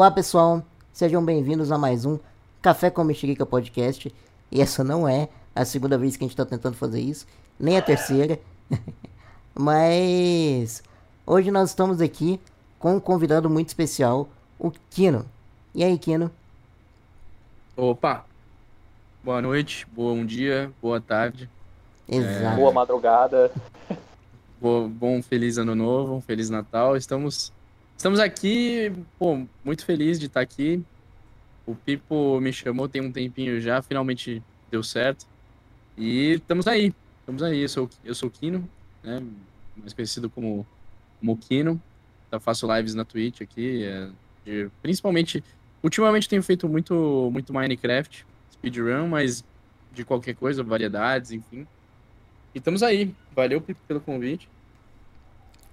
Olá pessoal, sejam bem-vindos a mais um Café com Mexerica Podcast. E essa não é a segunda vez que a gente está tentando fazer isso, nem a terceira. Mas hoje nós estamos aqui com um convidado muito especial, o Kino. E aí, Kino? Opa! Boa noite, bom dia, boa tarde. Exato. Boa madrugada. Bom, bom feliz ano novo, um feliz Natal. Estamos estamos aqui, pô, muito feliz de estar aqui. O Pipo me chamou tem um tempinho já, finalmente deu certo. E estamos aí. Estamos aí. Eu sou eu sou o Kino, né? Mais conhecido como Kino. Eu faço lives na Twitch aqui, é, de, principalmente ultimamente tenho feito muito muito Minecraft, speedrun, mas de qualquer coisa, variedades, enfim. E estamos aí. Valeu Pipo pelo convite.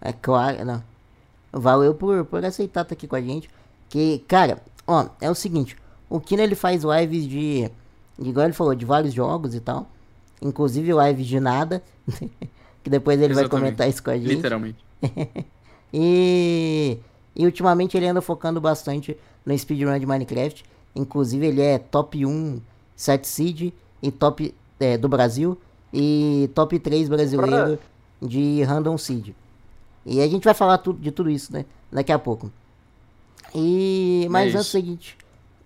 É claro, não. Valeu por, por aceitar estar aqui com a gente. Que, cara, ó, é o seguinte. O Kino ele faz lives de, de. Igual ele falou, de vários jogos e tal. Inclusive lives de nada. que depois ele Exatamente. vai comentar isso com a gente. Literalmente. E, e ultimamente ele anda focando bastante no speedrun de Minecraft. Inclusive ele é top 1 set seed e top é, do Brasil e top 3 brasileiro de random seed. E a gente vai falar tudo, de tudo isso, né? Daqui a pouco. E mas É antes da gente,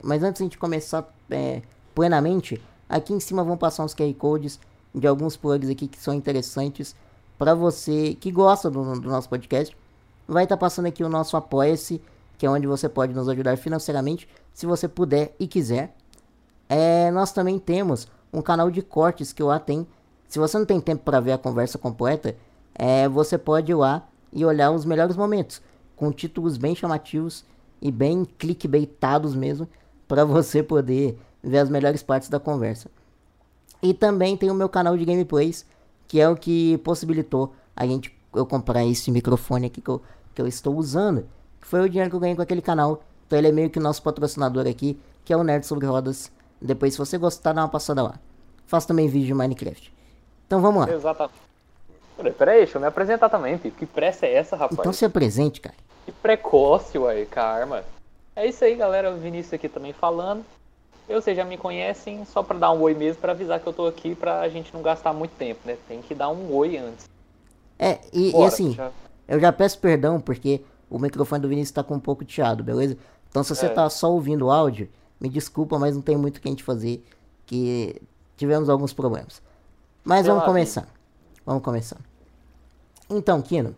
mas antes da gente começar é, plenamente, aqui em cima vão passar uns QR codes de alguns plugs aqui que são interessantes para você que gosta do, do nosso podcast. Vai estar passando aqui o nosso Apoia-se, que é onde você pode nos ajudar financeiramente, se você puder e quiser. É, nós também temos um canal de cortes que lá tem. Se você não tem tempo para ver a conversa completa, é, você pode ir lá e olhar os melhores momentos, com títulos bem chamativos e bem clickbaitados mesmo, para você poder ver as melhores partes da conversa. E também tem o meu canal de gameplays, que é o que possibilitou a gente eu comprar esse microfone aqui que eu, que eu estou usando. Que foi o dinheiro que eu ganhei com aquele canal. Então ele é meio que o nosso patrocinador aqui, que é o Nerd sobre Rodas. Depois, se você gostar, dá uma passada lá. Faço também vídeo de Minecraft. Então vamos lá. Exatamente. Peraí, Peraí, deixa eu me apresentar também, Pipo. Que pressa é essa, rapaz? Então se apresente, cara. Que precoce, uai, karma. É isso aí, galera. O Vinícius aqui também falando. Eu, vocês já me conhecem, só pra dar um oi mesmo, pra avisar que eu tô aqui pra gente não gastar muito tempo, né? Tem que dar um oi antes. É, e, e Bora, assim, já- eu já peço perdão porque o microfone do Vinícius tá com um pouco de chiado, beleza? Então se você É. tá só ouvindo o áudio, me desculpa, mas não tem muito o que a gente fazer, que tivemos alguns problemas. Mas vamos Relaxa. começar. Vamos começar. Então, Kino,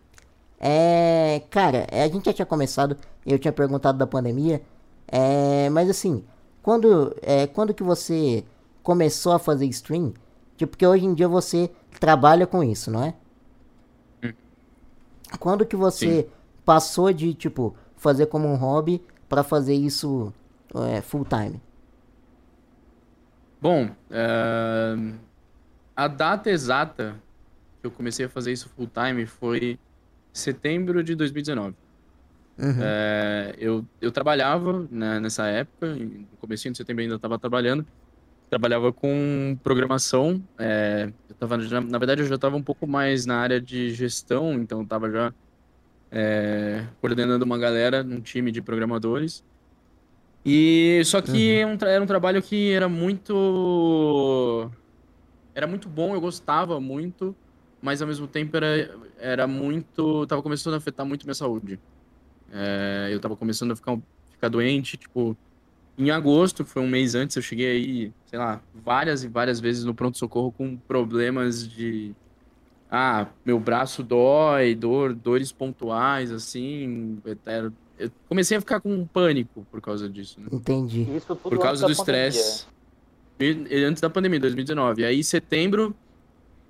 é, cara, é, a gente já tinha começado, eu tinha perguntado da pandemia, é, mas assim, quando, é, quando que você começou a fazer stream? Tipo, porque hoje em dia você trabalha com isso, não é? Quando que você passou de, tipo, fazer como um hobby pra fazer isso é, full time? Bom, é, a data exata eu comecei a fazer isso full time foi setembro de 2019. Uhum. É, eu, eu trabalhava né, nessa época, no comecinho de setembro ainda estava trabalhando. Trabalhava com programação. é, eu tava já- na verdade, eu já estava um pouco mais na área de gestão, então eu estava já é, coordenando uma galera, um time de programadores. E só que é um tra- era um trabalho que era muito era muito bom, eu gostava muito, mas ao mesmo tempo era, era muito. Tava começando a afetar muito minha saúde. É, eu tava começando a ficar, ficar doente, tipo, em agosto, que foi um mês antes, eu cheguei aí, sei lá, várias e várias vezes no pronto-socorro com problemas de. Ah, meu braço dói, dor, dores pontuais, assim. era- eu comecei a ficar com pânico por causa disso, né? Entendi. Isso tudo Por causa do estresse. Antes da pandemia, 2019. Aí, em setembro,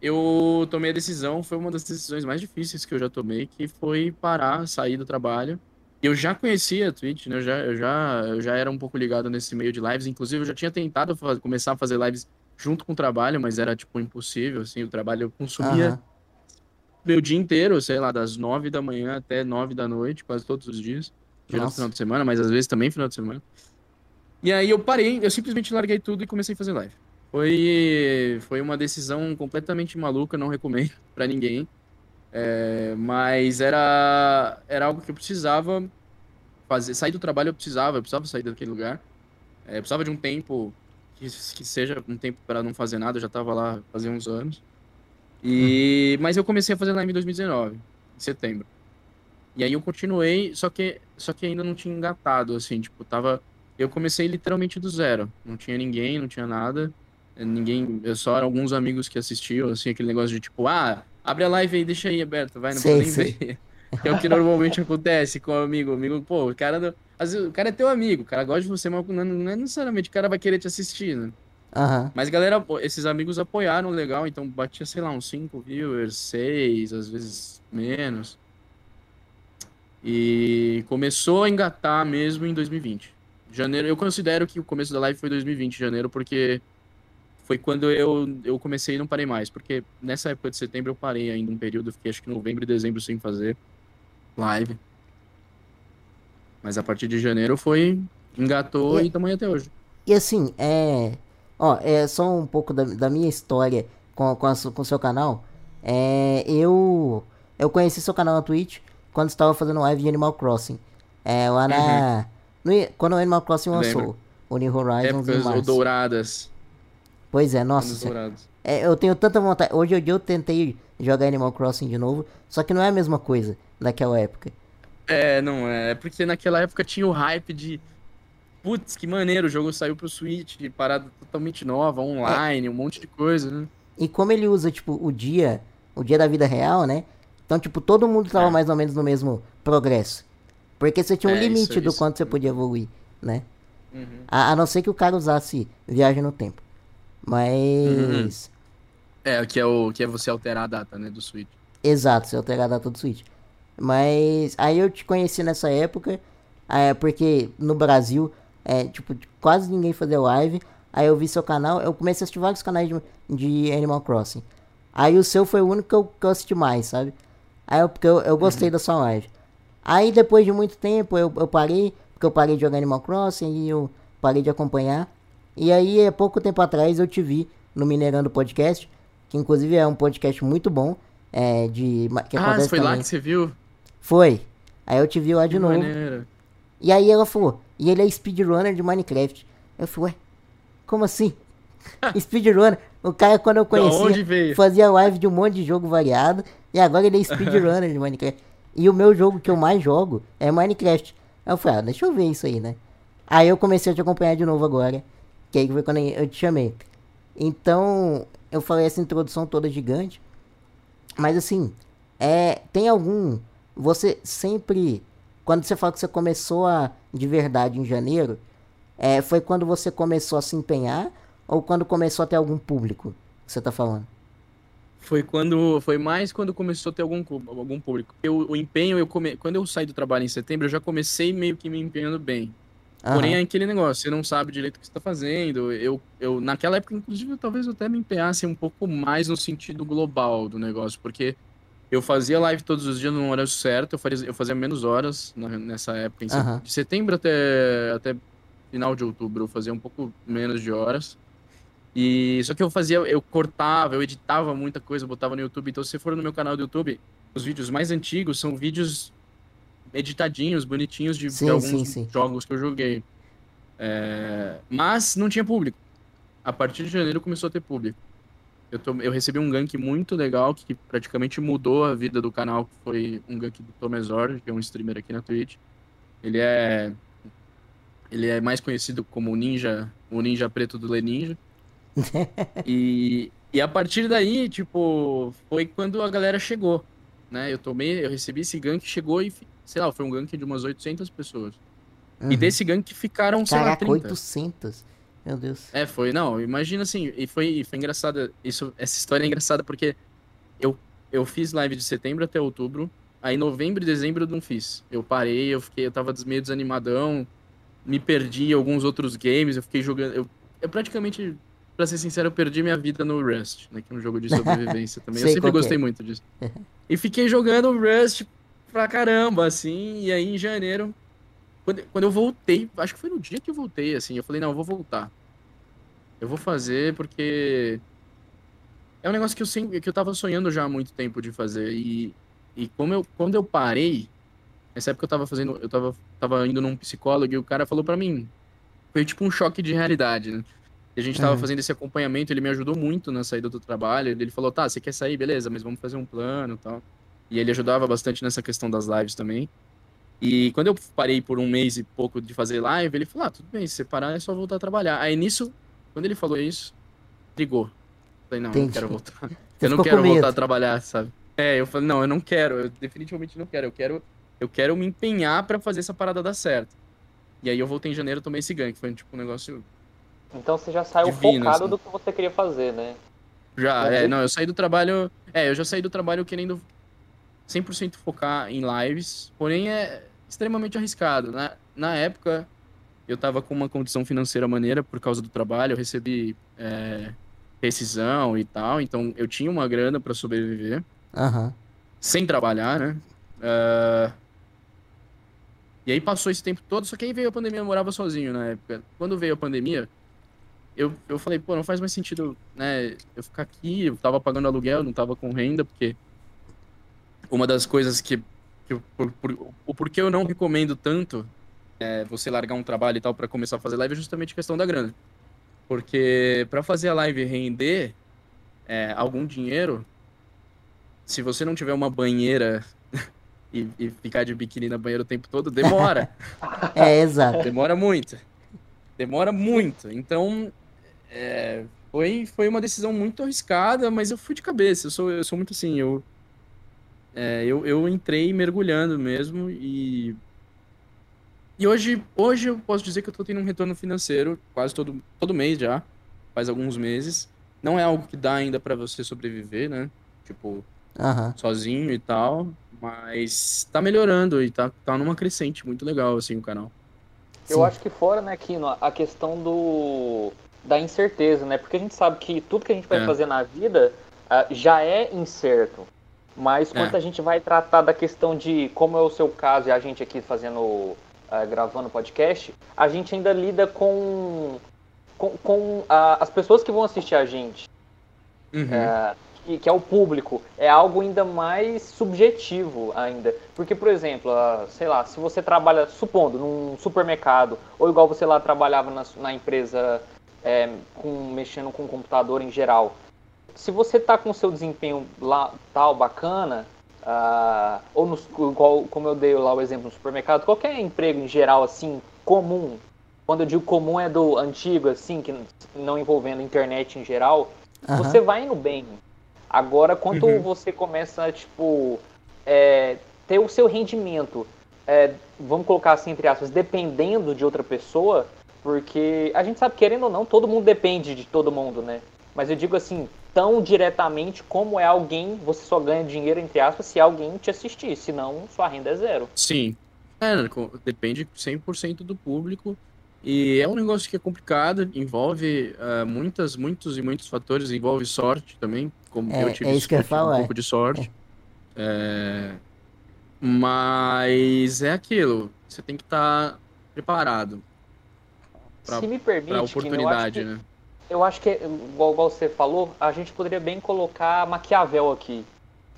eu tomei a decisão, foi uma das decisões mais difíceis que eu já tomei, que foi parar, sair do trabalho. Eu já conhecia a Twitch, né? Eu já, eu já, eu já era um pouco ligado nesse meio de lives. Inclusive, eu já tinha tentado fa- começar a fazer lives junto com o trabalho, mas era, tipo, impossível, assim. O trabalho eu consumia Aham. meu dia inteiro, sei lá, das nove da manhã até nove da noite, quase todos os dias. Nossa. final de semana, mas às vezes também final de semana. E aí eu parei, eu simplesmente larguei tudo e comecei a fazer live. Foi, foi uma decisão completamente maluca, não recomendo pra ninguém. É, mas era, era algo que eu precisava fazer, sair do trabalho eu precisava, eu precisava sair daquele lugar. É, eu precisava de um tempo que, que seja um tempo para não fazer nada, eu já tava lá fazia uns anos. E, mas eu comecei a fazer live em 2019, em setembro. E aí eu continuei, só que, só que ainda não tinha engatado, assim, tipo, tava. Eu comecei literalmente do zero. Não tinha ninguém, não tinha nada. Ninguém. Eu só alguns amigos que assistiam, assim, aquele negócio de tipo, ah, abre a live aí, deixa aí aberto, vai, não pode nem sei. ver. Que é o que normalmente acontece com o amigo. O amigo, pô, o cara. não- Às vezes, o cara é teu amigo, o cara gosta de você, mas não não é necessariamente o cara vai querer te assistir, né? Aham. Mas galera, esses amigos apoiaram legal, então batia, sei lá, uns 5 viewers, 6, às vezes menos. E começou a engatar mesmo em 2020. Janeiro, eu considero que o começo da live foi 2020, janeiro, porque foi quando eu, eu comecei e não parei mais. Porque nessa época de setembro eu parei ainda um período, fiquei acho que novembro e dezembro sem fazer live. Mas a partir de janeiro foi, engatou E- e tamanho até hoje. E assim, é. Ó, é só um pouco da, da minha história com, com, a com o seu canal. É. Eu. Eu conheci seu canal na Twitch quando estava fazendo live de Animal Crossing. É, lá na. no i- quando o Animal Crossing lançou. O New Horizons Épocas ou março. douradas. Pois é, nossa. É, eu tenho tanta vontade. Hoje dia eu tentei jogar Animal Crossing de novo. Só que não é a mesma coisa daquela época. É, não é. É porque naquela época tinha o hype de. Putz, que maneiro, o jogo saiu pro Switch, parada totalmente nova, online, um monte de coisa, né? E como ele usa, tipo, o dia, o dia da vida real, né? Então, tipo, todo mundo tava É. mais ou menos no mesmo progresso. Porque você tinha um É, isso- limite do isso. quanto você podia evoluir, né? Uhum. A, a não ser que o cara usasse viagem no tempo. Mas. É, que é, o, que é você alterar a data, né, do Switch. Exato, você alterar a data do Switch. Mas aí eu te conheci nessa época, é, porque no Brasil, é, tipo, quase ninguém fazia live. Aí eu vi seu canal, eu comecei a assistir vários canais de, de Animal Crossing. Aí o seu foi o único que eu, que eu assisti mais, sabe? Aí eu, porque eu, eu gostei da sua live. Aí depois de muito tempo eu, eu parei, porque eu parei de jogar Animal Crossing e eu parei de acompanhar. E aí, há pouco tempo atrás, eu te vi no Minerando Podcast, que inclusive é um podcast muito bom. É, de, que ah, foi lá também. que você viu? Foi. Aí eu te vi lá de Que novo. maneiro. E aí ela falou, e ele é speedrunner de Minecraft. Eu falei, ué, como assim? speedrunner? O cara, quando eu conhecia, veio? fazia live de um monte de jogo variado, e agora ele é speedrunner de Minecraft. E o meu jogo que eu mais jogo é Minecraft. Aí eu falei, ah, deixa eu ver isso aí, né? Aí eu comecei a te acompanhar de novo agora, que aí foi quando eu te chamei. Então, eu falei essa introdução toda gigante, mas assim, é, tem algum. Você sempre. Quando você fala que você começou a, de verdade em janeiro, é, foi quando você começou a se empenhar ou quando começou a ter algum público que você tá falando? Foi quando. Foi mais quando começou a ter algum, algum público. Eu, o empenho, eu come, quando eu saí do trabalho em setembro, eu já comecei meio que me empenhando bem. Porém, é aquele negócio, você não sabe direito o que você está fazendo. Eu, eu, naquela época, inclusive, eu, talvez eu até me empenhasse um pouco mais no sentido global do negócio, porque eu fazia live todos os dias no horário certo, eu fazia, eu fazia menos horas na- nessa época, Aham. de setembro até, até final de outubro, eu fazia um pouco menos de horas. E só que eu fazia, eu cortava, eu editava muita coisa, botava no YouTube. Então, se você for no meu canal do YouTube, os vídeos mais antigos são vídeos editadinhos, bonitinhos de, de Sim, alguns sim, sim. jogos que eu joguei. É, mas não tinha público. A partir de janeiro começou a ter público. Eu, tô- eu recebi um gank muito legal que praticamente mudou a vida do canal, que foi um gank do Tomezor, que é um streamer aqui na Twitch. Ele é ele é mais conhecido como o ninja, o ninja preto do Leninja. e, e a partir daí, tipo, foi quando a galera chegou, né? Eu tomei, eu recebi esse gank, chegou e, sei lá, foi um gank de umas 800 pessoas. E Uhum. desse gank ficaram, sei lá, Caraca, 30. 800. Meu Deus. É, foi, não, imagina assim, e foi, e foi engraçada, isso, essa história é engraçada porque eu, eu fiz live de setembro até outubro, aí novembro e dezembro eu não fiz. Eu parei, eu fiquei, eu tava meio desanimadão, me perdi em alguns outros games, eu fiquei jogando, eu, eu praticamente, pra ser sincero, eu perdi minha vida no Rust, né, que é um jogo de sobrevivência também, eu sempre é. gostei muito disso. E fiquei jogando Rust pra caramba, assim, e aí em janeiro, quando, quando eu voltei, acho que foi no dia que eu voltei, assim, eu falei, não, eu vou voltar. Eu vou fazer porque é um negócio que eu sempre, que eu tava sonhando já há muito tempo de fazer. E, e como eu, quando eu parei, Nessa época eu tava fazendo, eu tava, tava indo num psicólogo e o cara falou pra mim, foi tipo um choque de realidade, né? E a gente tava Uhum. fazendo esse acompanhamento, ele me ajudou muito na saída do trabalho. Ele falou, tá, você quer sair, beleza, mas vamos fazer um plano e tal. E ele ajudava bastante nessa questão das lives também. E quando eu parei por um mês e pouco de fazer live, ele falou, ah, tudo bem, se você parar é só voltar a trabalhar. Aí nisso, quando ele falou isso, brigou. Falei, não, eu não Entendi. quero voltar. Você eu não quero voltar a trabalhar, sabe? É, eu falei, não, eu não quero, eu definitivamente não quero. Eu quero, eu quero me empenhar pra fazer essa parada dar certo. E aí eu voltei em janeiro, tomei esse ganho, que foi tipo um negócio Então você já saiu Divino, focado assim. do que você queria fazer, né? Já, Mas é, eu- não, eu saí do trabalho. É, eu já saí do trabalho querendo 100% focar em lives, porém é extremamente arriscado. Na, na época, eu tava com uma condição financeira maneira por causa do trabalho, eu recebi é, rescisão e tal, então eu tinha uma grana para sobreviver, Aham. sem trabalhar, né? Ah, e aí passou esse tempo todo, só que aí veio a pandemia, eu morava sozinho na época. Quando veio a pandemia, eu, eu falei, pô, não faz mais sentido, né, eu ficar aqui, eu tava pagando aluguel, não tava com renda, porque uma das coisas que, que eu- por, por- o porquê eu não recomendo tanto é você largar um trabalho e tal pra começar a fazer live é justamente a questão da grana. Porque pra fazer a live render é, algum dinheiro, se você não tiver uma banheira e, e ficar de biquíni na banheira o tempo todo, demora. É, exato. Demora muito. Demora muito. Então, é, foi, foi uma decisão muito arriscada, mas eu fui de cabeça. Eu sou, eu sou muito assim, eu, é, eu, eu entrei mergulhando mesmo e. E hoje, hoje eu posso dizer que eu tô tendo um retorno financeiro quase todo, todo mês já, faz alguns meses. Não é algo que dá ainda pra você sobreviver, né? Tipo, Aham. sozinho e tal, mas tá melhorando e tá, tá numa crescente muito legal, assim, o canal. Eu Sim. acho que fora, né, Kino, a questão do da incerteza, né? Porque a gente sabe que tudo que a gente vai É. fazer na vida ah, já é incerto. Mas quando É. a gente vai tratar da questão de como é o seu caso e a gente aqui fazendo, ah, gravando podcast, a gente ainda lida com, com, com, ah, as pessoas que vão assistir a gente. Uhum. é, que, que é o público, é algo ainda mais subjetivo ainda. Porque, por exemplo, sei lá, se você trabalha, supondo, num supermercado, ou igual você lá trabalhava na, na empresa é, com, mexendo com computador em geral, se você tá com seu desempenho lá tal, bacana, ah, ou no, igual como eu dei lá o exemplo no supermercado, qualquer emprego em geral assim, comum, quando eu digo comum é do antigo, assim, que não envolvendo internet em geral, Aham. você vai indo bem. Agora, quando Uhum. você começa, tipo, é, ter o seu rendimento, é, vamos colocar assim, entre aspas, dependendo de outra pessoa, porque a gente sabe, querendo ou não, todo mundo depende de todo mundo, né? Mas eu digo assim, tão diretamente como é alguém, você só ganha dinheiro, entre aspas, se alguém te assistir, senão sua renda é zero. Sim. É, co- depende 100% do público. E é um negócio que é complicado, envolve ah, muitas, muitos e muitos fatores, envolve sorte também, como É, eu tive, é isso que eu um falar, é. pouco de sorte. É, mas é aquilo, você tem que estar preparado Pra- se me permite, a Kino, eu acho oportunidade, que- né? Eu acho que, igual, igual você falou, a gente poderia bem colocar Maquiavel aqui.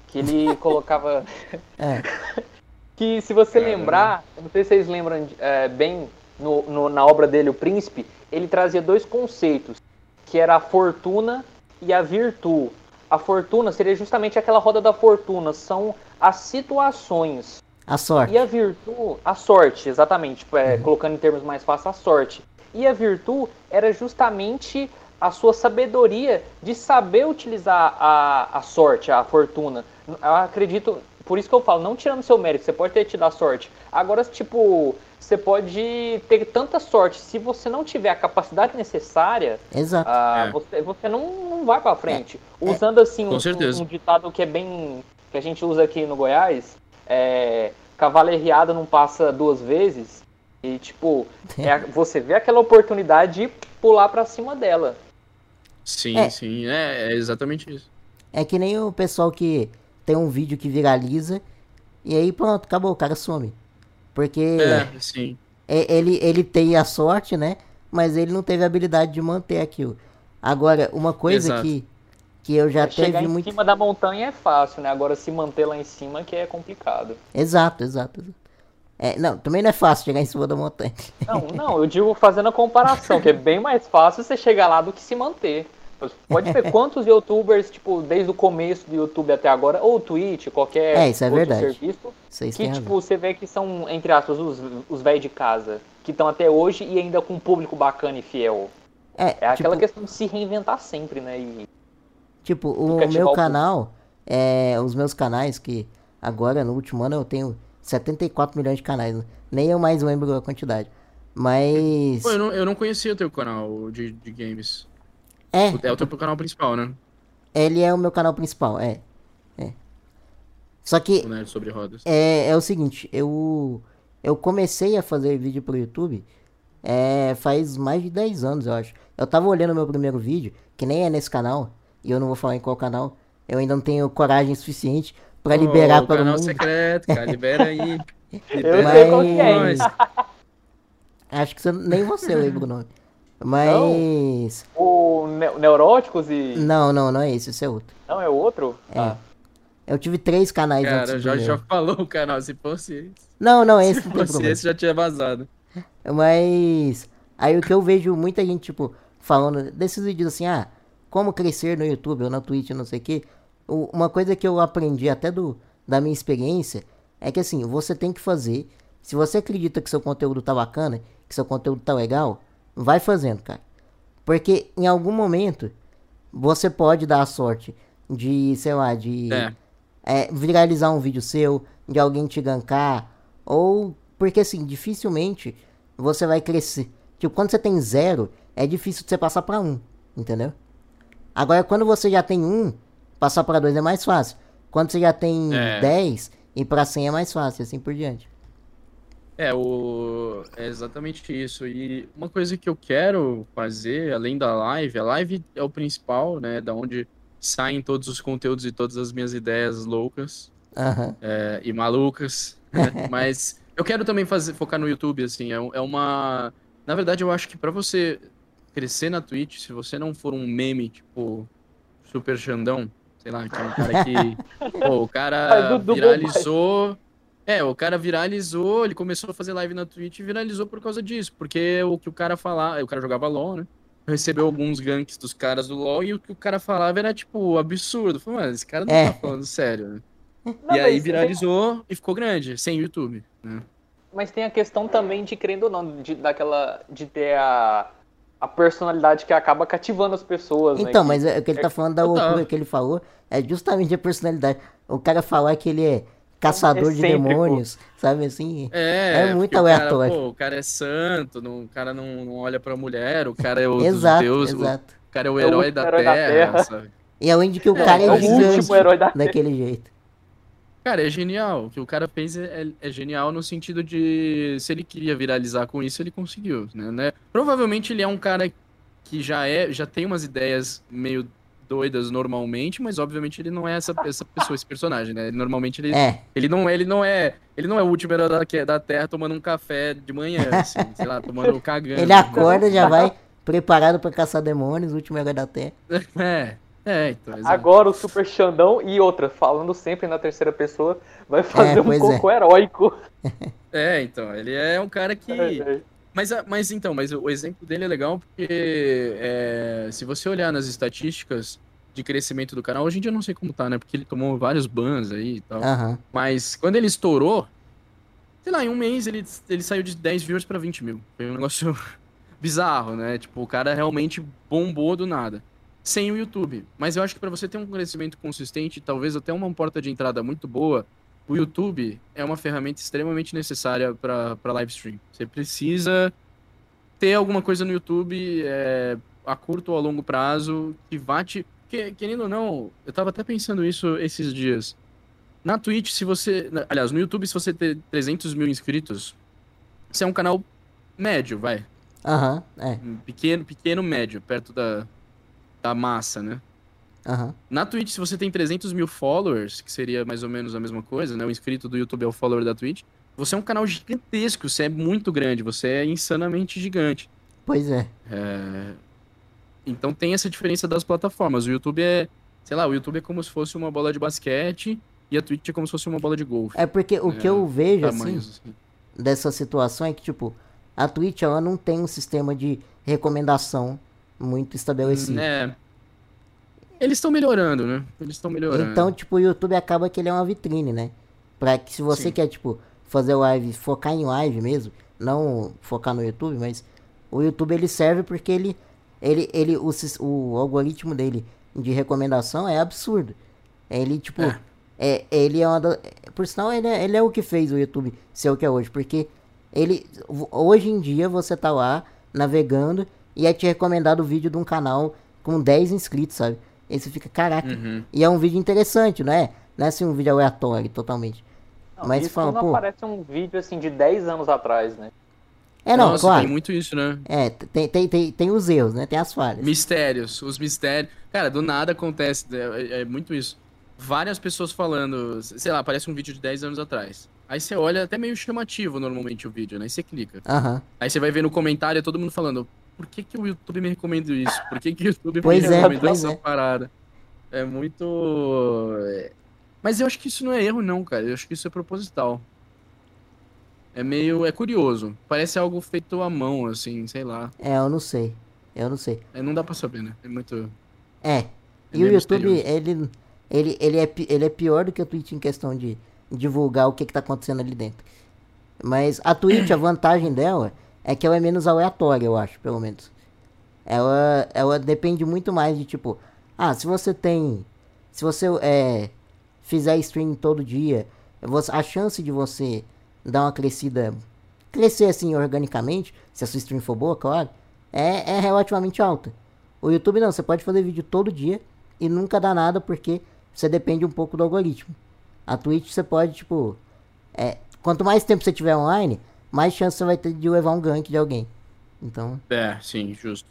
Que ele colocava. É. Que se você Caramba. lembrar, não sei se vocês lembram é, bem no, no- na obra dele, O Príncipe, ele trazia dois conceitos, que era a fortuna e a virtude. A fortuna seria justamente aquela roda da fortuna, são as situações. A sorte. E a virtude, a sorte, exatamente, tipo, é, colocando em termos mais fáceis, a sorte. E a virtude era justamente a sua sabedoria de saber utilizar a, a sorte, a fortuna. Eu acredito, por isso que eu falo, não tirando seu mérito, você pode ter tido a sorte. Agora, tipo, você pode ter tanta sorte, se você não tiver a capacidade necessária, Exato. ah, É. você, você não, não vai pra frente. Usando assim Com um, um ditado que é bem. que a gente usa aqui no Goiás, é. Cavaleiriada não passa duas vezes. E tipo, é você vê aquela oportunidade de pular pra cima dela. Sim, É. sim, é, é exatamente isso. É que nem o pessoal que tem um vídeo que viraliza e aí pronto, acabou, o cara some. Porque É, sim. é- ele, ele tem a sorte, né? Mas ele não teve a habilidade de manter aquilo. Agora, uma coisa Exato. que, que eu já Chegar teve em muito. cima da montanha é fácil, né? Agora se manter lá em cima que é complicado. Exato, exato. exato. É, não, também não é fácil chegar em cima da montanha. Não, não, eu digo fazendo a comparação, que é bem mais fácil você chegar lá do que se manter. Pode ver quantos youtubers, tipo, desde o começo do YouTube até agora, ou Twitch, qualquer É, isso é outro verdade. serviço, Vocês que, tipo, razão. você vê que são, entre aspas, os, os velhos de casa, que estão até hoje e ainda com um público bacana e fiel. É, É aquela tipo, questão de se reinventar sempre, né? E tipo, o meu o canal, é, os meus canais, que agora no último ano eu tenho 74 milhões de canais. né? Nem eu mais lembro a quantidade. Mas. Pô, eu não, eu não conhecia o teu canal de, de games. É, É o teu canal principal, né? ele é o meu canal principal, é. É. Só que O Nerd sobre rodas. é, é o seguinte, eu eu comecei a fazer vídeo pro YouTube é, faz mais de 10 anos, eu acho. Eu tava olhando meu primeiro vídeo, que nem é nesse canal, e eu não vou falar em qual canal. Eu ainda não tenho coragem suficiente pra liberar para o canal mundo. secreto, cara. Libera aí. eu Libera sei qual que é. Acho que você, nem você lembra o nome. Mas. O Ne- Neuróticos e. Não, não, não é esse, esse é outro. Não, é outro? Ah. Eu tive três canais antes Cara, já, meu. já falou o canal. Se fosse esse, Não, não, esse se não fosse problema. esse já tinha vazado. Mas aí o que eu vejo muita gente, tipo, falando desses vídeos assim, ah, como crescer no YouTube ou na Twitch, não sei o quê. Uma coisa que eu aprendi até do, da minha experiência é que assim, você tem que fazer. Se você acredita que seu conteúdo tá bacana, que seu conteúdo tá legal, vai fazendo, cara. Porque em algum momento você pode dar a sorte de, sei lá, de É. é, viralizar um vídeo seu, de alguém te gankar, ou porque assim, dificilmente você vai crescer. Tipo, quando você tem zero, é difícil de você passar pra um, entendeu? Agora, quando você já tem um, passar pra dois é mais fácil. Quando você já tem É. 10, ir pra 100 é mais fácil, assim por diante. É, o... é exatamente isso. E uma coisa que eu quero fazer, além da live, a live é o principal, né? Da onde saem todos os conteúdos e todas as minhas ideias loucas Aham. é, e malucas. né? Mas eu quero também fazer, focar no YouTube, assim. É, é uma. Na verdade, eu acho que pra você crescer na Twitch, se você não for um meme, tipo, Super Xandão, sei lá, que é um cara que. pô, o cara viralizou. É, o cara viralizou, ele começou a fazer live na Twitch e viralizou por causa disso. Porque o que o cara falava, o cara jogava LOL, né? Recebeu alguns ganks dos caras do LoL e o que o cara falava era, tipo, absurdo. Falei, mano, esse cara não É. tá falando sério, né? Não, e aí viralizou e ficou grande, sem YouTube, né? Mas tem a questão também de, querendo ou não, de, daquela, de ter a, a personalidade que acaba cativando as pessoas, né? Então, Que- mas é, o que ele tá falando da Total. loucura que ele falou é justamente a personalidade. O cara falar que ele é caçador de Excêntrico. demônios, sabe assim? É, É muito o aleatório. pô, o cara é santo, não- o cara não, não olha pra mulher, o cara é o dos Exato, deuses, o exato. cara é o É o herói, da, herói da terra, Terra. sabe? E além de que o É, cara é, é o gigante último herói da Terra. daquele jeito. Cara, é genial. O que o cara fez é, é- é genial no sentido de se ele queria viralizar com isso, ele conseguiu, né? né? Provavelmente ele é um cara que já é, já tem umas ideias meio doidas normalmente, mas obviamente ele não é essa, essa pessoa, esse personagem, né? Normalmente ele, É, ele não, ele não é, ele não é o último herói da, da Terra tomando um café de manhã, assim, sei lá, tomando cagando. ele acorda, já vai preparado pra caçar demônios, o último herói da Terra. É, é, então. Agora o Super Xandão e outra, falando sempre na terceira pessoa, vai fazer um pois é. heróico. É, então, ele é um cara que É, Mas, a- mas então, mas o exemplo dele é legal porque é, se você olhar nas estatísticas de crescimento do canal, hoje em dia eu não sei como tá, né? Porque ele tomou vários bans aí e tal. Aham. Mas quando ele estourou, sei lá, em um mês ele, ele saiu de 10 viewers pra 20 mil. Foi um negócio bizarro, né? Tipo, o cara realmente bombou do nada. Sem o YouTube. Mas eu acho que pra você ter um crescimento consistente, talvez até uma porta de entrada muito boa, o YouTube é uma ferramenta extremamente necessária para live stream. Você precisa ter alguma coisa no YouTube é, a curto ou a longo prazo que vá te. Que, querendo ou não, eu tava até pensando isso esses dias. Na Twitch, se você. Aliás, no YouTube, se você ter 300 mil inscritos, você é um canal médio, vai. Aham, é. Um Pequeno, pequeno, médio, perto da, da massa, né? Aham. Na Twitch, se você tem 300 mil followers, que seria mais ou menos a mesma coisa, né? O inscrito do YouTube é o follower da Twitch. Você é um canal gigantesco, você é muito grande, você é insanamente gigante. Pois é. É, Então tem essa diferença das plataformas. O YouTube é, sei lá, o YouTube é como se fosse uma bola de basquete e a Twitch é como se fosse uma bola de golfe. É porque o que É, eu vejo, assim, assim. dessa situação é que, tipo, a Twitch ela não tem um sistema de recomendação muito estabelecido. É. Eles estão melhorando, né? Eles estão melhorando. Então, tipo, o YouTube acaba que ele é uma vitrine, né? Pra que se você Sim. quer, tipo, fazer live, focar em live mesmo, não focar no YouTube, mas o YouTube ele serve porque ele, ele, ele o, o algoritmo dele de recomendação é absurdo. Ele, tipo, É. é, ele é uma da, por sinal, ele é, ele é o que fez o YouTube ser o que é hoje, porque ele, hoje em dia você tá lá navegando e é te recomendado o vídeo de um canal com 10 inscritos, sabe? Aí você fica, caraca, Uhum. e é um vídeo interessante, não é? Não é assim um vídeo aleatório totalmente. Não, Mas isso fala, não pô- aparece um vídeo assim de 10 anos atrás, né? É, não, Nossa, claro. tem muito isso, né? É, tem, tem, tem, tem os erros, né? Tem as falhas. Mistérios, os mistérios. Cara, do nada acontece, é, é muito isso. Várias pessoas falando, sei lá, aparece um vídeo de 10 anos atrás. Aí você olha, até meio chamativo normalmente o vídeo, né? Aí você clica. Aham. Aí você vai ver no comentário todo mundo falando, por que, que o YouTube me recomenda isso? Por que, que o YouTube Pois me é, recomendou essa é. parada? É muito. é- Mas eu acho que isso não é erro, não, cara. Eu acho que isso é proposital. É meio. É curioso. Parece algo feito à mão, assim, sei lá. É, eu não sei. Eu não sei. É, não dá pra saber, né? É muito. É. É E o YouTube, misterioso. ele, ele, ele, é, ele é pior do que o Twitch em questão de divulgar o que, que tá acontecendo ali dentro. Mas a Twitch, a vantagem dela é que ela é menos aleatória, eu acho, pelo menos. Ela, ela depende muito mais de tipo, ah, se você tem. Se você é, fizer stream todo dia, a chance de você dar uma crescida. Crescer assim organicamente, se a sua stream for boa, claro, é, é relativamente alta. O YouTube não, você pode fazer vídeo todo dia e nunca dá nada porque você depende um pouco do algoritmo. A Twitch você pode, tipo. É, quanto mais tempo você tiver online, mais chance você vai ter de levar um gank de alguém. Então. É, sim, justo.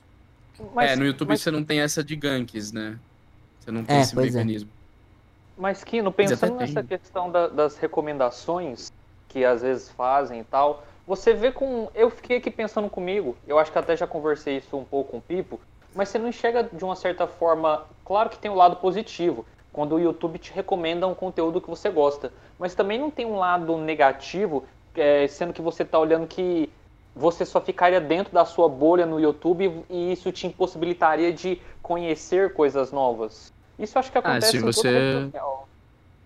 Mas, é, no YouTube mas, você não tem essa de ganks, né? Você não tem É, esse é. mecanismo. mas Kino, Mas até pensando nessa tem. questão da- das recomendações que às vezes fazem e tal, você vê com. Eu fiquei aqui pensando comigo, eu acho que até já conversei isso um pouco com o Pipo, mas você não enxerga de uma certa forma. Claro que tem o lado positivo, quando o YouTube te recomenda um conteúdo que você gosta, mas também não tem um lado negativo, é, sendo que você está olhando que você só ficaria dentro da sua bolha no YouTube e isso te impossibilitaria de conhecer coisas novas. Isso eu acho que acontece Ah, se você-.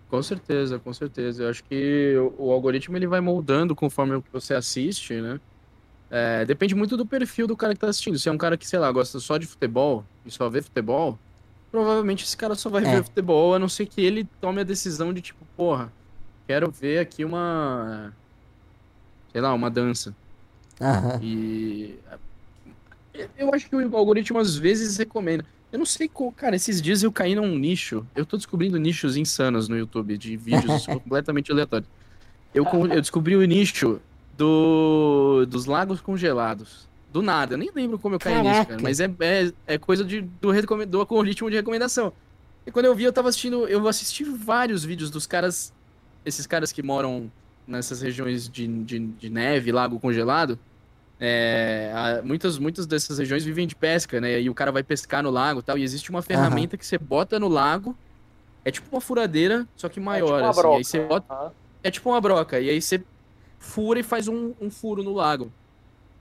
Com certeza, com certeza. Eu acho que o, algoritmo ele vai moldando conforme o que você assiste, né? É, depende muito do perfil do cara que tá assistindo. Se é um cara que, sei lá, gosta só de futebol e só vê futebol, provavelmente esse cara só vai É. ver futebol, a não ser que ele tome a decisão de tipo, porra, quero ver aqui uma. Sei lá, uma dança. Aham. E eu acho que o algoritmo às vezes recomenda. Eu não sei, qual- cara, esses dias eu caí num nicho. Eu tô descobrindo nichos insanos no YouTube de vídeos completamente aleatórios. Eu, eu descobri o nicho do, dos lagos congelados. Do nada, eu nem lembro como eu caí nisso, cara. Caraca. Mas é, é, é coisa de, do, do algoritmo de recomendação. E quando eu vi, eu tava assistindo. Eu assisti vários vídeos dos caras. Esses caras que moram nessas regiões de, de, de neve, lago congelado. É, a- muitas, muitas dessas regiões vivem de pesca, né? E o cara vai pescar no lago e tal. E existe uma ferramenta que você bota no lago. É tipo uma furadeira, só que maior. é tipo uma assim. broca. Aí você bota, é tipo uma broca. E aí você fura e faz um, um furo no lago.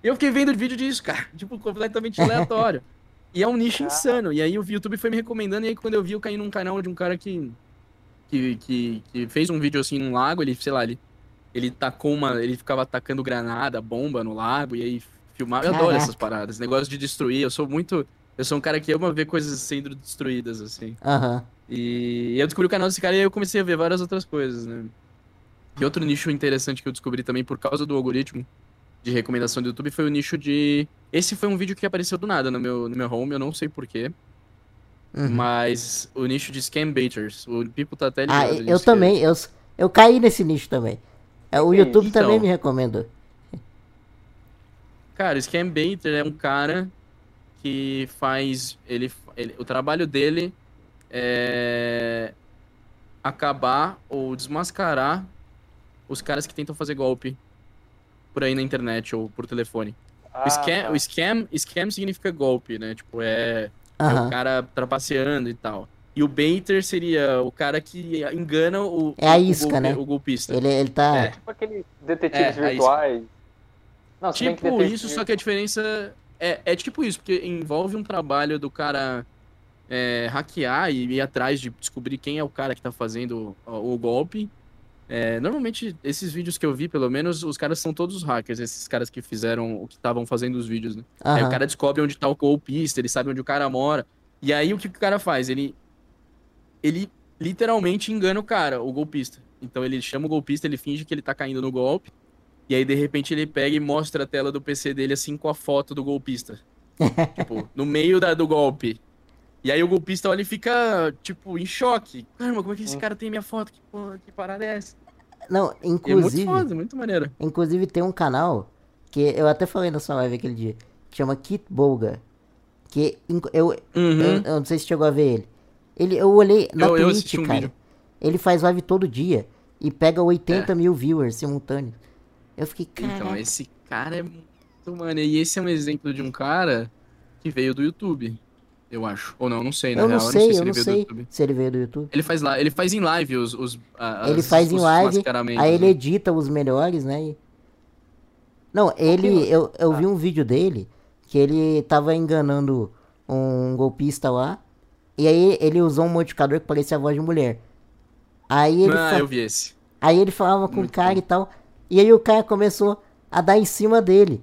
E eu fiquei vendo vídeo disso, cara. Tipo, completamente aleatório. e é um nicho insano. E aí o YouTube foi me recomendando. E aí quando eu vi, eu caí num canal de um cara que. Que, que, que fez um vídeo assim num lago. Ele, sei lá, ele, ele tacou uma. Ele ficava atacando granada, bomba no lago. E aí filmava. Eu adoro essas paradas. Negócio de destruir. Eu sou muito. Eu sou um cara que ama ver coisas sendo destruídas, assim. Aham. E eu descobri o canal desse cara e aí eu comecei a ver várias outras coisas, né? E outro nicho interessante que eu descobri também por causa do algoritmo de recomendação do YouTube foi o nicho de. Esse foi um vídeo que apareceu do nada no meu, no meu home, eu não sei porquê. Uhum. Mas o nicho de scam baiters. O Pipo tá até Ah, ligado eu nisso, também, eu, eu caí nesse nicho também. É, O YouTube isso? também Então. me recomendou. Cara, o scam baiter é um cara que faz. Ele, ele- o trabalho dele é acabar ou desmascarar os caras que tentam fazer golpe por aí na internet ou por telefone. Ah, o, scam, tá. o scam, scam significa golpe, né? Tipo, é, é o cara trapaceando e tal. E o baiter seria o cara que engana o, É a o isca, golpe- né? o golpista. Ele, ele tá. É. Tipo aqueles detetives É, virtuais. Não, Tipo detetive isso, só que a diferença é, é tipo isso, porque envolve um trabalho do cara é, hackear e ir atrás de descobrir quem é o cara que tá fazendo o, o golpe. É, normalmente, esses vídeos que eu vi, pelo menos, os caras são todos hackers, esses caras que fizeram o que estavam fazendo os vídeos, né? Aí o cara descobre onde tá o golpista, ele sabe onde o cara mora. E aí o que, que o cara faz? Ele, ele literalmente engana o cara, o golpista. Então ele chama o golpista, ele finge que ele tá caindo no golpe. E aí, de repente, ele pega e mostra a tela do PC dele assim com a foto do golpista. tipo, no meio da, do golpe. E aí o golpista olha e fica, tipo, em choque. Caramba, como é que esse Hum. cara tem minha foto? Que, porra, que parada é essa? Não, E é muito inclusive, foda, muito maneiro. inclusive tem um canal que eu até falei na sua live aquele dia, que chama Kit Bolga. Que eu, eu, Uhum. eu não sei se chegou a ver ele. Ele, eu olhei na Eu- eu Twitch, assisti um cara. vídeo. Ele faz live todo dia e pega 80 É. mil viewers simultâneos. Eu fiquei, cara. Então, esse cara é muito maneiro. E esse é um exemplo de um cara que veio do YouTube, eu acho. Ou não, não sei, na eu real. não eu sei, se eu ele não veio do sei YouTube. se ele veio do YouTube. Ele faz lá, ele faz em live os, os a- Ele as- faz em os live, mascaramentos, Aí ele né? edita os melhores, né? e- Não, ele. Eu, eu vi um vídeo dele que ele tava enganando um golpista lá. E aí ele usou um modificador que parecia a voz de mulher. Aí ele, Ah, fa- eu vi esse. aí ele falava com o Muito cara bom. e tal. E aí o cara começou a dar em cima dele.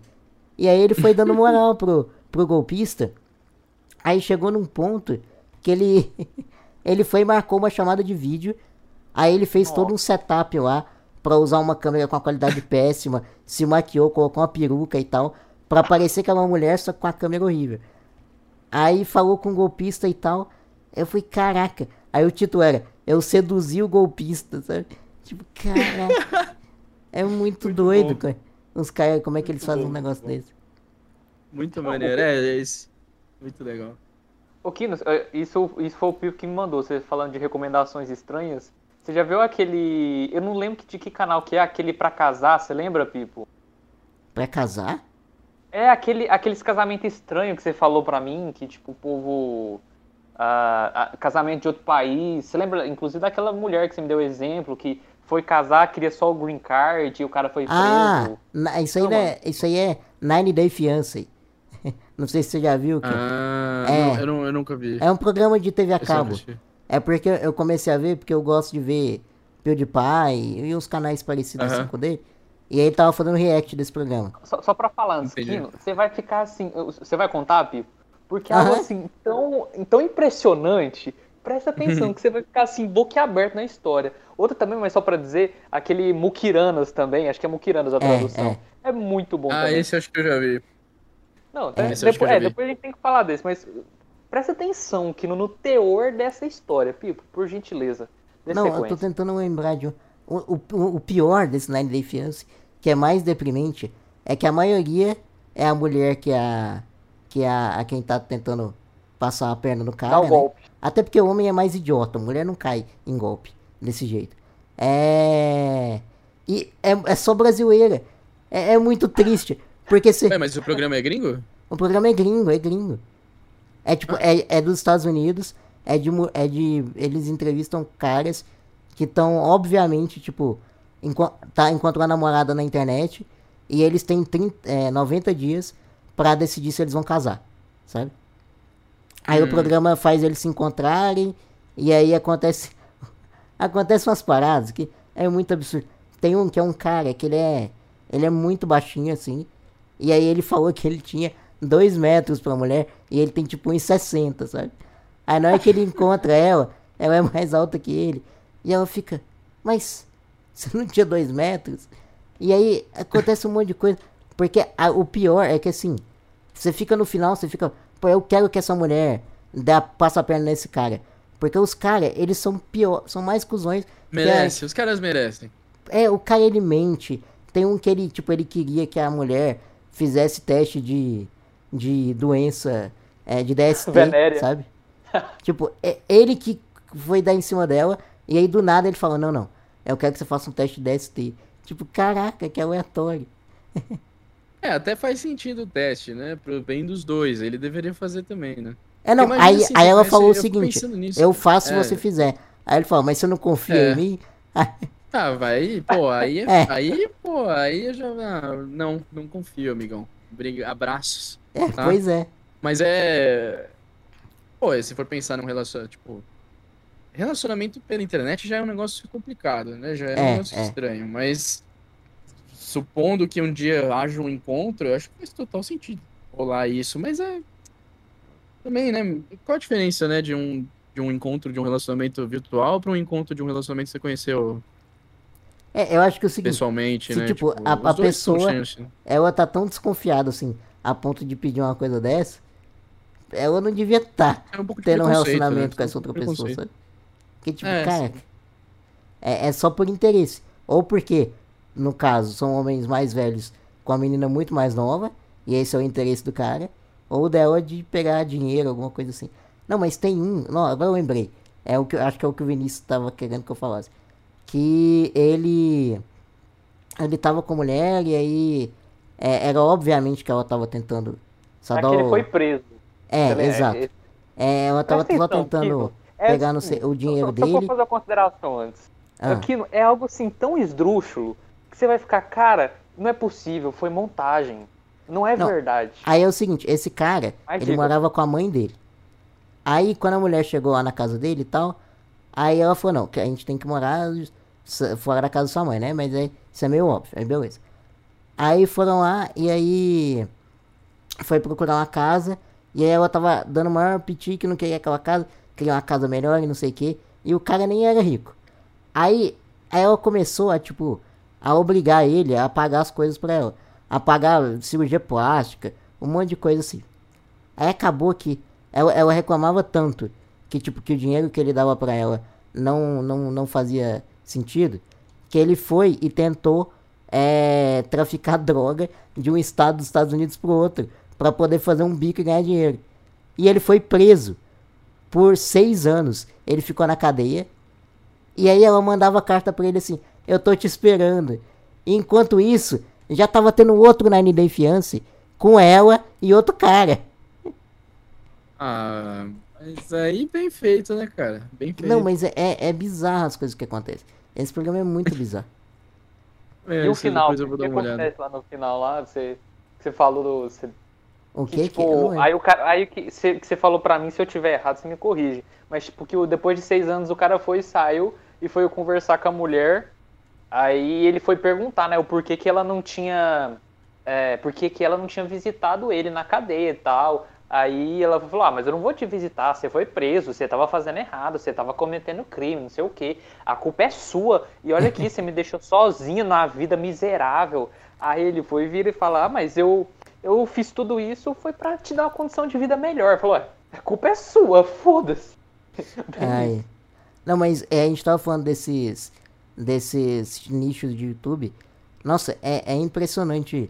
E aí ele foi dando moral pro, pro golpista. Aí chegou num ponto que ele. ele foi e marcou uma chamada de vídeo. Aí ele fez todo um setup lá pra usar uma câmera com a qualidade péssima, se maquiou, colocou uma peruca e tal, pra parecer que era uma mulher, só com a câmera horrível. Aí falou com o golpista e tal. Eu fui, caraca. Aí o título era Eu seduzi o golpista, sabe? Tipo, caraca. é muito, doido, bom. cara. Os caras, como é que eles Muito fazem bom, um negócio muito bom. desse? Muito maneiro. É, é esse. Muito legal. Ô, Kinos, eh, isso, isso foi o Pipo que me mandou, você falando de recomendações estranhas. Você já viu aquele. Eu não lembro de que canal que é, aquele pra casar, você lembra, Pipo? Pra casar? É aquele, aqueles casamentos estranhos que você falou pra mim, que tipo, o povo. Ah, ah, casamento de outro país. Você lembra, inclusive, daquela mulher que você me deu exemplo, que foi casar, queria só o green card e o cara foi preso. Ah, isso aí, Não, né, isso aí é Nine Day Fiancé. Não sei se você já viu. Que Ah, É. não, eu, não, eu nunca vi. É um programa de TV a cabo. É porque eu comecei a ver porque eu gosto de ver PewDiePie e uns canais parecidos Aham. assim com ele. E aí ele tava fazendo react desse programa. Só, só pra falar. Kino, você vai ficar assim. Você vai contar, Pipo? Porque é algo assim tão, tão impressionante. Presta atenção, que você vai ficar assim, boquiaberto na história. Outra também, mas só pra dizer, aquele Mukiranas também, acho que é Mukiranas a tradução. É, muito bom Ah, também. esse acho que eu já vi. Não, tá- que depois, já é, vi. depois a gente tem que falar desse, mas presta atenção, Kino, no teor dessa história, Pipo, por gentileza. Não, eu tô sequência. tentando lembrar de um. O, o, o pior desse Nine Day Fiancé, que é mais deprimente, é que a maioria é a mulher que é a. que é a, a quem tá tentando passar a perna no cara. Dá o né? golpe. Até porque o homem é mais idiota, a mulher não cai em golpe desse jeito. É. E é, é só brasileira. É, é muito triste. Porque se, Ué, mas o programa é gringo? o programa é gringo, é gringo. É tipo, é, é dos Estados Unidos, é de, é de. Eles entrevistam caras que estão, obviamente, tipo, enco- tá, encontram a namorada na internet e eles têm 30, é, 90 dias pra decidir se eles vão casar, sabe? Aí o Hum. programa faz eles se encontrarem e aí acontece. acontece umas paradas que é muito absurdo. Tem um que é um cara que ele é. Ele é muito baixinho assim. E aí ele falou que ele tinha 2 metros pra mulher e ele tem tipo 1,60, sabe? Aí na hora que ele encontra ela, ela é mais alta que ele. E ela fica, mas você não tinha 2 metros? E aí acontece um monte de coisa. Porque a- o pior é que assim, você fica no final, você fica, pô, eu quero que essa mulher dá, passe a perna nesse cara. Porque os caras, eles são pior, são mais cuzões. Merece, os caras merecem. é, o cara ele mente. Tem um que ele, tipo, ele queria que a mulher fizesse teste de, de doença, é, de DST, Venérea. sabe? tipo, é ele que foi dar em cima dela, e aí do nada ele fala, não, não, eu quero que você faça um teste de DST. Tipo, caraca, que aleatório. É, até faz sentido o teste, né? Pro bem dos dois. Ele deveria fazer também, né? É, não, Imagina aí, assim, aí ela falou o seguinte, nisso, eu faço se É. você fizer. Aí ele falou, mas você não confia É. em mim? Ah, vai, pô, aí, É. aí, pô, aí eu já, ah, não, não confio, amigão. Briga, abraços. É, Tá. pois é. Mas é, pô, se for pensar num relacionamento, tipo, relacionamento pela internet já é um negócio complicado, né? Já é um É, negócio é. estranho, mas supondo que um dia haja um encontro, eu acho que faz total sentido rolar isso, mas é também, né? Qual a diferença, né, de um de um encontro de um relacionamento virtual para um encontro de um relacionamento que você conheceu É, eu acho que é o seguinte, pessoalmente, se, né? tipo, a- os a são pessoa- chance, né? ela tá tão desconfiada, assim, a ponto de pedir uma coisa dessa, ela não devia estar É um tendo um relacionamento né? com essa outra pessoa, sabe? Que tipo, É, cara, é, é só por interesse. Ou porque, no caso, são homens mais velhos com a menina muito mais nova, e esse é o interesse do cara, ou dela de pegar dinheiro, alguma coisa assim. Não, mas tem um, não, agora eu lembrei. É o que acho que é o que o Vinícius tava querendo que eu falasse. Que ele ele tava com a mulher e aí é, era obviamente que ela tava tentando só É que ele foi preso. É, Também, exato. é- É, ela tava só tentando Kiko. É pegar no assim, o dinheiro só, Só dele. vou fazer uma consideração antes. Ah, Aqui é algo assim tão esdrúxulo que você vai ficar, cara, não é possível, foi montagem. Não é Não. verdade. Aí é o seguinte, esse cara, Mas ele diga. morava com a mãe dele. Aí quando a mulher chegou lá na casa dele e tal, aí ela falou, não, que a gente tem que morar fora da casa da sua mãe, né? Mas aí isso é meio óbvio, aí beleza. Aí foram lá e aí foi procurar uma casa e aí ela tava dando maior piti que não queria aquela casa, queria uma casa melhor e não sei o que. E o cara nem era rico. Aí, aí ela começou a, tipo, a obrigar ele a pagar as coisas pra ela. A pagar cirurgia plástica, um monte de coisa assim. Aí acabou que ela, ela reclamava tanto que, tipo, que o dinheiro que ele dava pra ela não, não, não fazia sentido, que ele foi e tentou é, traficar droga de um estado dos Estados Unidos pro outro, pra poder fazer um bico e ganhar dinheiro. E ele foi preso por seis anos. Ele ficou na cadeia. E aí ela mandava carta pra ele assim: Eu tô te esperando. Enquanto isso, já tava tendo outro Nine Day Fiance com ela e outro cara. Ah, mas aí bem feito, né, cara? Bem feito. Não, mas é, é, é bizarro as coisas que acontecem. Esse programa é muito bizarro. É, e o final, o que uma olhada. acontece lá no final lá? Você, você falou do. Você, O que, que tipo, que. lembro. aí o cara, aí que você, que você falou pra mim, se eu tiver errado, você me corrige. Mas tipo, que o- depois de seis anos o cara foi e saiu e foi conversar com a mulher. Aí ele foi perguntar, né, o porquê que ela não tinha. É, porquê que ela não tinha visitado ele na cadeia e tal. Aí ela falou, ah, mas eu não vou te visitar, você foi preso, você tava fazendo errado, você tava cometendo crime, não sei o quê. A culpa é sua. E olha aqui, você me deixou sozinho na vida miserável. Aí ele foi vir e falar, ah, mas eu, eu fiz tudo isso foi pra te dar uma condição de vida melhor. Falou, "Ué, a culpa é sua, foda-se. Não, mas é, a gente tava falando desses, desses nichos de YouTube. Nossa, é, é impressionante.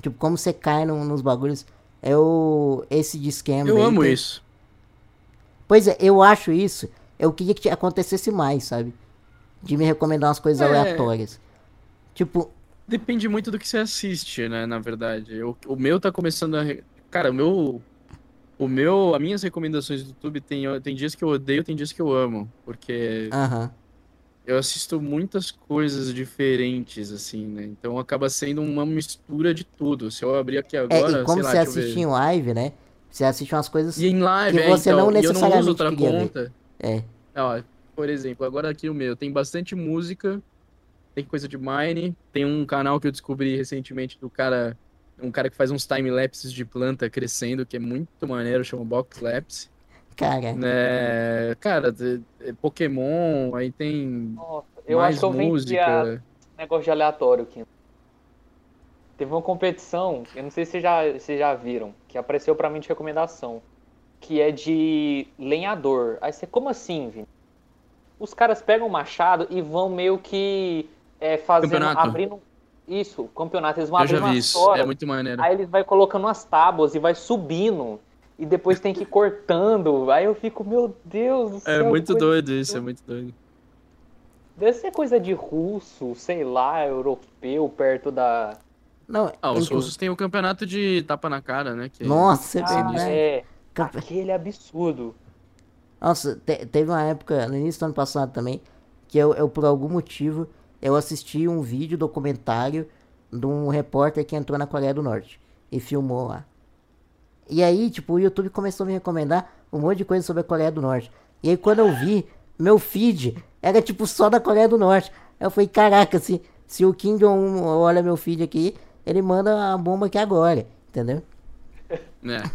Tipo, como você cai num- nos bagulhos. É o. Esse de scam. Eu amo tem- isso. Pois é, eu acho isso. Eu queria que acontecesse mais, sabe? De me recomendar umas coisas É. aleatórias. Tipo, Depende muito do que você assiste, né, na verdade. O, o meu tá começando a... Cara, o meu... O meu... As minhas recomendações do YouTube tem, tem dias que eu odeio, tem dias que eu amo. Porque aham. Eu assisto muitas coisas diferentes, assim, né? Então acaba sendo uma mistura de tudo. Se eu abrir aqui É, agora, e como sei lá, você assiste em live, né? Você assiste umas coisas. E em live, que é, você então, não e eu não necessariamente uso outra queria ver. conta. É. Ó, por exemplo, agora aqui o meu tem bastante música, tem coisa de Mine, tem um canal que eu descobri recentemente do cara, um cara que faz uns time lapses de planta crescendo, que é muito maneiro, chama Box Lapse. Cara, Né? Cara, de- é Pokémon, aí tem Nossa, eu mais acho que eu vendia música. negócio de aleatório aqui. Teve uma competição, eu não sei se vocês já, vocês já viram, que apareceu pra mim de recomendação, que é de lenhador. Aí você, como assim, Vini? Os caras pegam o machado e vão meio que é, fazendo, Campeonato. abrindo isso, campeonato, eles vão Eu já abrindo vi umas isso, é muito maneiro. aí eles vai colocando umas tábuas e vai subindo, e depois tem que ir cortando, aí eu fico, meu Deus do É céu, muito coisa- doido isso, é muito doido. Deve ser coisa de russo, sei lá, europeu, perto da... não. Ah, os russos têm o campeonato de tapa na cara, né? Que Nossa, é Ah, verdade. é. Campe- Aquele absurdo. Nossa, te- teve uma época, no início do ano passado também, que eu, eu, por algum motivo, eu assisti um vídeo documentário de um repórter que entrou na Coreia do Norte e filmou lá. E aí, tipo, o YouTube começou a me recomendar um monte de coisa sobre a Coreia do Norte. E aí, quando eu vi, meu feed era, tipo, só da Coreia do Norte. Aí eu falei, caraca, se, se o Kim Jong-un olha meu feed aqui, ele manda a bomba aqui agora, entendeu? É.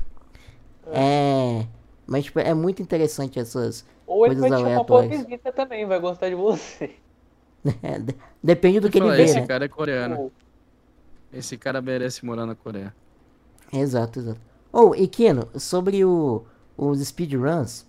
É... Mas, tipo, é muito interessante essas Ou ele coisas vai te chamar pra aleatórias. visita também, vai gostar de você. É, de- Depende do que ele vê, esse né? cara é coreano. Ou- Esse cara merece morar na Coreia. Exato, exato. Ou, e Kino, sobre o, os speedruns,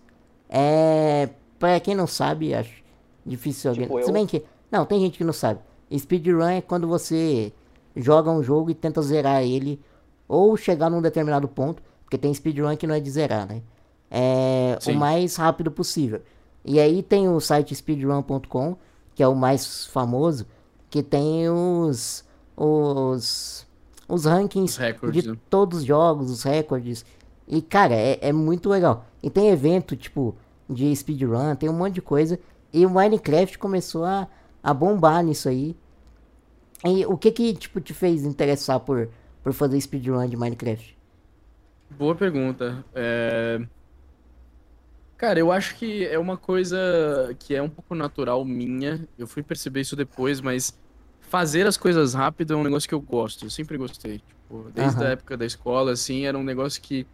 é. Pra quem não sabe, acho difícil alguém. Tipo Se eu? bem que. Não, tem gente que não sabe. Speedrun é quando você joga um jogo e tenta zerar ele, ou chegar num determinado ponto, porque tem speedrun que não é de zerar, né? É o Sim. mais rápido possível. E aí tem o site speedrun.com, que é o mais famoso, que tem os. os. Os rankings Os recordes, de né? todos os jogos, os recordes. E, cara, é, é muito legal. E tem evento, tipo, de speedrun, tem um monte de coisa. E o Minecraft começou a, a bombar nisso aí. E o que que, tipo, te fez interessar por, por fazer speedrun de Minecraft? Boa pergunta. É, Cara, eu acho que é uma coisa que é um pouco natural minha. Eu fui perceber isso depois, mas fazer as coisas rápido é um negócio que eu gosto. Eu sempre gostei. Tipo, desde Aham. a época da escola, assim, era um negócio que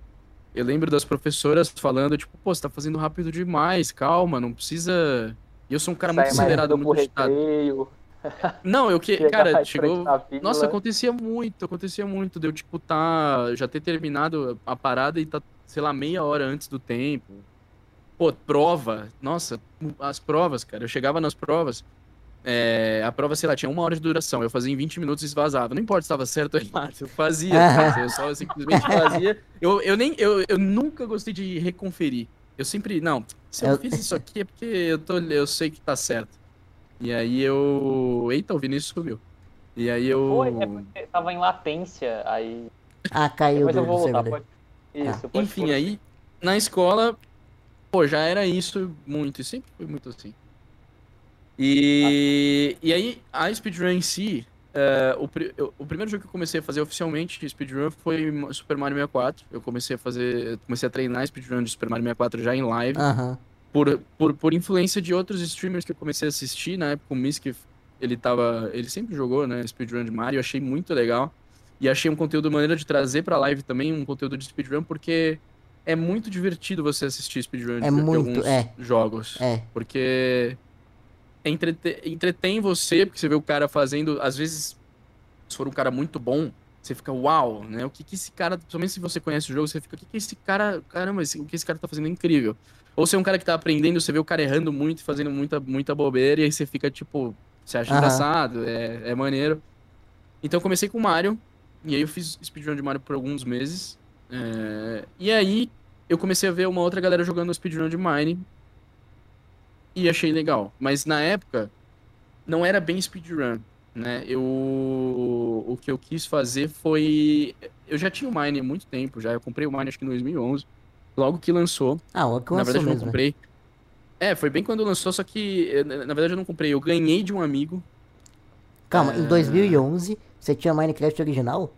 eu lembro das professoras falando, tipo, pô, você tá fazendo rápido demais, calma, não precisa. E eu sou um cara muito Sai mais acelerado, muito agitado. Não, eu que, cara, chegou. Nossa, acontecia muito, acontecia muito. De eu, tipo, tá. Já ter terminado a parada e tá, sei lá, meia hora antes do tempo. Pô, prova. Nossa, as provas, cara. Eu chegava nas provas. É, a prova, sei lá, tinha uma hora de duração. Eu fazia em 20 minutos e vazava. Não importa se estava certo ou errado. Eu fazia. cara, eu só simplesmente fazia. Eu, eu nem. Eu, eu nunca gostei de reconferir. Eu sempre. Não, se eu Eu- fiz isso aqui é porque eu, tô, eu sei que tá certo. E aí eu. Eita, o Vinícius subiu. E aí eu. Foi, é porque tava em latência, aí. Ah, caiu Mas do, eu vou voltar, pode. Isso, pode Enfim, aí na escola, pô, já era isso muito, e sempre foi muito assim. E, e aí, a speedrun em si, é, o, eu- o primeiro jogo que eu comecei a fazer oficialmente de speedrun foi Super Mario 64. Eu comecei a fazer, comecei a treinar speedrun de Super Mario 64 já em live. Por, por, por influência de outros streamers que eu comecei a assistir, na época o Miskiff, ele tava, ele sempre jogou, né, speedrun de Mario, eu achei muito legal. E achei um conteúdo maneiro de trazer pra live também, um conteúdo de speedrun, porque é muito divertido você assistir speedrun de, É de muito, alguns é. jogos. É. Porque entrete- entretém você, porque você vê o cara fazendo, às vezes, se for um cara muito bom, você fica, uau, né? O que que esse cara, principalmente se você conhece o jogo, você fica, o que que esse cara, caramba, esse- o que esse cara tá fazendo é incrível. Ou se é um cara que tá aprendendo, você vê o cara errando muito, fazendo muita, muita bobeira, e aí você fica, tipo, você acha Aham. engraçado, é, é maneiro. Então eu comecei com Mario, e aí eu fiz speedrun de Mario por alguns meses. é, e aí eu comecei a ver uma outra galera jogando speedrun de Mine, e achei legal. Mas na época, não era bem speedrun, né? Eu, o que eu quis fazer foi... Eu já tinha o Mine há muito tempo, já. Eu comprei o Mine acho que em 2011, logo que lançou. Ah, o que Na lançou verdade, eu não mesmo. comprei. É, foi bem quando lançou, só que, eh, na na verdade, eu não comprei. Eu ganhei de um amigo. Calma, É. em 2011 você tinha Minecraft original?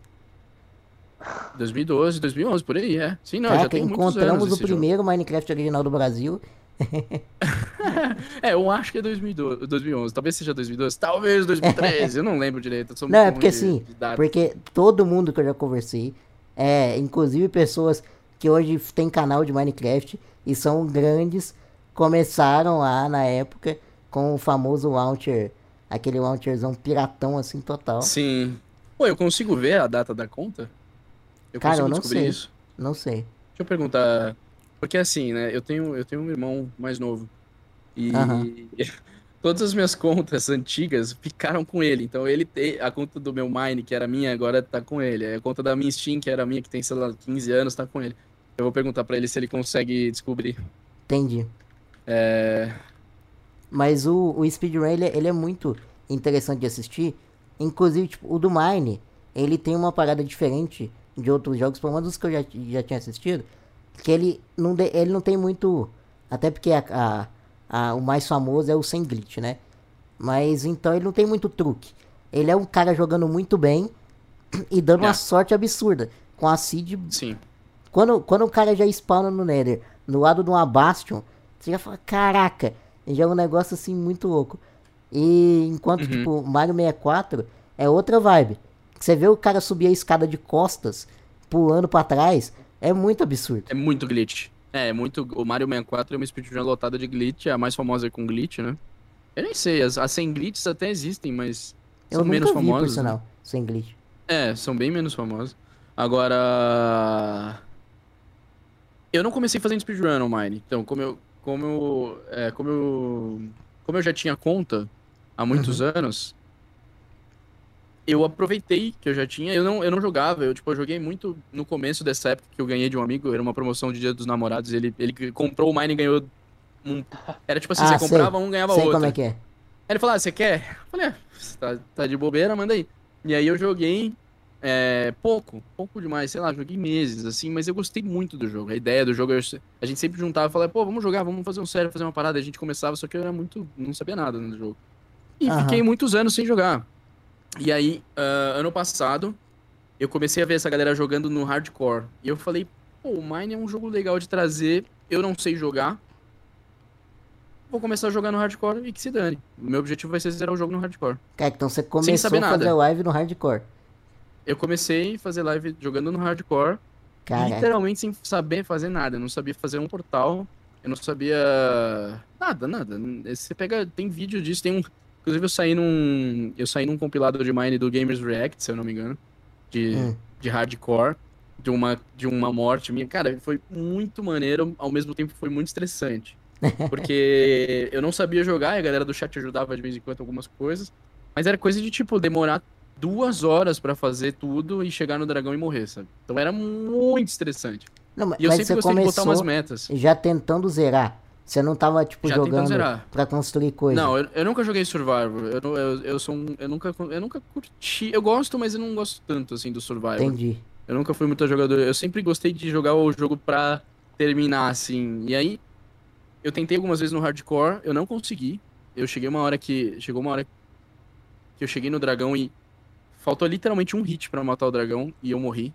2012, 2011, por aí, é. Sim, não, já Caraca, tem muitos encontramos anos o esse jogo. primeiro Minecraft original do Brasil. É, eu acho que é 2012, 2011. Talvez seja 2012, talvez 2013, eu não lembro direito. Não, é porque assim, data. Porque todo mundo que eu já conversei, é, inclusive pessoas que hoje tem canal de Minecraft e são grandes, começaram lá na época com o famoso launcher, aquele launcherzão piratão assim total. Sim. Pô, eu consigo ver a data da conta? Eu Cara, eu não descobrir sei. isso? Não sei. Deixa eu perguntar. Porque assim, né? Eu tenho, eu tenho um irmão mais novo. E todas as minhas contas antigas ficaram com ele. Então ele tem a conta do meu Mine, que era minha, agora tá com ele. A conta da minha Steam, que era minha, que tem, sei lá, 15 anos, tá com ele. Eu vou perguntar pra ele se ele consegue descobrir. Entendi. É... Mas o, o speedrun, ele, é- ele é muito interessante de assistir. Inclusive, tipo, o do Mine, ele tem uma parada diferente de outros jogos, pelo menos os que eu já, já tinha assistido. Que ele não, de- ele não tem muito. Até porque a, a- a- o mais famoso é o sem glitch, né? Mas então ele não tem muito truque. Ele é um cara jogando muito bem e dando uma É. sorte absurda. Com a Seed Sim. quando, quando o cara já spawna no Nether, no lado de uma Bastion, você já fala, caraca, já é um negócio assim muito louco. E enquanto, Uhum. tipo, Mario 64 é outra vibe. Você vê o cara subir a escada de costas, pulando pra trás, é muito absurdo. É muito glitch. É, é muito. O Mario 64 é uma speedrun lotada de glitch, é a mais famosa com glitch, né? Eu nem sei, as, as sem glitches até existem, mas Eu são menos vi, famosas. né? sinal, sem glitch. É, são bem menos famosas. Agora. Eu não comecei fazendo speedrun online. Então, como eu. Como eu. é, como eu. Como eu já tinha conta há muitos anos. Eu aproveitei que eu já tinha. Eu não, eu não jogava. Eu, tipo, eu joguei muito no começo dessa época que eu ganhei de um amigo. Era uma promoção de Dia dos Namorados. Ele, ele comprou o Mine e ganhou um. Era tipo assim: Ah, você sei. comprava um, ganhava Sei outro. como é que é. Aí ele falou, ah, você quer? Eu falei, ah, tá, tá de bobeira, manda aí. E aí eu joguei é, pouco, pouco demais, sei lá, joguei meses, assim, mas eu gostei muito do jogo. A ideia do jogo, eu- a gente sempre juntava e falava, pô, vamos jogar, vamos fazer um sério, fazer uma parada. A gente começava, só que eu era muito, não sabia nada no jogo. E Aham. fiquei muitos anos sem jogar. E aí, ah, ano passado, eu comecei a ver essa galera jogando no hardcore. E eu falei, pô, o Mine é um jogo legal de trazer, eu não sei jogar. Vou começar a jogar no hardcore e que se dane. O meu objetivo vai ser zerar o jogo no hardcore. Cara, então você começou saber a fazer nada. live no hardcore. Eu comecei a fazer live jogando no hardcore, Caraca. literalmente sem saber fazer nada. Eu não sabia fazer um portal, eu não sabia nada, nada. Você pega, tem vídeo disso, tem um, inclusive eu saí num, eu saí num compilado de mine do Gamers React, se eu não me engano, de, Hum. de hardcore, de uma de uma morte minha. Cara, foi muito maneiro, ao mesmo tempo foi muito estressante. Porque eu não sabia jogar e a galera do chat ajudava de vez em quando algumas coisas. Mas era coisa de, tipo, demorar duas horas pra fazer tudo e chegar no dragão e morrer, sabe? Então era muito estressante. Não, mas E eu mas sempre gostei de botar umas começou metas. já tentando zerar. Você não tava, tipo, Já jogando pra construir coisa. Não, eu, eu nunca joguei Survivor. Eu, eu, eu sou um, eu nunca eu nunca curti. Eu gosto, mas eu não gosto tanto assim do Survivor. Entendi. Eu nunca fui muito jogador. Eu sempre gostei de jogar o jogo pra terminar, assim. E aí, eu tentei algumas vezes no hardcore, eu não consegui. Eu cheguei uma hora que. Chegou uma hora que eu cheguei no dragão e faltou literalmente um hit pra matar o dragão e eu morri.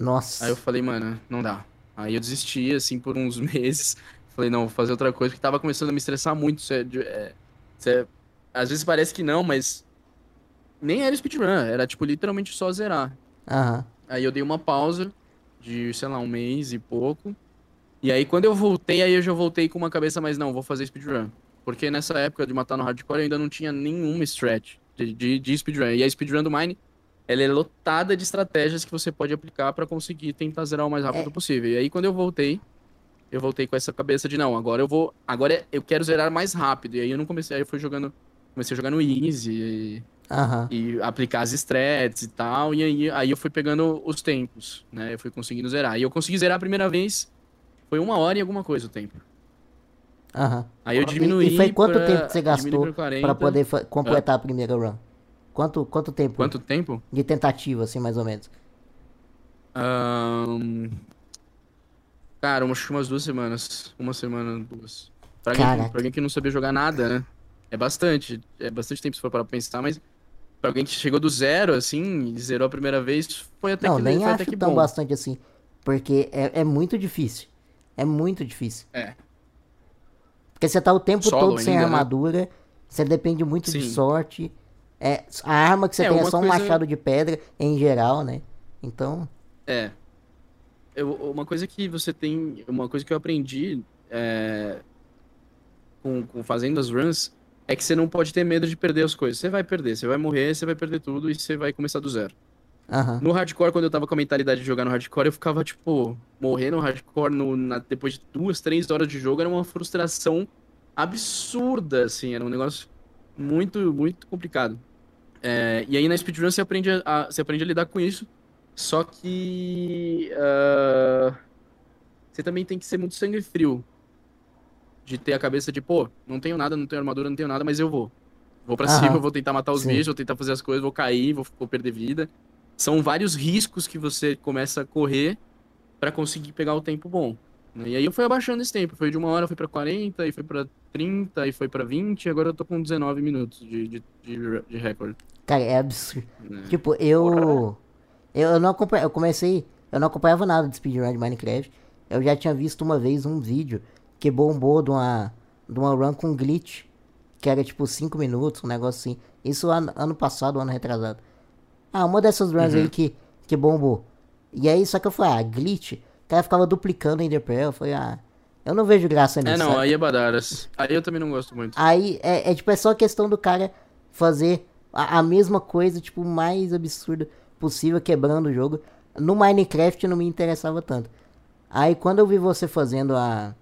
Nossa. Aí eu falei, mano, não dá. Aí eu desisti, assim, por uns meses. Falei, não, vou fazer outra coisa, porque tava começando a me estressar muito. Isso é, é- isso é- às vezes parece que não, mas. Nem era speedrun, era tipo literalmente só zerar. Aham. Aí eu dei uma pausa de, sei lá, um mês e pouco. E aí quando eu voltei, aí eu já voltei com uma cabeça mais, não, vou fazer speedrun. Porque nessa época de matar no hardcore eu ainda não tinha nenhuma stretch de, de, de speedrun. E a speedrun do Mine, ela é lotada de estratégias que você pode aplicar pra conseguir tentar zerar o mais rápido possível. E aí quando eu voltei, eu voltei com essa cabeça de, não, agora eu vou, agora eu quero zerar mais rápido. E aí eu não comecei, aí eu fui jogando, comecei a jogar no easy, e Aham. e aplicar as strats e tal, e aí, aí eu fui pegando os tempos, né? Eu fui conseguindo zerar. E eu consegui zerar a primeira vez, foi uma hora e alguma coisa o tempo. Aham. Aí eu E- diminuí. E foi quanto pra- tempo que você gastou pra 40. pra poder completar a primeira run? Quanto, quanto tempo Quanto tempo? de tentativa, assim, mais ou menos? Ahn, Cara, umas, umas duas semanas. Uma semana, duas. Pra alguém, que- pra alguém que não sabia jogar nada, né? É bastante. É bastante tempo se for para pensar, mas pra alguém que chegou do zero, assim, e zerou a primeira vez, foi até não, que, nem foi até acho que tão bom. bastante assim. Porque é, é muito difícil. É muito difícil. É. Porque você tá o tempo Solo todo sem ainda, né? armadura. Você depende muito de Sim. sorte. É, a arma que você É, tem é só um coisa- machado de pedra, em geral, né? Então, É. Eu, uma coisa que você tem. Uma coisa que eu aprendi é, com, com fazendo as runs é que você não pode ter medo de perder as coisas. Você vai perder, você vai morrer, você vai perder tudo e você vai começar do zero. aham. No hardcore, quando eu tava com a mentalidade de jogar no hardcore, eu ficava, tipo, morrer no hardcore no, na- depois de duas, três horas de jogo era uma frustração absurda, assim, era um negócio muito, muito complicado. É, e aí na speedrun você aprende a, a- você aprende a lidar com isso, só que ah, você também tem que ser muito sangue frio. De ter a cabeça de, pô, não tenho nada, não tenho armadura, não tenho nada, mas eu vou. Vou pra Aham. cima, vou tentar matar os Sim. bichos, vou tentar fazer as coisas, vou cair, vou, vou perder vida. São vários riscos que você começa a correr pra conseguir pegar o tempo bom. E aí eu fui abaixando esse tempo. Foi de uma hora, foi pra 40, aí foi pra 30, aí foi pra 20, e agora eu tô com 19 minutos de, de, de, de recorde. Cara, é absurdo. né? Tipo, eu. Eu não acompanhava. Eu comecei. Eu não acompanhava nada de speedrun de Minecraft. Eu já tinha visto uma vez um vídeo que bombou de uma, de uma run com glitch. Que era tipo 5 minutos, um negócio assim. Isso ano, ano passado, ano retrasado. Ah, uma dessas runs aí que, que bombou. E aí, só que eu falei, ah, glitch. O cara ficava duplicando Ender Pearl. Eu falei, ah, eu não vejo graça nisso. É, não, sabe? aí é badaras. Aí eu também não gosto muito. Aí é, é tipo, é só questão do cara fazer a, a mesma coisa, tipo, mais absurda possível, quebrando o jogo. No Minecraft não me interessava tanto. Aí quando eu vi você fazendo a,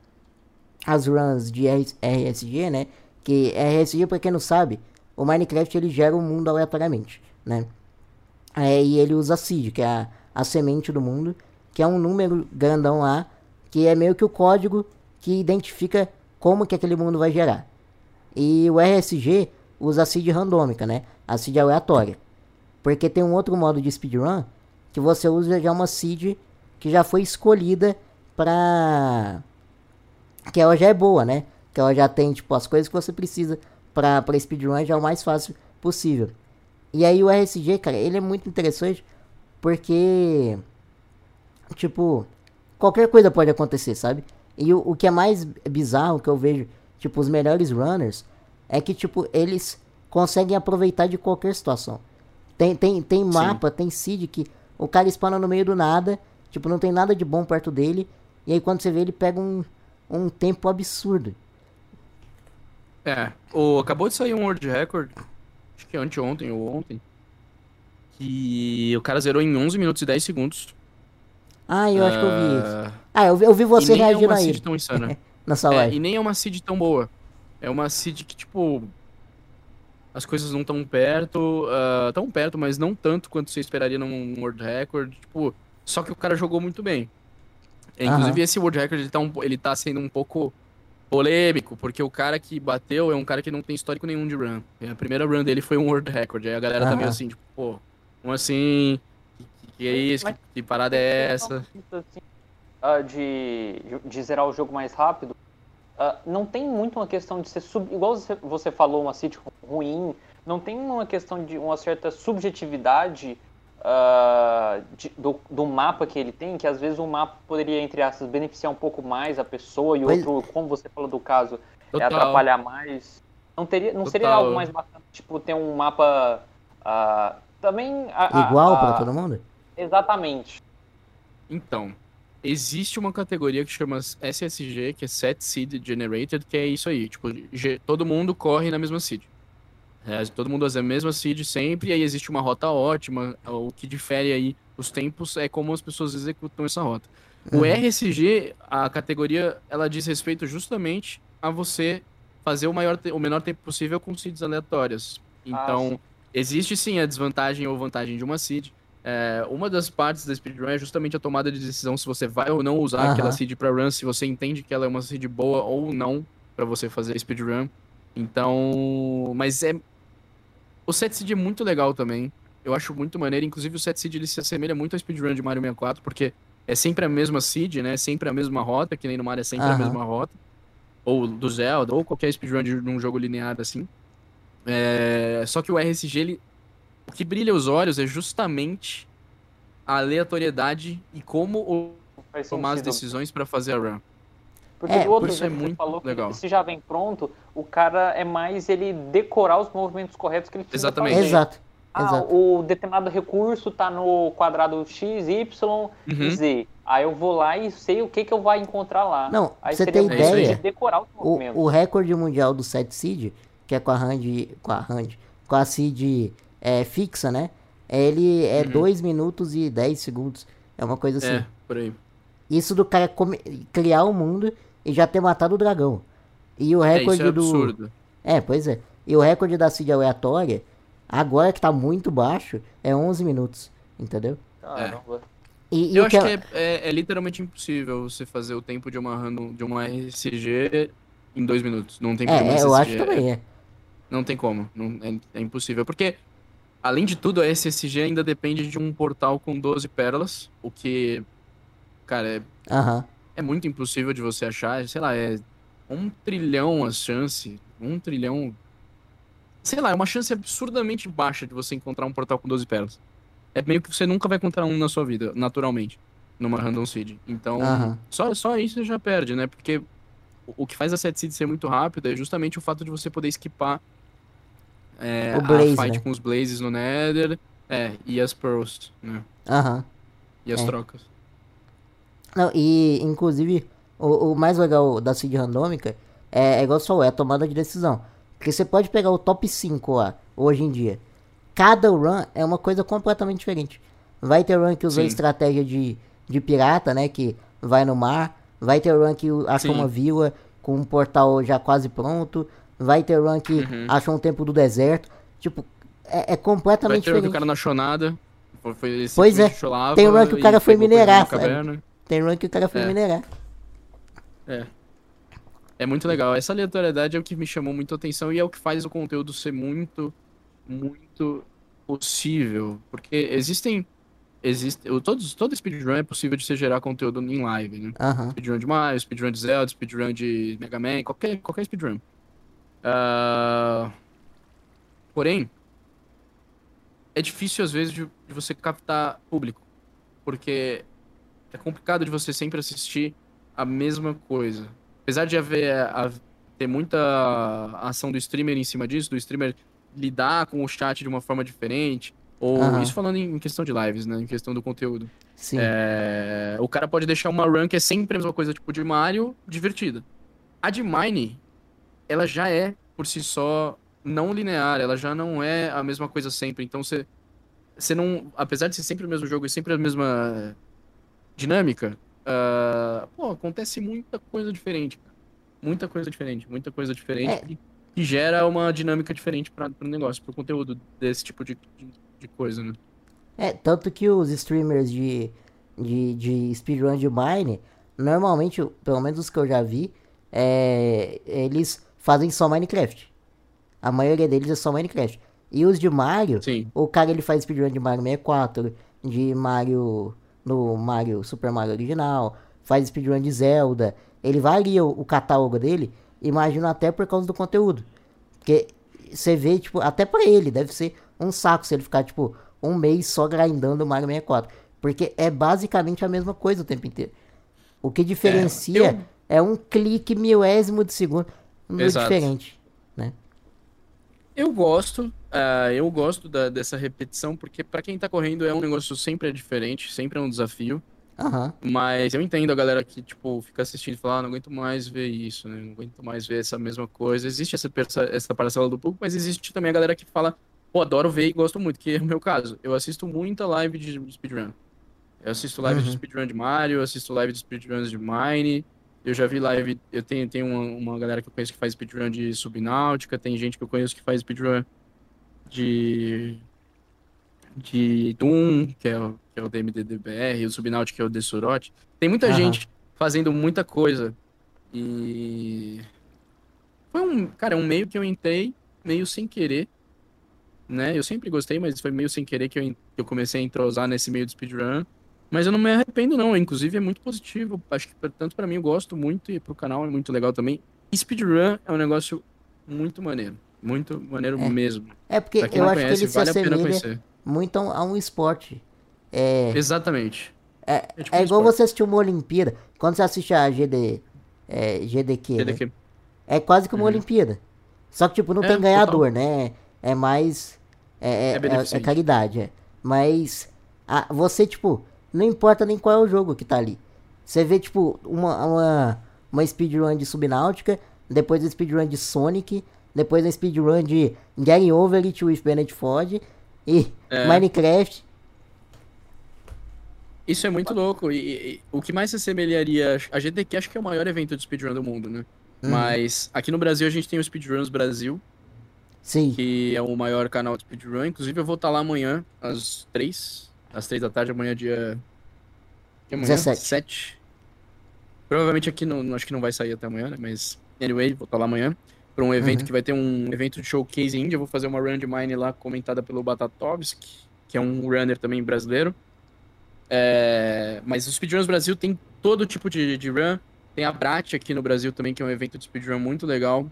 as runs de RS RSG, né? Que RSG, pra quem não sabe, o Minecraft ele gera o mundo aleatoriamente, né? É, e ele usa seed, que é a, a semente do mundo, que é um número grandão lá, que é meio que o código que identifica como que aquele mundo vai gerar. E o RSG usa a seed randômica, né? A seed aleatória. Porque tem um outro modo de speedrun que você usa já uma seed que já foi escolhida pra. Que ela já é boa, né? Que ela já tem, tipo, as coisas que você precisa pra, pra speedrun já é o mais fácil possível. E aí o RSG, cara, ele é muito interessante porque. Tipo, qualquer coisa pode acontecer, sabe? E o, o que é mais bizarro que eu vejo, tipo, os melhores runners, é que, tipo, eles conseguem aproveitar de qualquer situação. Tem, tem, tem mapa, tem seed que o cara spawna no meio do nada, tipo, não tem nada de bom perto dele, e aí quando você vê ele pega um, um tempo absurdo. É, o, acabou de sair um World Record, acho que anteontem ou ontem, que o cara zerou em 11 minutos e 10 segundos. Ah, eu acho que eu vi isso. Ah, eu vi, eu vi você e nem é reagindo uma seed tão insana. nessa É, live. e nem é uma seed tão boa. É uma seed que, tipo. As coisas não tão perto. ah, tão perto, mas não tanto quanto você esperaria num World Record. Tipo, só que o cara jogou muito bem. É, Inclusive, Aham. esse World Record ele tá, um, ele tá sendo um pouco polêmico, porque o cara que bateu é um cara que não tem histórico nenhum de run. A primeira run dele foi um World Record. Aí a galera tá meio assim, tipo, pô, como assim? Que, que é isso? Que, que parada é essa? Assim, ah, de, de zerar o jogo mais rápido, ah, não tem muito uma questão de ser sub, igual você, falou, uma city ruim, não tem uma questão de uma certa subjetividade ah, de- do, do mapa que ele tem, que às vezes o mapa poderia, entre aspas, beneficiar um pouco mais a pessoa e Pois- outro, como você falou do caso, é atrapalhar mais. Não, teria, não seria Total. algo mais bacana, tipo, ter um mapa ah, também... a- a- Igual a- pra todo mundo? Exatamente. Então, existe uma categoria que chama SSG, que é Set Seed Generated, que é isso aí. Tipo, todo mundo corre na mesma seed. É, todo mundo usa a mesma seed sempre, e aí existe uma rota ótima. O que difere aí os tempos é como as pessoas executam essa rota. O Uhum. RSG, a categoria, ela diz respeito justamente a você fazer o, maior te- o menor tempo possível com seeds aleatórias. Então, sim. existe sim a desvantagem ou vantagem de uma seed. É, uma das partes da speedrun é justamente a tomada de decisão se você vai ou não usar aquela seed pra run, se você entende que ela é uma seed boa ou não pra você fazer speedrun. Então, mas é o set seed é muito legal também. Eu acho muito maneiro, inclusive o set seed ele se assemelha muito ao speedrun de Mario 64, porque é sempre a mesma seed, né? Sempre a mesma rota, que nem no Mario é sempre a mesma rota. Ou do Zelda, ou qualquer speedrun de um jogo linear assim. É, Só que o RSG, ele... o que brilha os olhos é justamente a aleatoriedade e como o- Faz tomar as decisões pra fazer a run. Porque É, do outro por isso é muito falou que legal. se já vem pronto, o cara é mais ele decorar os movimentos corretos que ele precisa Exatamente. fazer. Exato. Ah, Exato. o determinado recurso tá no quadrado X, Y Uhum. Z. Aí eu vou lá e sei o que que eu vou encontrar lá. Não, Aí você seria tem ideia? de decorar os O, movimentos. o recorde mundial do set seed, que é com a hand, com a hand, com a seed é, fixa, né? Ele é Uhum. 2 minutos e 10 segundos. É uma coisa assim. É, por aí. Isso do cara come- criar o mundo e já ter matado o dragão. E o É, isso recorde é do. absurdo. É, pois é. E o recorde da seed aleatória, agora que tá muito baixo, é 11 minutos. Entendeu? Caramba. E, e Eu acho é- que é, é- é literalmente impossível você fazer o tempo de uma random, de uma RSG em dois minutos. Não tem É, como é, eu acho também, é. Não tem como. Não, é, é impossível. Porque, além de tudo, a SSG ainda depende de um portal com 12 pérolas, o que, cara, é, Aham. é muito impossível de você achar, sei lá, é um trilhão a chance, um trilhão. Sei lá, é uma chance absurdamente baixa de você encontrar um portal com 12 pérolas. É meio que você nunca vai encontrar um na sua vida, naturalmente, numa random seed. Então, Aham. só, só isso você já perde, né? Porque o- o que faz a set seed ser muito rápida é justamente o fato de você poder esquipar é, O Blaze, a fight né? com os Blazes no Nether é, e as Pearls, né? Aham. E as É. trocas. Não, e inclusive o, o mais legal da seed randômica é, é igual só é a tomada de decisão. Porque você pode pegar o top 5 lá, hoje em dia. Cada run é uma coisa completamente diferente. Vai ter run que usa estratégia de, de pirata, né? Que vai no mar. Vai ter run que Sim. uma vila com um portal já quase pronto. Vai ter run que Uhum. achou um tempo do deserto. Tipo, é, é Vai completamente ter o que o diferente. cara não achou nada. Foi, Pois é. cholava Tem uma que o cara foi minerar, na. Tem run que o cara foi É. minerar. É. É muito legal. Essa aleatoriedade é o que me chamou muito a atenção e é o que faz o conteúdo ser muito, muito possível. Porque existem. Existe, o- todos, todo speedrun é possível de você gerar conteúdo em live, né? Aham. Speedrun de Mario, speedrun de Zelda, speedrun de Mega Man, qualquer, qualquer speedrun. Ah, porém, é difícil às vezes de, de você captar público. Porque é complicado de você sempre assistir a mesma coisa. Apesar de haver a- ter muita ação do streamer em cima disso, do streamer lidar com o chat de uma forma diferente, ou Aham. isso falando em questão de lives, né, em questão do conteúdo. Sim. É, o cara pode deixar uma run que é sempre a mesma coisa, tipo de Mario, divertida. A de Mine, ela já é, por si só, não linear, ela já não é a mesma coisa sempre. Então você. Você não. Apesar de ser sempre o mesmo jogo e sempre a mesma dinâmica, ah, pô, acontece muita coisa diferente. Muita coisa diferente, muita coisa diferente É. que, que gera uma dinâmica diferente para o negócio, para o conteúdo desse tipo de, de, de coisa, né? É, tanto que os streamers de, de, de speedrun de Mine, normalmente, pelo menos os que eu já vi, é, eles fazem só Minecraft. A maioria deles é só Minecraft. E os de Mario, Sim. o cara ele faz speedrun de Mario 64, de Mario no Mario Super Mario original, faz speedrun de Zelda. Ele varia o, o catálogo dele, imagino até por causa do conteúdo. Porque você vê, tipo, até pra ele deve ser um saco se ele ficar, tipo, um mês só grindando o Mario 64. Porque é basicamente a mesma coisa o tempo inteiro. O que diferencia eu- é um clique milésimo de segundo no Exato. diferente. Né? Eu gosto, ah, eu gosto da- dessa repetição, porque pra quem tá correndo é um negócio sempre é diferente, sempre é um desafio. Aham. Mas eu entendo a galera que, tipo, fica assistindo e fala, ah, não aguento mais ver isso, né? Não aguento mais ver essa mesma coisa. Existe essa, essa parcela do público, mas existe também a galera que fala, pô, adoro ver e gosto muito, que é o meu caso. Eu assisto muita live de speedrun. Eu assisto live de Uhum. speedrun de Mario, eu assisto live de speedruns de Mine. Eu já vi live, eu tenho, tenho uma, uma galera que eu conheço que faz speedrun de Subnáutica, tem gente que eu conheço que faz speedrun de de Doom, que é o, que é o DMDDBR, o Subnáutica que é o Dessurote. Tem muita Aham. gente fazendo muita coisa. E foi um, cara, é um meio que eu entrei meio sem querer, né? Eu sempre gostei, mas foi meio sem querer que eu, que eu comecei a entrosar nesse meio de speedrun. Mas eu não me arrependo não, inclusive é muito positivo. Acho que tanto pra mim eu gosto muito e pro canal é muito legal também. E speedrun é um negócio muito maneiro, muito maneiro É. mesmo. É porque eu acho que conhece, ele se vale a pena assemelha conhecer. muito a um- esporte. É, Exatamente. é, tipo é um igual esporte. você assistir uma Olimpíada. Quando você assiste a GD, é, GDQ, né? GDQ. é quase que uma Uhum. Olimpíada. Só que, tipo, não É, tem total. ganhador, né? É mais. É, é, É é- é caridade, é. Mas a- você, tipo, não importa nem qual é o jogo que tá ali. Você vê, tipo, uma, uma, uma speedrun de Subnáutica, depois a speedrun de Sonic, depois a speedrun de Getting Over It with Bennett Ford e É. Minecraft. Isso é muito louco. E, e- o que mais se assemelharia. A GDQ acho que é o maior evento de speedrun do mundo, né? Uhum. Mas aqui no Brasil a gente tem o Speedruns Brasil, Sim. que é o maior canal de speedrun. Inclusive eu vou estar lá amanhã, às três Às três da tarde, amanhã, dia. Que amanhã? 17. 7. Provavelmente aqui não, acho que não vai sair até amanhã, né? Mas, anyway, vou estar lá amanhã. Para um evento Uhum. que vai ter um evento de showcase índia. Eu vou fazer uma run de mine lá comentada pelo Batatovski, que é um runner também brasileiro. É, mas o Speedruns Brasil tem todo tipo de, de run. Tem a Brat aqui no Brasil também, que é um evento de speedrun muito legal,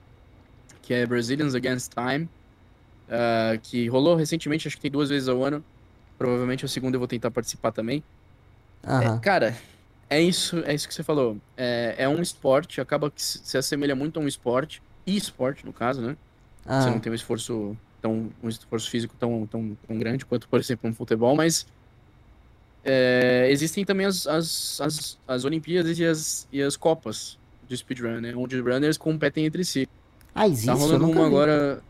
que é Brazilians Against Time, uh, que rolou recentemente, acho que tem duas vezes ao ano. Provavelmente a segunda eu vou tentar participar também. Aham. É, cara, é isso, é isso que você falou. É, é um esporte, acaba que se se assemelha muito a um esporte, e esporte, no caso, né? Você aham. não tem um esforço tão um esforço físico tão, tão, tão grande quanto, por exemplo, um futebol, mas é, existem também as, as, as, as Olimpíadas e as, e as Copas de speedrun, né? Onde runners competem entre si. Ah, existe? Tá rolando uma vi. agora.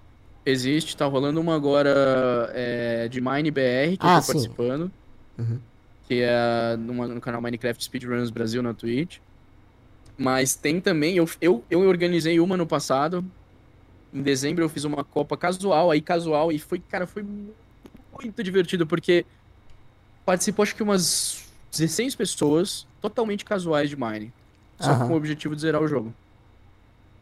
Existe, tá rolando uma agora é, de Mine BR, que Ah, eu tô sim. participando. Uhum. Que é numa- no canal Minecraft Speedruns Brasil na Twitch. Mas tem também, eu, eu, eu organizei uma no passado. Em dezembro eu fiz uma Copa casual, aí casual, e foi, cara, foi muito divertido, porque participou acho que umas 16 pessoas totalmente casuais de Mine. Só Aham. com o objetivo de zerar o jogo.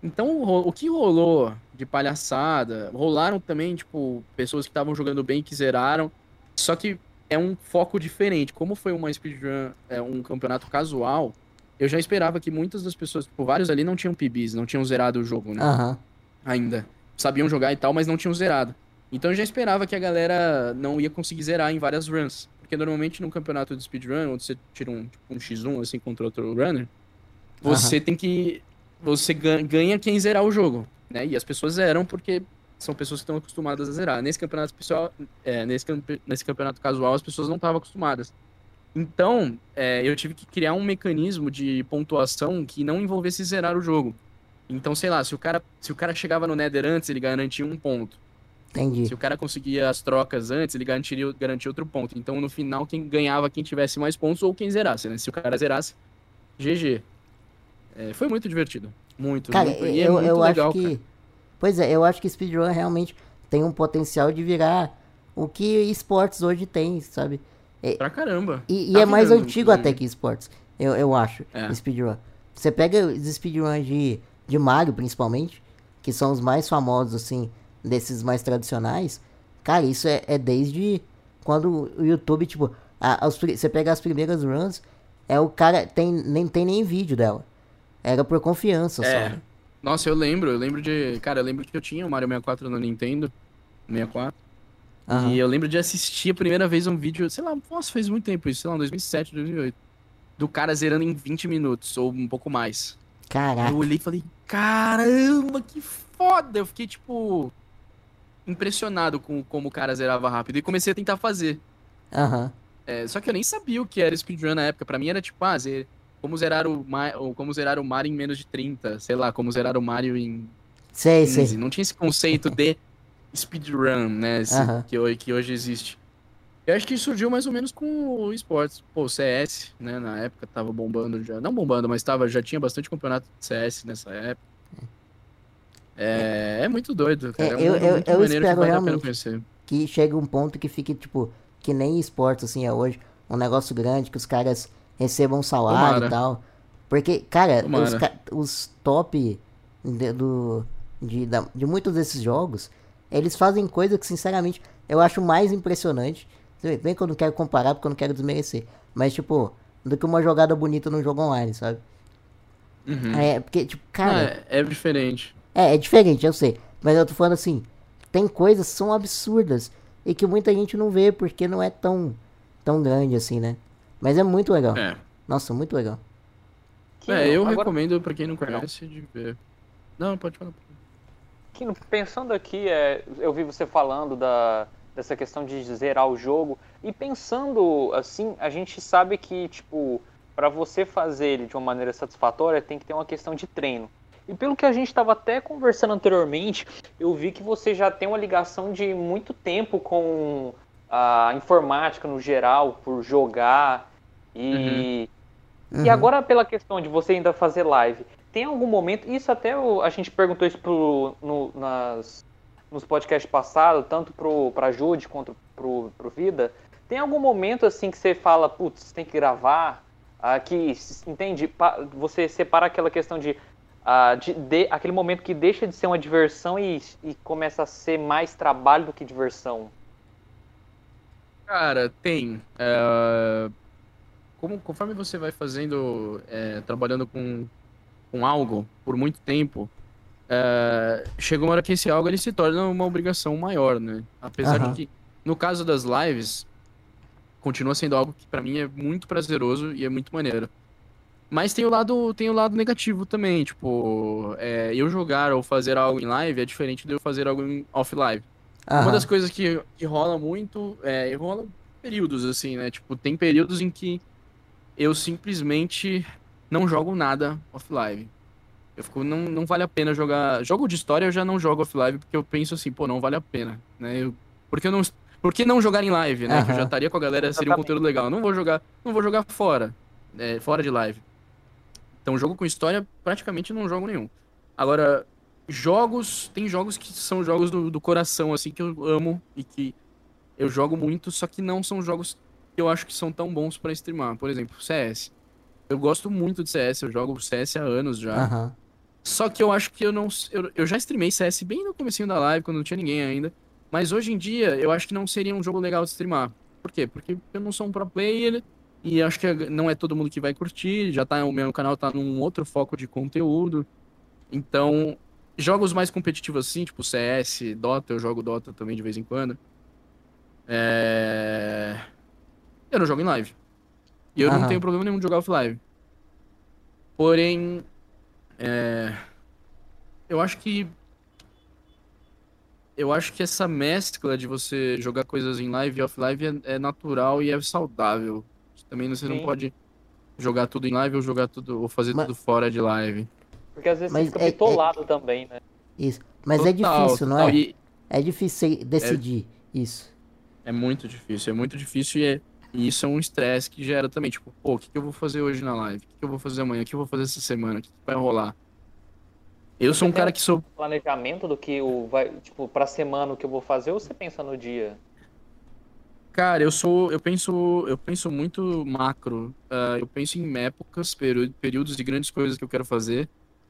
Então, o que rolou de palhaçada, rolaram também, tipo, pessoas que estavam jogando bem que zeraram. Só que é um foco diferente. Como foi uma speedrun, é um campeonato casual, eu já esperava que muitas das pessoas, tipo, vários ali não tinham PBs, não tinham zerado o jogo, né? Aham. Ainda. Sabiam jogar e tal, mas não tinham zerado. Então eu já esperava que a galera não ia conseguir zerar em várias runs. Porque normalmente num campeonato de speedrun, onde você tira um, tipo, um X1 assim contra outro runner, você tem que. Você ga- ganha quem zerar o jogo. Né? E as pessoas zeram porque são pessoas que estão acostumadas a zerar. Nesse campeonato especial, é, nesse, nesse campeonato casual, as pessoas não estavam acostumadas. Então, é, eu tive que criar um mecanismo de pontuação que não envolvesse zerar o jogo. Então, sei lá, se o cara, se o cara chegava no Nether antes, ele garantia um ponto. Entendi. Se o cara conseguia as trocas antes, ele garantiria, garantia outro ponto. Então, no final, quem ganhava quem tivesse mais pontos ou quem zerasse, né? Se o cara zerasse, GG. É, foi muito divertido. Muito, Cara, muito. E é eu, muito eu legal, acho que. cara. Pois é, eu acho que speedrun realmente tem um potencial de virar o que esportes hoje tem, sabe? Pra caramba. E, e Tá é mais virando, antigo até que esportes, eu, eu acho, É. speedrun. Você pega os speedruns de, de Mario, principalmente, que são os mais famosos, assim, desses mais tradicionais. Cara, isso é, é desde quando o YouTube, tipo, a- pri- você pega as primeiras runs, é o cara, tem, nem tem nem vídeo dela. Era por confiança só. É. né? Nossa, eu lembro, eu lembro de. Cara, eu lembro que eu tinha o Mario 64 no Nintendo 64. Aham. E eu lembro de assistir a primeira vez um vídeo, sei lá, nossa, fez muito tempo isso, sei lá, 2007, 2008. Do cara zerando em 20 minutos, ou um pouco mais. Caraca. Eu olhei e falei, caramba, que foda! Eu fiquei, tipo, impressionado com como o cara zerava rápido. E comecei a tentar fazer. Aham. É, só que eu nem sabia o que era speedrun na época. Pra mim era tipo, ah, como zerar o, ou como zerar o Mario em menos de 30. Sei lá, como zerar o Mario em Sei, 15. sei. Não tinha esse conceito de speedrun, né? esse- Aham. que, hoje, que hoje existe. Eu acho que surgiu mais ou menos com o esportes. Pô, o CS, né? Na época tava bombando já. Não bombando, mas tava, já tinha bastante campeonato de CS nessa época. É, é muito doido, cara. É, É, um eu- eu- eu que espero pena realmente conhecer. que chega um ponto que fique, tipo, que nem esportes, assim, é hoje. Um negócio grande, que os caras recebam salário Tomara. e tal. Porque, cara, os, Tomara. os top de, do, de, da- de muitos desses jogos, eles fazem coisa que, sinceramente, eu acho mais impressionante. Bem que eu não quero comparar, porque eu não quero desmerecer. Mas, tipo, do que uma jogada bonita num jogo online, sabe? Uhum. É, porque, tipo, cara... é, é diferente. É, é diferente, eu sei. Mas eu tô falando assim, tem coisas que são absurdas e que muita gente não vê porque não é tão, tão grande assim, né? Mas é muito legal. É. Nossa, muito legal. Kino, É, eu agora- recomendo pra quem não conhece de ver. Não, pode falar. Kino, pensando aqui, é, eu vi você falando da, dessa questão de zerar o jogo. E pensando assim, a gente sabe que, tipo, para você fazer ele de uma maneira satisfatória, tem que ter uma questão de treino. E pelo que a gente estava até conversando anteriormente, eu vi que você já tem uma ligação de muito tempo com a informática no geral, por jogar. E, e Uhum. agora pela questão de você ainda fazer live, tem algum momento, isso até o- a gente perguntou isso pro, no, nas, nos podcasts passados, tanto pro, pra Jude quanto pro, pro Vida, tem algum momento assim que você fala, putz, tem que gravar, ah, que, entende, Pa- você separa aquela questão de, ah, de, de- aquele momento que deixa de ser uma diversão e, e começa a ser mais trabalho do que diversão. Cara, tem. É, como, conforme você vai fazendo, é, trabalhando com, com algo por muito tempo, é, chega uma hora que esse algo ele se torna uma obrigação maior, né? Apesar Aham. de que, no caso das lives, continua sendo algo que pra mim é muito prazeroso e é muito maneiro. Mas tem o lado, tem o lado negativo também, tipo, é, eu jogar ou fazer algo em live é diferente de eu fazer algo em off-live. Uma Aham. das coisas que, que rola muito, é, rola períodos assim, né? Tipo, tem períodos em que eu simplesmente não jogo nada off-live. Eu fico, não, não vale a pena jogar. Jogo de história eu já não jogo off-live porque eu penso assim, pô, não vale a pena, né? Eu, porque eu não. Por que não jogar em live, né? Que eu já estaria com a galera, seria um conteúdo legal. Não vou jogar, não vou jogar fora, é, fora de live. Então, jogo com história, praticamente não jogo nenhum. Agora, jogos, tem jogos que são jogos do, do coração, assim, que eu amo e que eu jogo muito, só que não são jogos eu acho que são tão bons pra streamar. Por exemplo, CS. Eu gosto muito de CS, eu jogo CS há anos já. Aham. Só que eu acho que eu não. Eu, eu já streamei CS bem no comecinho da live, quando não tinha ninguém ainda. Mas hoje em dia, eu acho que não seria um jogo legal de streamar. Por quê? Porque eu não sou um pro player e acho que não é todo mundo que vai curtir. Já tá, o meu canal tá num outro foco de conteúdo. Então, jogos mais competitivos assim, tipo CS, Dota, eu jogo Dota também de vez em quando. É... Eu não jogo em live. E eu não Aham. tenho problema nenhum de jogar off-live. Porém, é, eu acho que eu acho que essa mescla de você jogar coisas em live e off-live é, é natural e é saudável. Também você não Sim. pode jogar tudo em live ou jogar tudo ou fazer Mas- tudo fora de live. Porque às vezes Mas você fica é- é- bitolado também, né? Isso. Mas é Total, difícil, não é? E É difícil decidir isso. é muito difícil, é muito difícil e, é- e isso é um estresse que gera também, tipo, pô, o que, que eu vou fazer hoje na live? O que, que eu vou fazer amanhã? O que eu vou fazer essa semana? O que, que vai rolar? Eu sou um Você tem cara que sou Planejamento do que o vai, tipo, pra semana o que eu vou fazer ou você pensa no dia? Cara, eu sou, eu penso, eu penso muito macro. Ah, eu penso em épocas, período- períodos de grandes coisas que eu quero fazer,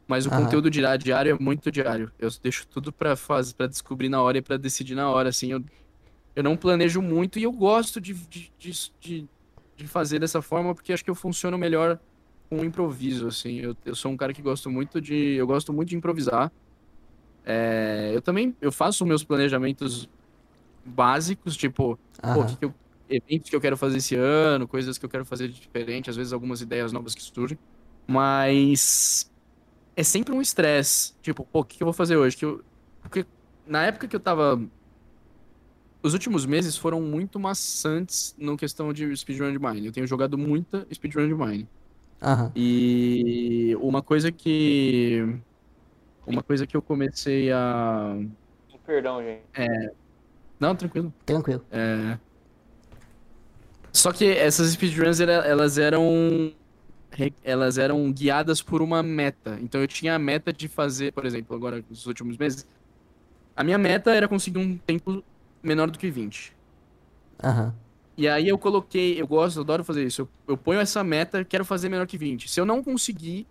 mas o Aham. conteúdo dirá- diário é muito diário. Eu deixo tudo pra fazer, para descobrir na hora e pra decidir na hora, assim. Eu, eu não planejo muito e eu gosto de, de, de, de- fazer dessa forma porque acho que eu funciono melhor com o improviso, assim. Eu, eu sou um cara que gosto muito de, eu gosto muito de improvisar. É, eu também, eu faço meus planejamentos básicos, tipo Pô, que que eu, eventos que eu quero fazer esse ano, coisas que eu quero fazer de diferente, às vezes algumas ideias novas que surgem. Mas é sempre um estresse. Tipo, pô, o que que eu vou fazer hoje? Que eu, porque na época que eu tava. Os últimos meses foram muito maçantes no questão de speedrun de Mine. Eu tenho jogado muita speedrun de Mine. Aham. E uma coisa que. Uma coisa que eu comecei a. Perdão, gente. Não, tranquilo. Tranquilo. É. Só que essas speedruns, elas eram. Elas eram guiadas por uma meta. Então eu tinha a meta de fazer, por exemplo, agora nos últimos meses. A minha meta era conseguir um tempo menor do que 20. Aham. E aí eu coloquei, eu gosto, eu adoro fazer isso. Eu, eu ponho essa meta, quero fazer menor que 20. Se eu não conseguir,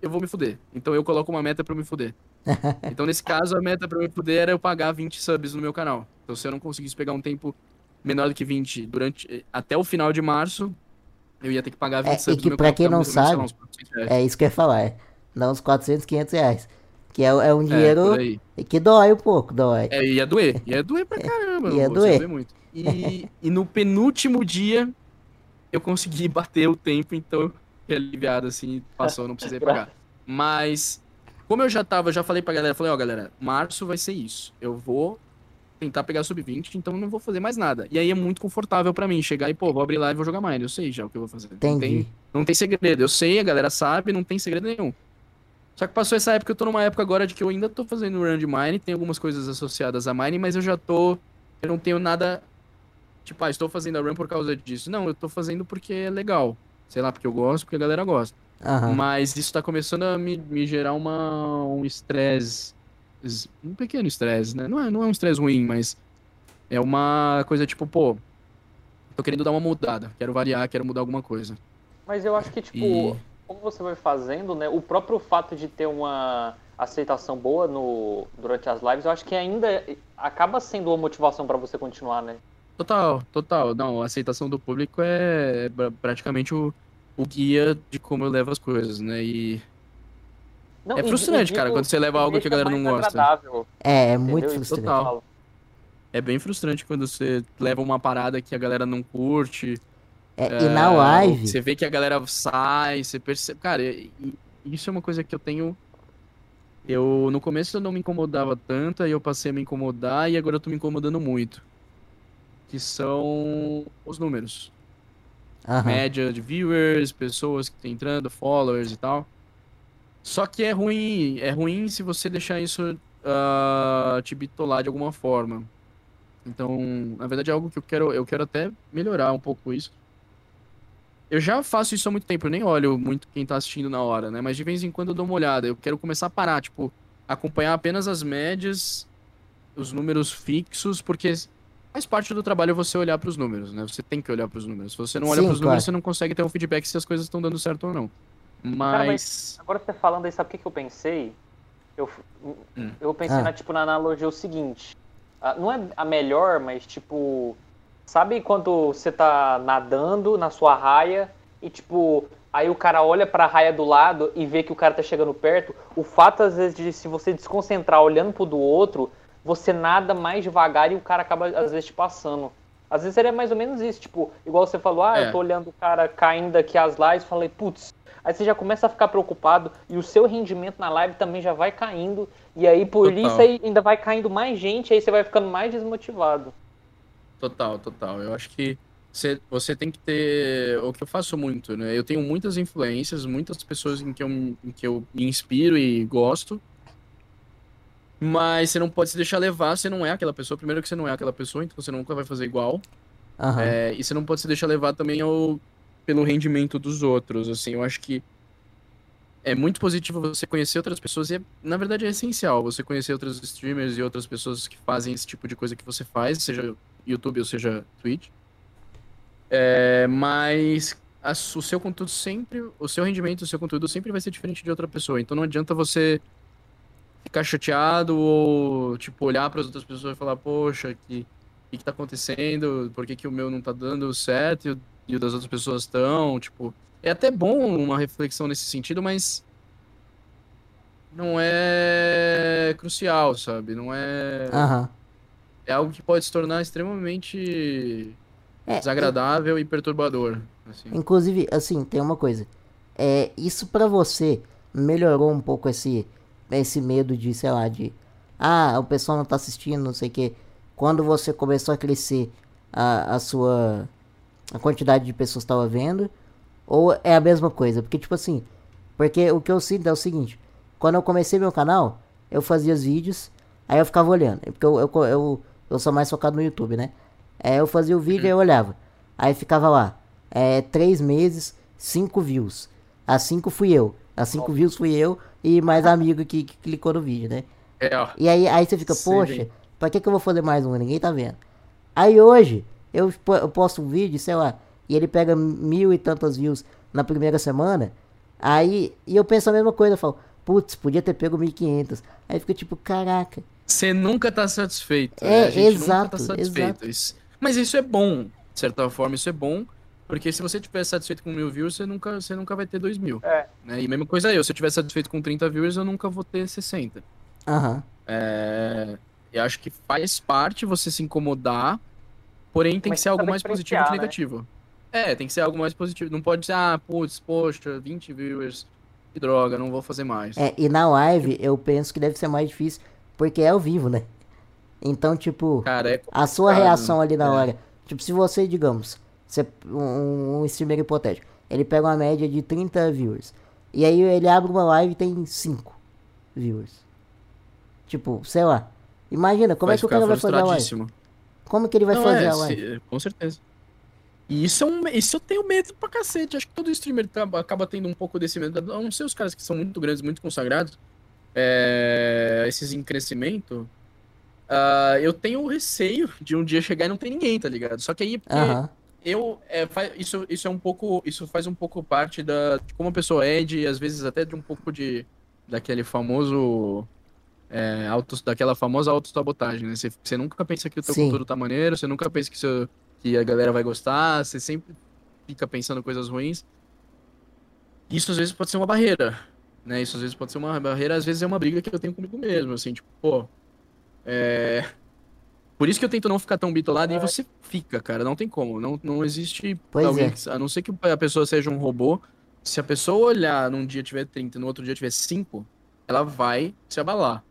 eu vou me fuder. Então eu coloco uma meta pra eu me fuder. Então nesse caso, a meta pra eu me fuder era eu pagar 20 subs no meu canal. Então se eu não conseguisse pegar um tempo menor do que 20 durante até o final de março, eu ia ter que pagar 20 É, e subs que no meu pra canal. quem que dá não sabe, uns 400 reais. É isso que eu ia falar. É. Dá uns 400, 500 reais. Que é, é um É, dinheiro aí. que dói um pouco, dói. É, ia doer. Ia doer pra caramba. Ia doer. muito. E, e no penúltimo dia, eu consegui bater o tempo, então eu fiquei aliviado, assim, passou, não precisei pagar. Mas, como eu já tava, já falei pra galera, falei, ó, galera, março vai ser isso. Eu vou tentar pegar sub-20, então eu não vou fazer mais nada. E aí é muito confortável pra mim chegar e, pô, vou abrir live e vou jogar Mine. Eu sei já o que eu vou fazer. Não Entendi. tem, não tem segredo. Eu sei, a galera sabe, não tem segredo nenhum. Só que passou essa época, eu tô numa época agora de que eu ainda tô fazendo run de Mine, tem algumas coisas associadas a Mine, mas eu já tô. Eu não tenho nada. Tipo, ah, estou fazendo a run por causa disso. Não, eu tô fazendo porque é legal. Sei lá, porque eu gosto, porque a galera gosta. Aham. Mas isso tá começando a me, me gerar uma, um estresse. es- Um pequeno estresse, né? Não é, não é um estresse ruim, mas é uma coisa tipo, pô, tô querendo dar uma mudada. Quero variar, quero mudar alguma coisa. Mas eu acho que, tipo, E- como você vai fazendo, né? O próprio fato de ter uma aceitação boa no, durante as lives, eu acho que ainda acaba sendo uma motivação pra você continuar, né? Total, total. Não, a aceitação do público é praticamente o, o guia de como eu levo as coisas, né? E. Não, é frustrante, e, cara, quando você leva algo que a galera não gosta. Agradável, é, é muito frustrante. Total. É bem frustrante quando você leva uma parada que a galera não curte. É, é, e na live. Você vê que a galera sai, você percebe. Cara, isso é uma coisa que eu tenho. Eu no começo eu não me incomodava tanto, aí eu passei a me incomodar e agora eu tô me incomodando muito. Que são os números. Aham. Média de viewers, pessoas que estão entrando, followers e tal. Só que é ruim, é ruim se você deixar isso uh, te bitolar de alguma forma. Então, na verdade é algo que eu quero, eu quero até melhorar um pouco isso. Eu já faço isso há muito tempo, eu nem olho muito quem tá assistindo na hora, né? Mas de vez em quando eu dou uma olhada. Eu quero começar a parar, tipo, acompanhar apenas as médias, os números fixos, porque faz parte do trabalho você olhar para os números, né? Você tem que olhar para os números. Se você não olha para os claro. números, você não consegue ter um feedback se as coisas estão dando certo ou não. Mas... Cara, mas agora você falando aí, sabe o que, que eu pensei? Eu, hum. eu pensei ah. na, tipo, na analogia o seguinte. Não é a melhor, mas tipo Sabe quando você tá nadando na sua raia e tipo, aí o cara olha para a raia do lado e vê que o cara tá chegando perto? O fato às vezes de se você desconcentrar olhando pro do outro, você nada mais devagar e o cara acaba às vezes te passando. Às vezes seria mais ou menos isso, tipo, igual você falou, ah, é. eu tô olhando o cara caindo aqui as lives, falei, putz, aí você já começa a ficar preocupado e o seu rendimento na live também já vai caindo, e aí por Total. isso aí ainda vai caindo mais gente, aí você vai ficando mais desmotivado. Total, total. Eu acho que você, você tem que ter. O que eu faço muito, né? Eu tenho muitas influências, muitas pessoas em que eu, em que eu me inspiro e gosto. Mas você não pode se deixar levar, você não é aquela pessoa. Primeiro que você não é aquela pessoa, então você nunca vai fazer igual. Uhum. É, e você não pode se deixar levar também ao, pelo rendimento dos outros. Assim, eu acho que é muito positivo você conhecer outras pessoas e, é, na verdade, é essencial você conhecer outros streamers e outras pessoas que fazem esse tipo de coisa que você faz, seja YouTube ou seja Twitch. É, mas a, o seu conteúdo sempre, o seu rendimento, o seu conteúdo sempre vai ser diferente de outra pessoa. Então não adianta você ficar chateado ou tipo olhar para as outras pessoas e falar, poxa, que que, que tá acontecendo? Por que, que o meu não tá dando certo e o, e o das outras pessoas estão? Tipo, é até bom uma reflexão nesse sentido, mas não é crucial, sabe? Não é. Uhum é algo que pode se tornar extremamente é, desagradável é... e perturbador. Assim. Inclusive, assim, tem uma coisa. É, isso para você melhorou um pouco esse, esse medo de, sei lá, de. Ah, o pessoal não tá assistindo, não sei o que. Quando você começou a crescer a, a sua. a quantidade de pessoas que estava vendo. Ou é a mesma coisa? Porque, tipo assim. Porque o que eu sinto é o seguinte: quando eu comecei meu canal, eu fazia os vídeos, aí eu ficava olhando. Porque eu, eu, eu eu sou mais focado no YouTube, né? É, eu fazia o vídeo e eu olhava. Aí ficava lá. É, três meses, cinco views. A cinco fui eu. A cinco views fui eu e mais amigo que, que clicou no vídeo, né? É, ó. E aí, aí você fica, Sim. poxa, pra que, que eu vou fazer mais um? Ninguém tá vendo. Aí hoje, eu, eu posto um vídeo, sei lá, e ele pega mil e tantas views na primeira semana. Aí, e eu penso a mesma coisa, eu falo, putz, podia ter pego 1500. Aí fica tipo, caraca, você nunca tá satisfeito. É, né? a gente exato, nunca tá satisfeito. Isso, mas isso é bom, de certa forma, isso é bom. Porque se você tiver satisfeito com mil views, você nunca, você nunca vai ter dois mil. É. Né? E mesma coisa eu, se eu tiver satisfeito com 30 views, eu nunca vou ter 60. Aham. Uhum. É, eu acho que faz parte você se incomodar, porém tem mas que ser algo mais positivo que né? negativo. É, tem que ser algo mais positivo. Não pode ser, ah, putz, poxa, 20 viewers, que droga, não vou fazer mais. É, e na live eu penso que deve ser mais difícil porque é ao vivo, né? Então, tipo, Cara, é a sua reação ali na é. hora. Tipo, se você, digamos, você, um, um streamer hipotético, ele pega uma média de 30 viewers. E aí ele abre uma live e tem 5 viewers. Tipo, sei lá. Imagina, como vai é que o cara vai fazer a live? Como que ele vai Não, fazer é, a live? Se, com certeza. E isso é um. Isso eu tenho medo pra cacete. Acho que todo streamer acaba, acaba tendo um pouco desse medo. A não ser os caras que são muito grandes, muito consagrados é, esses em crescimento, uh, eu tenho receio de um dia chegar e não ter ninguém, tá ligado? Só que aí uhum. eu é, faz, isso, isso é um pouco. Isso faz um pouco parte da, de como a pessoa é, de às vezes até de um pouco de daquele famoso é, auto, daquela famosa autossabotagem, né? Você, você nunca pensa que o teu Sim. conteúdo tá maneiro, você nunca pensa que, seu, que a galera vai gostar, você sempre fica pensando coisas ruins. Isso às vezes pode ser uma barreira, né? Isso às vezes pode ser uma barreira, às vezes é uma briga que eu tenho comigo mesmo, assim, tipo, pô, é... Por isso que eu tento não ficar tão bitolado e você fica, cara, não tem como, não, não existe Pois alguém é. que, a não ser que a pessoa seja um robô, se a pessoa olhar num dia tiver 30, no outro dia tiver 5, ela vai se abalar.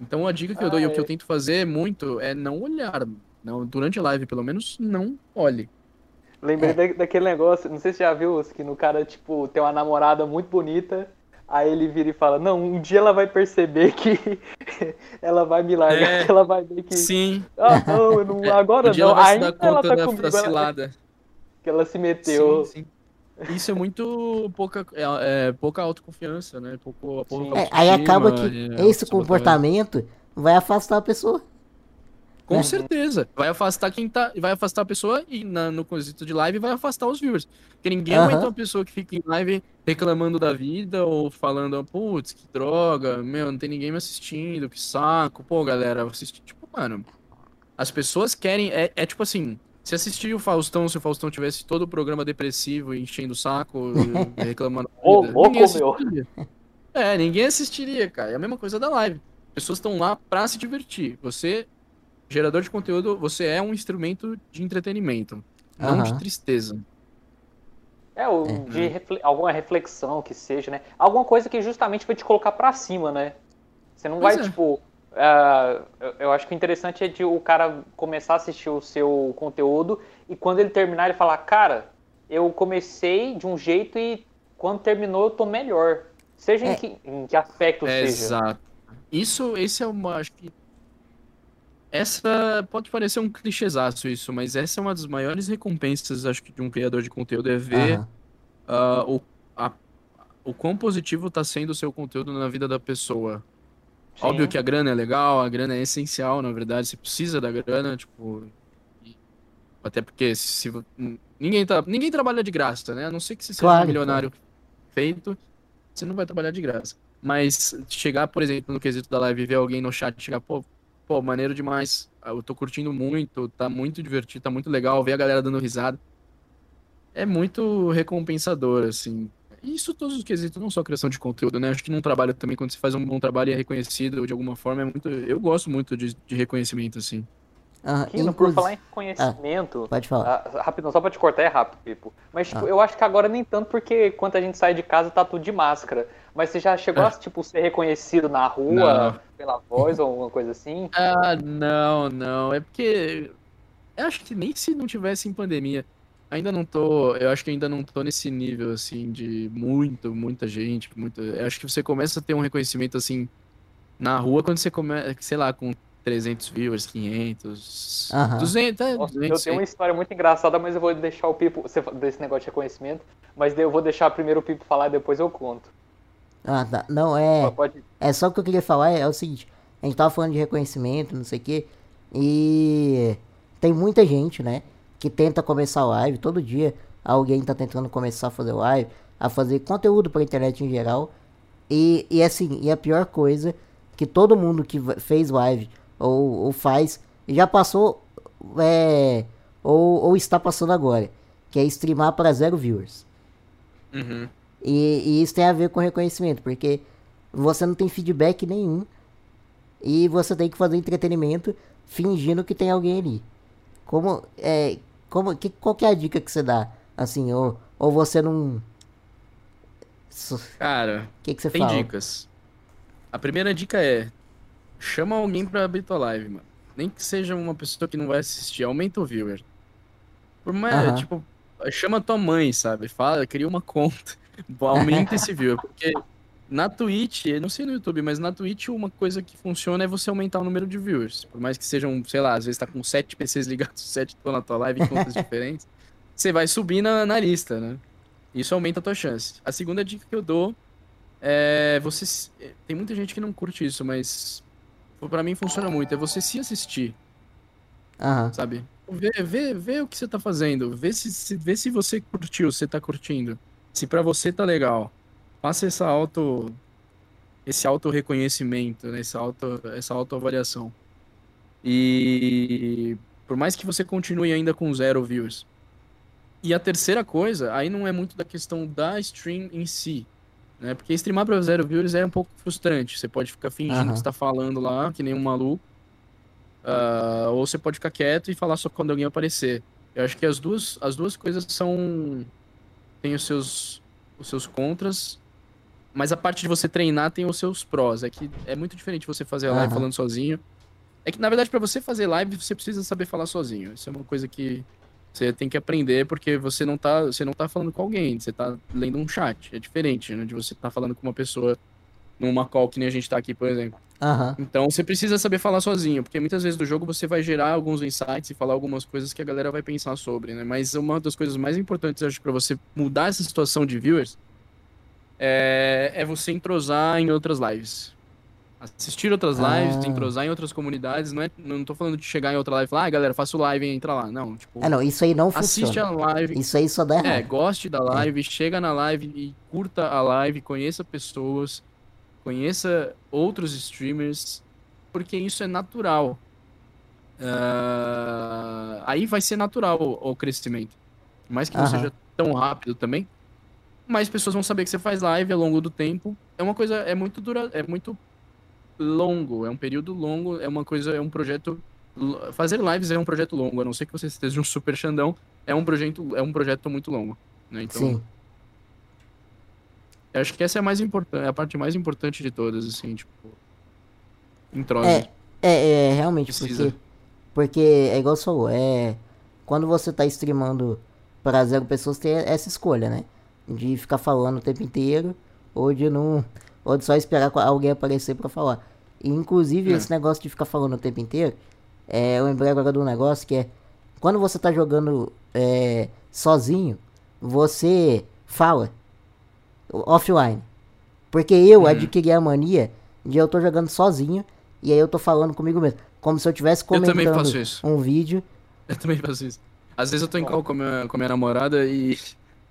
Então a dica que eu dou e o que eu tento fazer muito é não olhar, não, durante a live pelo menos, não olhe. Lembrei da- daquele negócio, não sei se você já viu, que no cara, tipo, tem uma namorada muito bonita, aí ele vira e fala, não, um dia ela vai perceber que ela vai me largar, É. que ela vai ver que. Sim, Ah, não, eu não, agora um não. ela vai se Ainda dar ela conta tá da, comigo, da ela- cilada. que ela se meteu. Sim, sim. Isso é muito pouca, é, é pouca autoconfiança, né? Pouco, pouca. É, aí acaba que é, esse comportamento vai afastar a pessoa. Com né? certeza. Vai afastar quem tá. Vai afastar a pessoa e na- no quesito de live vai afastar os viewers. Porque ninguém Aham. aguenta uma pessoa que fica em live reclamando da vida ou falando, putz, que droga, meu, não tem ninguém me assistindo, que saco. Pô, galera, assistir. Tipo, mano. As pessoas querem. É, é tipo assim. Se assistir o Faustão, se o Faustão tivesse todo o programa depressivo, enchendo o saco, e reclamando. Ô, louco, meu. assistiria. É, ninguém assistiria, cara. É a mesma coisa da live. As pessoas estão lá pra se divertir. Você, gerador de conteúdo, você é um instrumento de entretenimento, não de Aham. tristeza. É, o, de refle- alguma reflexão que seja, né? Alguma coisa que justamente vai te colocar pra cima, né? Você não Pois vai, é. tipo. ah, eu, eu acho que o interessante é de o cara começar a assistir o seu conteúdo e quando ele terminar, ele falar, cara, eu comecei de um jeito e quando terminou eu tô melhor. Seja É. em, que, em que aspecto É, seja. exato. Isso, esse é uma, acho que essa pode parecer um clichêzaço isso, mas essa é uma das maiores recompensas, acho que de um criador de conteúdo é ver ah, o, a- o quão positivo está sendo o seu conteúdo na vida da pessoa. Sim. Óbvio que a grana é legal, a grana é essencial, na verdade, você precisa da grana, tipo. e- Até porque se, ninguém, tá, ninguém trabalha de graça, né? A não ser que você seja Claro, um milionário feito, você não vai trabalhar de graça. Mas chegar, por exemplo, no quesito da live e ver alguém no chat chegar, pô, pô, maneiro demais. Eu tô curtindo muito, tá muito divertido, tá muito legal, ver a galera dando risada. É muito recompensador, assim. Isso todos os quesitos, não só criação de conteúdo, né? Acho que num trabalho também, quando você faz um bom trabalho e é reconhecido de alguma forma, é muito. Eu gosto muito de, de reconhecimento, assim. Aham. Kino, por falar em conhecimento, Pode falar. Ah, rapidão, só pra te cortar, é rápido, Pipo. Mas, tipo, Ah. eu acho que agora nem tanto, porque quando a gente sai de casa tá tudo de máscara. Mas você já chegou a, tipo, ser reconhecido na rua, Não. pela voz ou alguma coisa assim? Ah, não, não. É porque. Eu acho que nem se não tivesse em pandemia. Ainda não tô. Eu acho que ainda não tô nesse nível, assim, de muito, muita gente. Muito, eu acho que você começa a ter um reconhecimento, assim, na rua quando você começa, sei lá, com 300 viewers, 500, Aham. 200, é, Nossa, eu 200, tenho uma história muito engraçada, mas eu vou deixar o Pipo, desse negócio de reconhecimento, mas daí eu vou deixar primeiro o Pipo falar e depois eu conto. Ah, tá. Não, é. Pode. É só o que eu queria falar é, é o seguinte, a gente tava falando de reconhecimento, não sei o quê, e tem muita gente, né, que tenta começar live, todo dia alguém tá tentando começar a fazer live, a fazer conteúdo pra internet em geral, e, e assim, e a pior coisa, que todo mundo que fez live ou, ou faz, já passou, é, ou, ou está passando agora, que é streamar para zero viewers. Uhum. E, e isso tem a ver com reconhecimento, porque você não tem feedback nenhum e você tem que fazer entretenimento fingindo que tem alguém ali. Como é, como que qual que é a dica que você dá? Assim, ou, ou você não Cara, que que você tem fala? dicas. A primeira dica é: chama alguém pra abrir tua live, mano. Nem que seja uma pessoa que não vai assistir, aumenta o viewer. Por mais, tipo, chama tua mãe, sabe? Fala, cria uma conta. Aumenta esse viewer. Porque na Twitch, não sei no YouTube, mas na Twitch uma coisa que funciona é você aumentar o número de viewers. Por mais que sejam, sei lá, às vezes tá com sete PCs ligados, sete estão na tua live em contas diferentes. Você vai subir na, na lista, né? Isso aumenta a tua chance. A segunda dica que eu dou é você. é, Tem muita gente que não curte isso, mas pra mim funciona muito. É você se assistir, Aham. sabe? Vê, vê, vê o que você tá fazendo. Vê se, se, vê se você curtiu, se você tá curtindo. Se pra você tá legal. Faça essa auto. esse auto-reconhecimento, né? essa, auto, essa autoavaliação. E por mais que você continue ainda com zero views. E a terceira coisa, aí não é muito da questão da stream em si, né? Porque streamar para zero views é um pouco frustrante. Você pode ficar fingindo uhum. que está falando lá, que nem um maluco. Uh, ou você pode ficar quieto e falar só quando alguém aparecer. Eu acho que as duas, as duas coisas são. Tem os seus, os seus contras, mas a parte de você treinar tem os seus prós. É que é muito diferente você fazer a live uhum. falando sozinho. É que, na verdade, para você fazer live, você precisa saber falar sozinho. Isso é uma coisa que você tem que aprender, porque você não tá, você não tá falando com alguém, você tá lendo um chat. É diferente, né? De você tá falando com uma pessoa numa call que nem a gente tá aqui, por exemplo. Uhum. Então você precisa saber falar sozinho, porque muitas vezes do jogo você vai gerar alguns insights e falar algumas coisas que a galera vai pensar sobre, né? Mas uma das coisas mais importantes, acho, para você mudar essa situação de viewers é, é você entrosar em outras lives. Assistir outras lives, ah. entrosar em outras comunidades, não é, não tô falando de chegar em outra live e falar, ah, galera, faço live e entra lá. Não, tipo. É, não, isso aí não assiste funciona. Assiste a live. Isso aí só dá é, errado. É, goste da live, é. chega na live e curta a live, conheça pessoas, conheça outros streamers, porque isso é natural. Uh, aí vai ser natural o, o crescimento. Mais que não seja tão rápido também, mais pessoas vão saber que você faz live ao longo do tempo. É uma coisa, é muito dura, é muito longo, é um período longo, é uma coisa, é um projeto. Fazer lives é um projeto longo, a não ser que você esteja um super xandão, é um projeto, é um projeto muito longo. Né? Então, Sim. Eu acho que essa é a mais importante, a parte mais importante de todas, assim, tipo. Entrose. É, é, é realmente, Precisa. porque. Porque é igual você falou, é. Quando você tá streamando para zero pessoas, tem essa escolha, né? De ficar falando o tempo inteiro, ou de não. Ou de só esperar alguém aparecer para falar. E, inclusive, é. esse negócio de ficar falando o tempo inteiro, é, eu lembrei agora de um negócio que é. Quando você tá jogando é, sozinho, você fala offline. Porque eu hum. adquiri a mania de eu tô jogando sozinho e aí eu tô falando comigo mesmo. Como se eu tivesse comentando eu um vídeo. Eu também faço isso. Às vezes eu tô em call com a minha, com a minha namorada e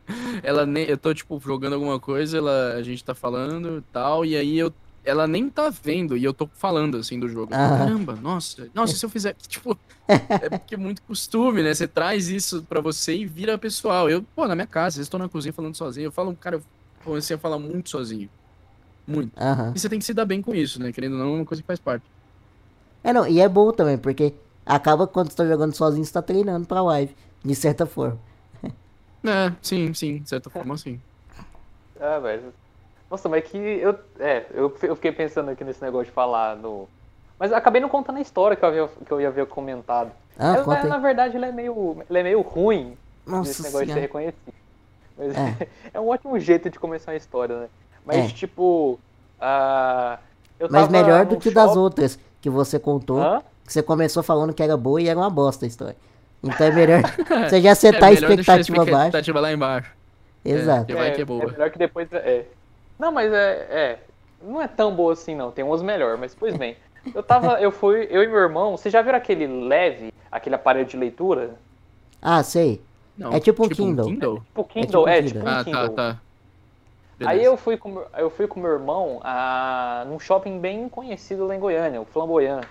ela nem. Eu tô, tipo, jogando alguma coisa, ela, a gente tá falando e tal, e aí eu. Ela nem tá vendo e eu tô falando assim do jogo. Ah. Caramba, nossa, nossa, se eu fizer. Tipo, é porque é muito costume, né? Você traz isso pra você e vira pessoal. Eu, pô, na minha casa, vocês estão na cozinha falando sozinho. Eu falo, cara, eu comecei a falar muito sozinho. Muito. Uhum. E você tem que se dar bem com isso, né? Querendo ou não, é uma coisa que faz parte. É, não, e é bom também, porque acaba quando você tá jogando sozinho, você tá treinando pra live, de certa forma. É, sim, sim, de certa forma, sim. Ah, velho. Nossa, mas que eu. É, eu, eu fiquei pensando aqui nesse negócio de falar no. Mas acabei não contando a história que eu, havia, que eu ia ver comentado. Ah, eu, na, na, verdade, ele é meio, ele é meio ruim Nossa esse negócio senhora. de ser reconhecido. Mas é. é. um ótimo jeito de começar a história, né? Mas, é. tipo. Uh, Mas melhor do que das outras que você contou. Hã? Que você começou falando que era boa e era uma bosta a história. Então é melhor você já setar é a expectativa a expectativa lá embaixo. Exato. É, vai que é, boa. é melhor que depois. É. Não, mas é, é. Não é tão boa assim, não. Tem umas melhor, mas pois bem. Eu tava. Eu fui. Eu e meu irmão. Você já viram aquele leve, aquele aparelho de leitura? Ah, sei. Não, é tipo um tipo Kindle. Um Kindle. É tipo Kindle, é, tipo, é, tipo um ah, Kindle. Tá, tá. Aí eu fui com eu fui com meu irmão a, num shopping bem conhecido lá em Goiânia, o Flamboyant.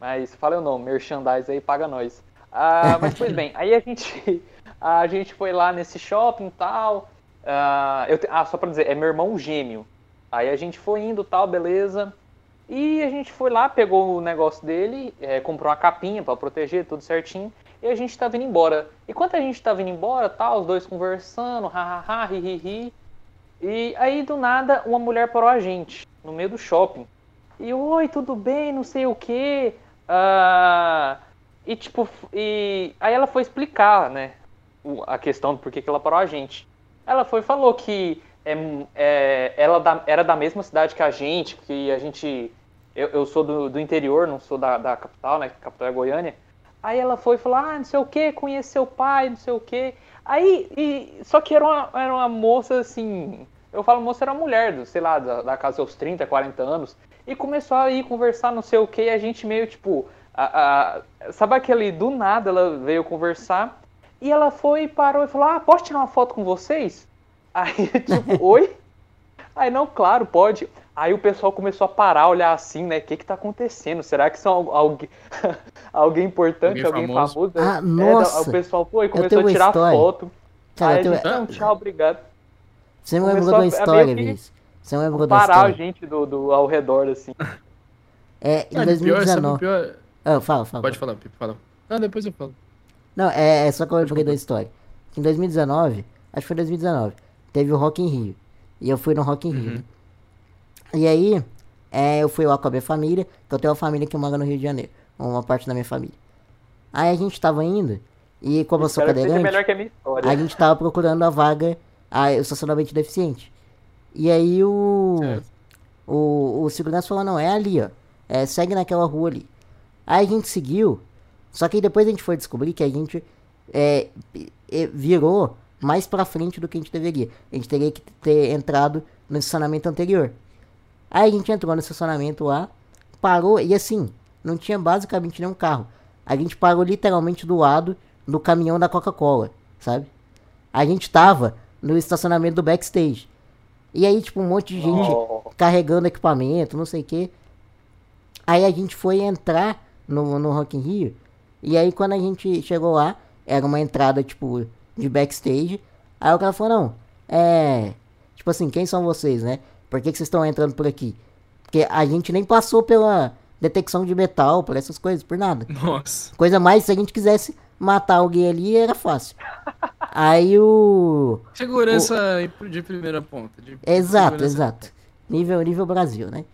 Mas fala o nome, merchandise aí paga nós. Ah, mas pois bem, aí a gente a gente foi lá nesse shopping e tal. Ah, eu, ah, só pra dizer, é meu irmão gêmeo. Aí a gente foi indo tal, beleza. E a gente foi lá, pegou o negócio dele, é, comprou uma capinha para proteger, tudo certinho e a gente tava indo embora. E quando a gente tava indo embora, tá, os dois conversando, hahaha, hi. E aí do nada uma mulher parou a gente no meio do shopping. E oi, tudo bem, não sei o que. Uh, e tipo, e aí ela foi explicar, né, a questão do porquê que ela parou a gente. Ela foi falou que é, é, ela da, era da mesma cidade que a gente, que a gente. Eu, eu sou do, do interior, não sou da, da capital, né? Capital é Goiânia. Aí ela foi e falou, ah, não sei o que, conhece seu pai, não sei o que. Aí, e, só que era uma, era uma moça assim, eu falo moça, era uma mulher, sei lá, da, da casa dos 30, 40 anos, e começou a ir conversar não sei o que, e a gente meio tipo, a, a, sabe aquele, do nada ela veio conversar, e ela foi, parou e falou, ah, posso tirar uma foto com vocês? Aí, tipo, oi? Aí, não, claro, pode. Aí o pessoal começou a parar, olhar assim, né? O que que tá acontecendo? Será que são alguém, alguém importante, Alguém alguém, famoso? famoso? Ah, É, nossa. o pessoal foi, tenho começou a uma tirar história. foto. Cara, aí tenho- gente, não, tchau, obrigado. Você me lembrou da história, Vinícius. Você me lembrou da Parar a história. gente do, do, ao redor, assim. É, em Sabe, pior, sabe, 2019. pior... Ah, fala, fala. Pode falar, Pipo, fala. Não, depois eu falo. Não, é, é só que eu lembrei da história. Em 2019, acho que foi 2019, teve o Rock in Rio. E eu fui no Rock in Rio. Uhum. né? E aí, é, eu fui lá com a minha família, que eu tenho uma família que mora no Rio de Janeiro. Uma parte da minha família. Aí a gente tava indo, e como eu sou que seja cadeirante, a a gente tava procurando a vaga, a, o estacionamento deficiente. E aí o, o, o segurança falou, não, é ali, ó. É, segue naquela rua ali. Aí a gente seguiu, só que depois a gente foi descobrir que a gente é, é, virou mais pra frente do que a gente deveria. A gente teria que ter entrado no estacionamento anterior. Aí a gente entrou no estacionamento lá, parou, e assim, não tinha basicamente nenhum carro. A gente parou literalmente do lado do caminhão da Coca-Cola, sabe? A gente tava no estacionamento do backstage. E aí, tipo, um monte de gente Oh. carregando equipamento, não sei o que. Aí a gente foi entrar no, no Rock in Rio. E aí quando a gente chegou lá, era uma entrada, tipo, de backstage. Aí o cara falou, não, é. Tipo assim, quem são vocês, né? Por que, que vocês estão entrando por aqui? Porque a gente nem passou pela detecção de metal, por essas coisas, por nada. Nossa. Coisa mais, se a gente quisesse matar alguém ali, era fácil. Aí o. Segurança de primeira ponta. de- Exato, segurança. exato. Nível, nível Brasil, né?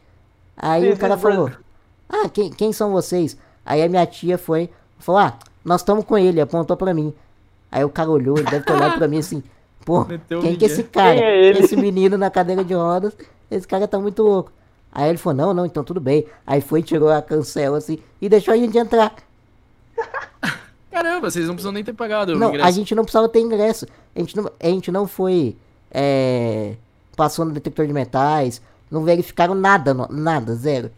Aí Nível o cara falou, Brasil. ah, quem, quem são vocês? Aí a minha tia foi, falou, ah, nós estamos com ele, apontou pra mim. Aí o cara olhou, ele deve ter olhado pra mim assim, pô, Meteu quem que é esse cara? Quem é ele? Esse menino na cadeira de rodas, esse cara tá muito louco. Aí ele falou, não, não, então tudo bem. Aí foi, tirou a cancela assim e deixou a gente entrar. Caramba, vocês não precisam nem ter pagado o Não, ingresso. a gente não precisava ter ingresso. A gente não, a gente não foi. É, passou no detector de metais. Não verificaram nada, nada, zero.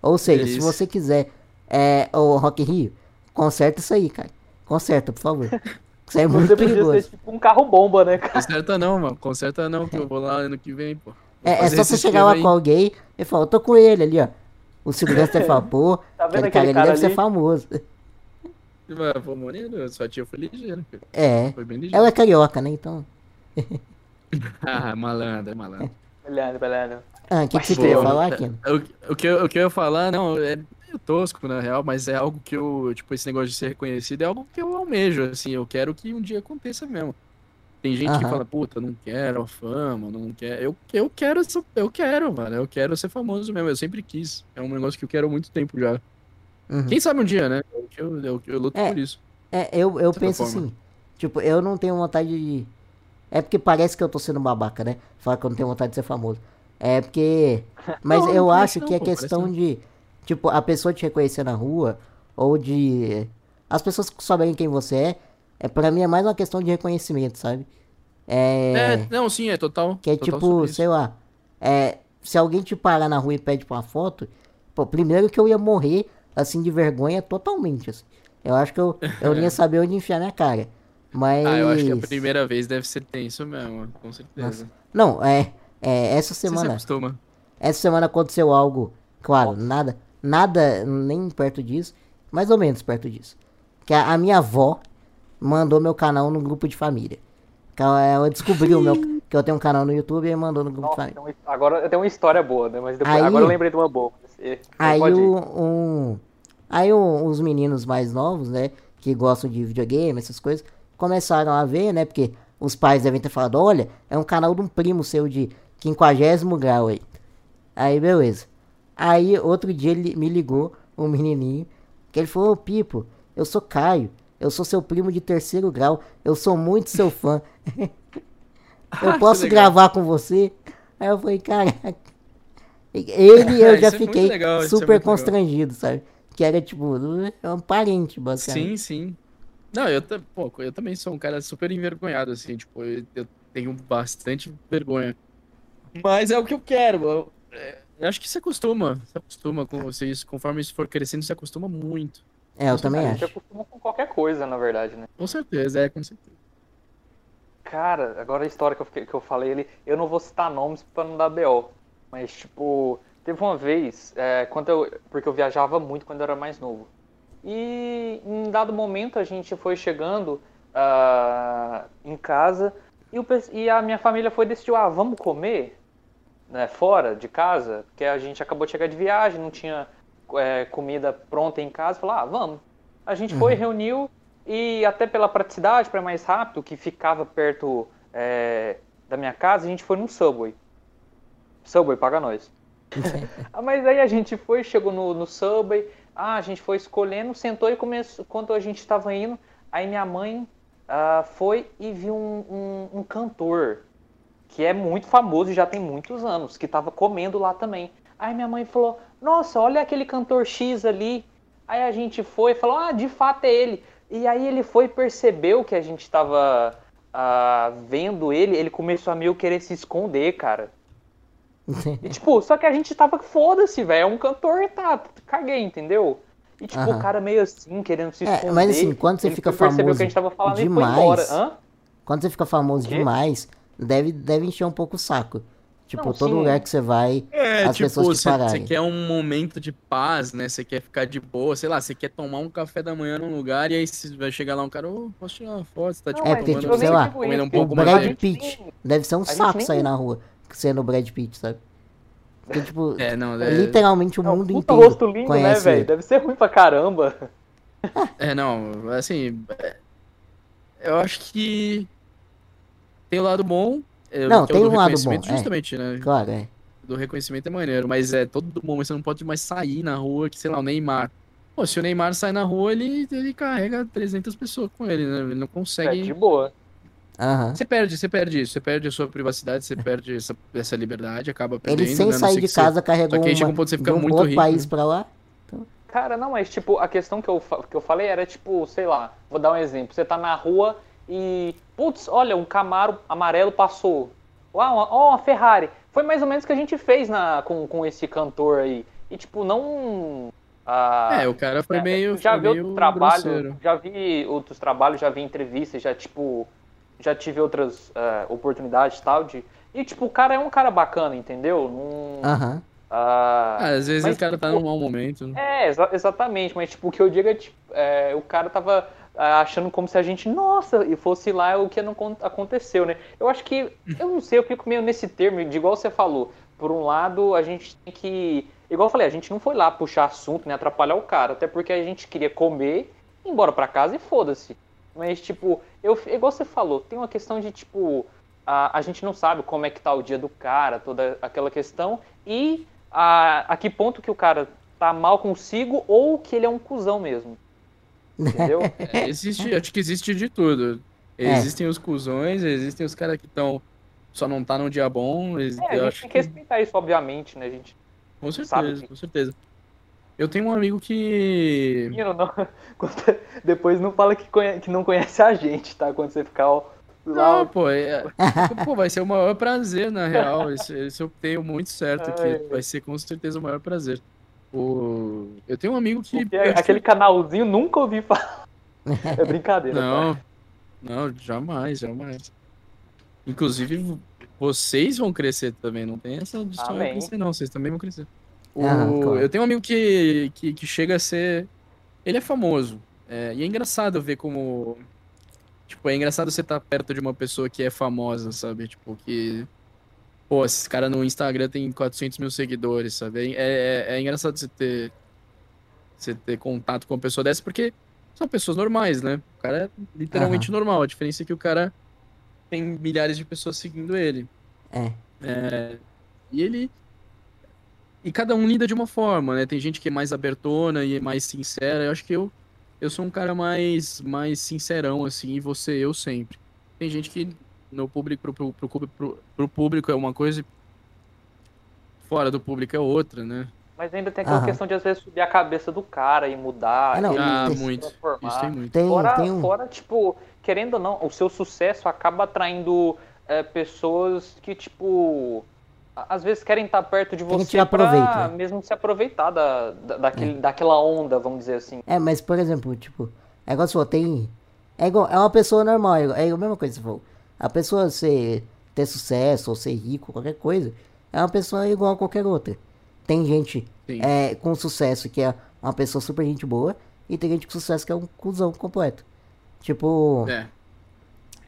Ou seja, se Delícia. você quiser é, o Rock in Rio, conserta isso aí, cara. Conserta, por favor. Isso aí é muito Você podia perigoso. ser tipo um carro bomba, né, cara? Conserta não, mano. Conserta não, que eu vou lá ano que vem, pô. É, é só você chegar lá aí. com alguém e falar, eu tô com ele ali, ó. O segurança vai falar, pô, Tá vendo aquele cara ali cara deve ser ali? famoso. Ah, Pô, maneiro, sua tia foi ligeira, cara. É. Foi bem ligeira. Ela é carioca, né? Então. Ah, malandro, é malandro. Olhando, olhando. Ah, o que, que você queria falar, Kino? O, o, que eu, o que eu ia falar, não, é meio tosco, na real, mas é algo que eu, tipo, esse negócio de ser reconhecido é algo que eu almejo, assim, eu quero que um dia aconteça mesmo. Tem gente que Aham. fala, puta, não quero a fama, não quero. Eu, eu quero, eu quero, mano, eu quero ser famoso mesmo, eu sempre quis. É um negócio que eu quero há muito tempo já. Uhum. Quem sabe um dia, né? Eu, eu, eu, eu luto É. por isso. É, eu, eu penso forma. assim, tipo, eu não tenho vontade de. É porque parece que eu tô sendo babaca, né? Falar que eu não tenho vontade de ser famoso. É porque. Mas Não, eu não acho parece que não, é pô, questão não. Tipo, a pessoa te reconhecer na rua, ou de. As pessoas saberem quem você é, é pra mim é mais uma questão de reconhecimento, sabe? É. É, não, sim, é total. Que é total tipo, sei lá, é, se alguém te parar na rua e pede pra uma foto, pô, primeiro que eu ia morrer, assim, de vergonha totalmente, assim. Eu acho que eu, eu não ia saber onde enfiar minha cara. Mas... Ah, eu acho que a primeira vez deve ser tenso mesmo, com certeza. Nossa. Não, é, é, essa Você se semana, acostuma. essa semana aconteceu algo, claro, nada, nada nem perto disso, mais ou menos perto disso. Que a, a minha avó mandou meu canal no grupo de família. Que ela, ela descobriu meu, que eu tenho um canal no YouTube e mandou no grupo de Nossa, família. tem uma- agora tem uma história boa, né? Mas depois, Aí- agora eu lembrei de uma boa. Você- Aí o, um, aí o- os meninos mais novos, né, que gostam de videogame, essas coisas, começaram a ver, né, porque os pais devem ter falado, olha, é um canal de um primo seu de quinquagésimo grau aí. Aí, beleza. Aí, outro dia ele me ligou, um menininho, que ele falou, ô Pipo, eu sou Caio, eu sou seu primo de terceiro grau, eu sou muito seu fã. eu Que posso gravar com você? Aí eu falei, caraca. Ele eu já é fiquei legal, isso é super muito legal. constrangido, sabe? Que era tipo, é um parente, basicamente. Sim, sim. Não, eu, pô, eu também sou um cara super envergonhado, assim, tipo, eu, eu tenho bastante vergonha. Mas é o que eu quero. Eu, é, eu acho que se acostuma, se acostuma com vocês, conforme isso for crescendo, se acostuma muito. É, eu também A gente acho. acostuma com qualquer coisa, na verdade, né? Com certeza, é, com certeza. Cara, agora a história que eu, fiquei- que eu falei ali, eu não vou citar nomes pra não dar BO. Mas, tipo, teve uma vez, é, quando eu, porque eu viajava muito quando eu era mais novo. E em dado momento a gente foi chegando ah, em casa e, e a minha família foi decidiu, ah, vamos comer né, fora de casa, porque a gente acabou de chegar de viagem, não tinha é, comida pronta em casa, falou, ah, vamos. A gente foi, reuniu e até pela praticidade, para mais rápido, que ficava perto é, da minha casa, a gente foi num Subway. Subway, paga nós. Ah, Mas aí a gente foi, chegou no, no Subway, ah, a gente foi escolhendo, sentou e começou, quando a gente estava indo, aí minha mãe ah, foi e viu um, um- um cantor que é muito famoso e já tem muitos anos, que estava comendo lá também. Aí minha mãe falou, nossa, olha aquele cantor X ali. Aí a gente foi e falou, ah, de fato é ele. E aí ele foi e percebeu que a gente estava ah, vendo ele, ele começou a meio querer se esconder, cara. E, tipo, só que a gente tava, foda-se, velho, é um cantor, tá, caguei, entendeu? E, tipo, Aham. o cara meio assim, querendo se É, esconder. mas assim, quando você fica famoso que a gente tava falando e demais, foi embora. Hã? Quando você fica famoso demais, deve, deve encher um pouco o saco. Tipo, Não, todo sim. lugar que você vai, É, as tipo, pessoas te você pararem. quer um momento de paz, né? Você quer ficar de boa, sei lá, você quer tomar um café da manhã num lugar e aí você vai chegar lá um cara, ô, posso tirar uma foto? Você tá, tipo, É, porque, tomando- tipo, sei lá, comendo um o pouco mais Brad. Pitt deve ser um saco nem- sair na rua sendo o Brad Pitt, sabe? Porque, tipo, É, não, é, literalmente o É um mundo puta inteiro rosto lindo, né, conhece velho? ele. Deve ser ruim pra caramba. é, não, assim, é, eu acho que tem o lado bom, é, Não, é o tem do um lado reconhecimento, bom, é. justamente, né? Claro, é. Do reconhecimento é maneiro, mas é todo momento você não pode mais sair na rua, que sei lá, o Neymar. Pô, se o Neymar sai na rua, ele, ele carrega 300 pessoas com ele, né? Ele não É, consegue. de boa. Aham. Você perde, você perde isso, você perde a sua privacidade, você perde essa, essa liberdade, acaba perdendo, Ele sem né? Sair de que você- casa carregou Só que aí chega um ponto você fica um muito outro rico, país né? pra lá. Cara, não, mas tipo, a questão que eu, que eu falei era tipo, sei lá, vou dar um exemplo. Você tá na rua e, putz, olha, um Camaro amarelo passou. Uau, uma, ó, uma Ferrari. Foi mais ou menos o que a gente fez na, com, com esse cantor aí. E tipo, não. ah, É, o cara foi É, meio. já foi vi meio outro trabalho, grosseiro. já vi outros trabalhos, já vi entrevistas, já tipo, já tive outras eh, oportunidades e tal de e tipo, o cara é um cara bacana, entendeu? Não, Aham. ah, Ah, às vezes mas, o cara tá tipo, num mau momento. né? É, exa- exatamente, mas tipo, o que eu digo é, tipo, é, o cara tava achando como se a gente, nossa, e fosse lá o que não con- aconteceu, né? Eu acho que, eu não sei, eu fico meio nesse termo, de igual você falou, por um lado, a gente tem que, igual eu falei, a gente não foi lá puxar assunto, nem atrapalhar o cara, até porque a gente queria comer, ir embora pra casa e foda-se. Mas, tipo, eu, igual você falou, tem uma questão de, tipo, a, a gente não sabe como é que tá o dia do cara, toda aquela questão, e a, a que ponto que o cara tá mal consigo ou que ele é um cuzão mesmo. Entendeu? É, existe, acho que existe de tudo. É. Existem os cuzões, existem os caras que estão. Só não tá num dia bom. ex- É, a gente tem que respeitar isso, obviamente, né? A gente. Com certeza, que- com certeza. Eu tenho um amigo que. Não- quando- Depois não fala que, conhe- que não conhece a gente, tá? Quando você ficar ó, lá. Não, pô, é- pô, vai ser o maior prazer, na real. Isso, isso eu tenho muito certo, Ai. vai ser com certeza o maior prazer. O... Eu tenho um amigo que. que- aquele canalzinho nunca ouvi falar. É brincadeira. tá? Não, não, jamais, jamais. Inclusive, vocês vão crescer também, não tem essa de só eu crescer, não, vocês também vão crescer. O- Aham, claro. Eu tenho um amigo que, que, que chega a ser. Ele é famoso. é, e é engraçado ver como. Tipo, é engraçado você estar perto de uma pessoa que é famosa, sabe? Tipo, que. Pô, esse cara no Instagram tem 400 mil seguidores, sabe? É, é, é engraçado você ter. Você ter contato com uma pessoa dessa, porque são pessoas normais, né? O cara é literalmente normal. A diferença é que o cara tem milhares de pessoas seguindo ele. É. É, e ele. E cada um lida de uma forma, né? Tem gente que é mais abertona e é mais sincera. Eu acho que eu, eu sou um cara mais, mais sincerão, assim, e você, eu sempre. Tem gente que no público, pro, pro, pro, pro- pro público é uma coisa e fora do público é outra, né? Mas ainda tem aquela Aham. questão de às vezes subir a cabeça do cara e mudar. Ah, não, ele Ah, se muito. transformar. Isso tem muito. Tem, Fora, tem um. fora, tipo, querendo ou não, o seu sucesso acaba atraindo é, pessoas que, tipo, a- às vezes querem estar perto de Querem você tirar pra proveito, né? mesmo se aproveitar da, da, daquele, daquela onda, vamos dizer assim. É, mas por exemplo, tipo, é igual você falou, tem. É igual, é uma pessoa normal, é igual- é a mesma coisa que você falou. A pessoa ser, ter sucesso ou ser rico, qualquer coisa, é uma pessoa igual a qualquer outra. Tem gente é, com sucesso que é uma pessoa super gente boa, e tem gente com sucesso que é um cuzão completo. Tipo, É.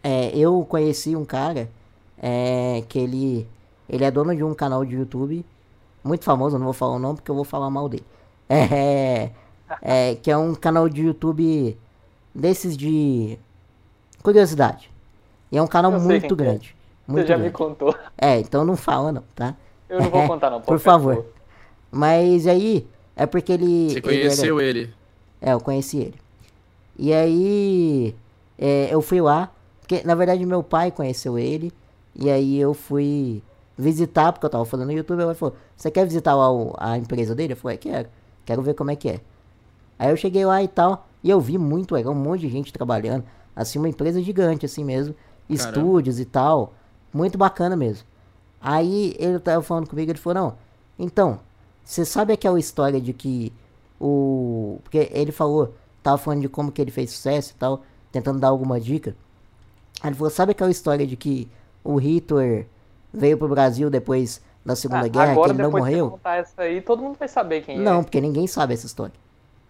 é, eu conheci um cara é, que ele, ele é dono de um canal de YouTube muito famoso, não vou falar o nome porque eu vou falar mal dele. É, é, que é um canal de YouTube desses de curiosidade. E é um canal Eu muito é. grande. Muito Você já grande. me contou. É, então não fala não, tá? Eu não vou contar, não. Por favor. Mas aí, é porque ele. Você ele era- conheceu ele. é, eu conheci ele. E aí, é, eu fui lá, porque na verdade meu pai conheceu ele, e aí eu fui visitar, porque eu tava falando no YouTube, ele falou, você quer visitar lá o- a empresa dele? Eu falei, "É, quero, quero ver como é que é. Aí eu cheguei lá e tal, e eu vi muito legal, um monte de gente trabalhando, assim, uma empresa gigante assim mesmo, estúdios e tal, muito bacana mesmo. Aí ele tava falando comigo, ele falou, não, então, você sabe aquela história de que o. Porque ele falou, tava falando de como que ele fez sucesso e tal, tentando dar alguma dica. Aí ele falou, sabe aquela história de que o Hitler veio pro Brasil depois da Segunda Ah, Guerra, que agora, ele não de morreu? contar essa aí, todo mundo vai saber quem Não, é. porque ninguém sabe essa história.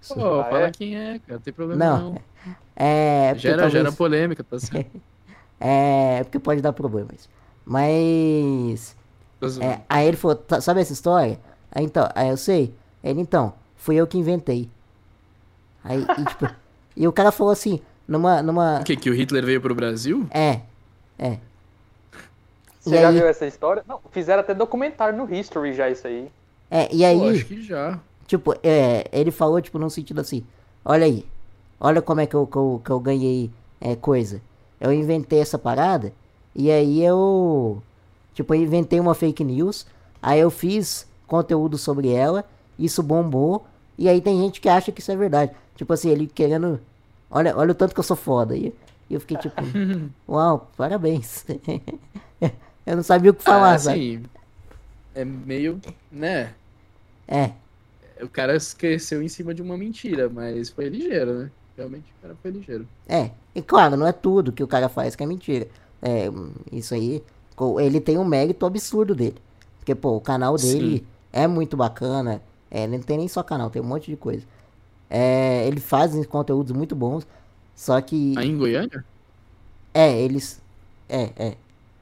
Pô, Ah, fala é? quem é, cara. Não tem problema Não. não. É. Gera, talvez- gera polêmica, tá certo? É, porque pode dar problemas. Mas. É, aí ele falou, "Tá- sabe essa história? Aí então, aí eu sei. Ele então, fui eu que inventei. Aí, e, tipo, e o cara falou assim, numa. numa O que, que o Hitler veio pro Brasil? é, é. Você E já aí- viu essa história? Não, fizeram até documentário no History já isso aí. É, e Pô, aí, acho que já. tipo, é, ele falou, tipo, num sentido assim, olha aí, olha como é que eu, que eu, que eu ganhei é, coisa. Eu inventei essa parada, e aí eu, tipo, eu inventei uma fake news, aí eu fiz conteúdo sobre ela, isso bombou, e aí tem gente que acha que isso é verdade. Tipo assim, ele querendo, olha, olha o tanto que eu sou foda. E e eu fiquei tipo, uau, parabéns. eu não sabia o que falar, Ah, sabe? assim, é meio, né? É. O cara cresceu em cima de uma mentira, mas foi ligeiro, né? Realmente o cara foi ligeiro. É, e claro, não é tudo que o cara faz que é mentira. É, isso aí, ele tem um mérito absurdo dele. Porque, pô, o canal dele Sim. é muito bacana. É, não tem nem só canal, tem um monte de coisa. É, ele faz conteúdos muito bons. Só que. Aí em Goiânia? É, eles. É, é,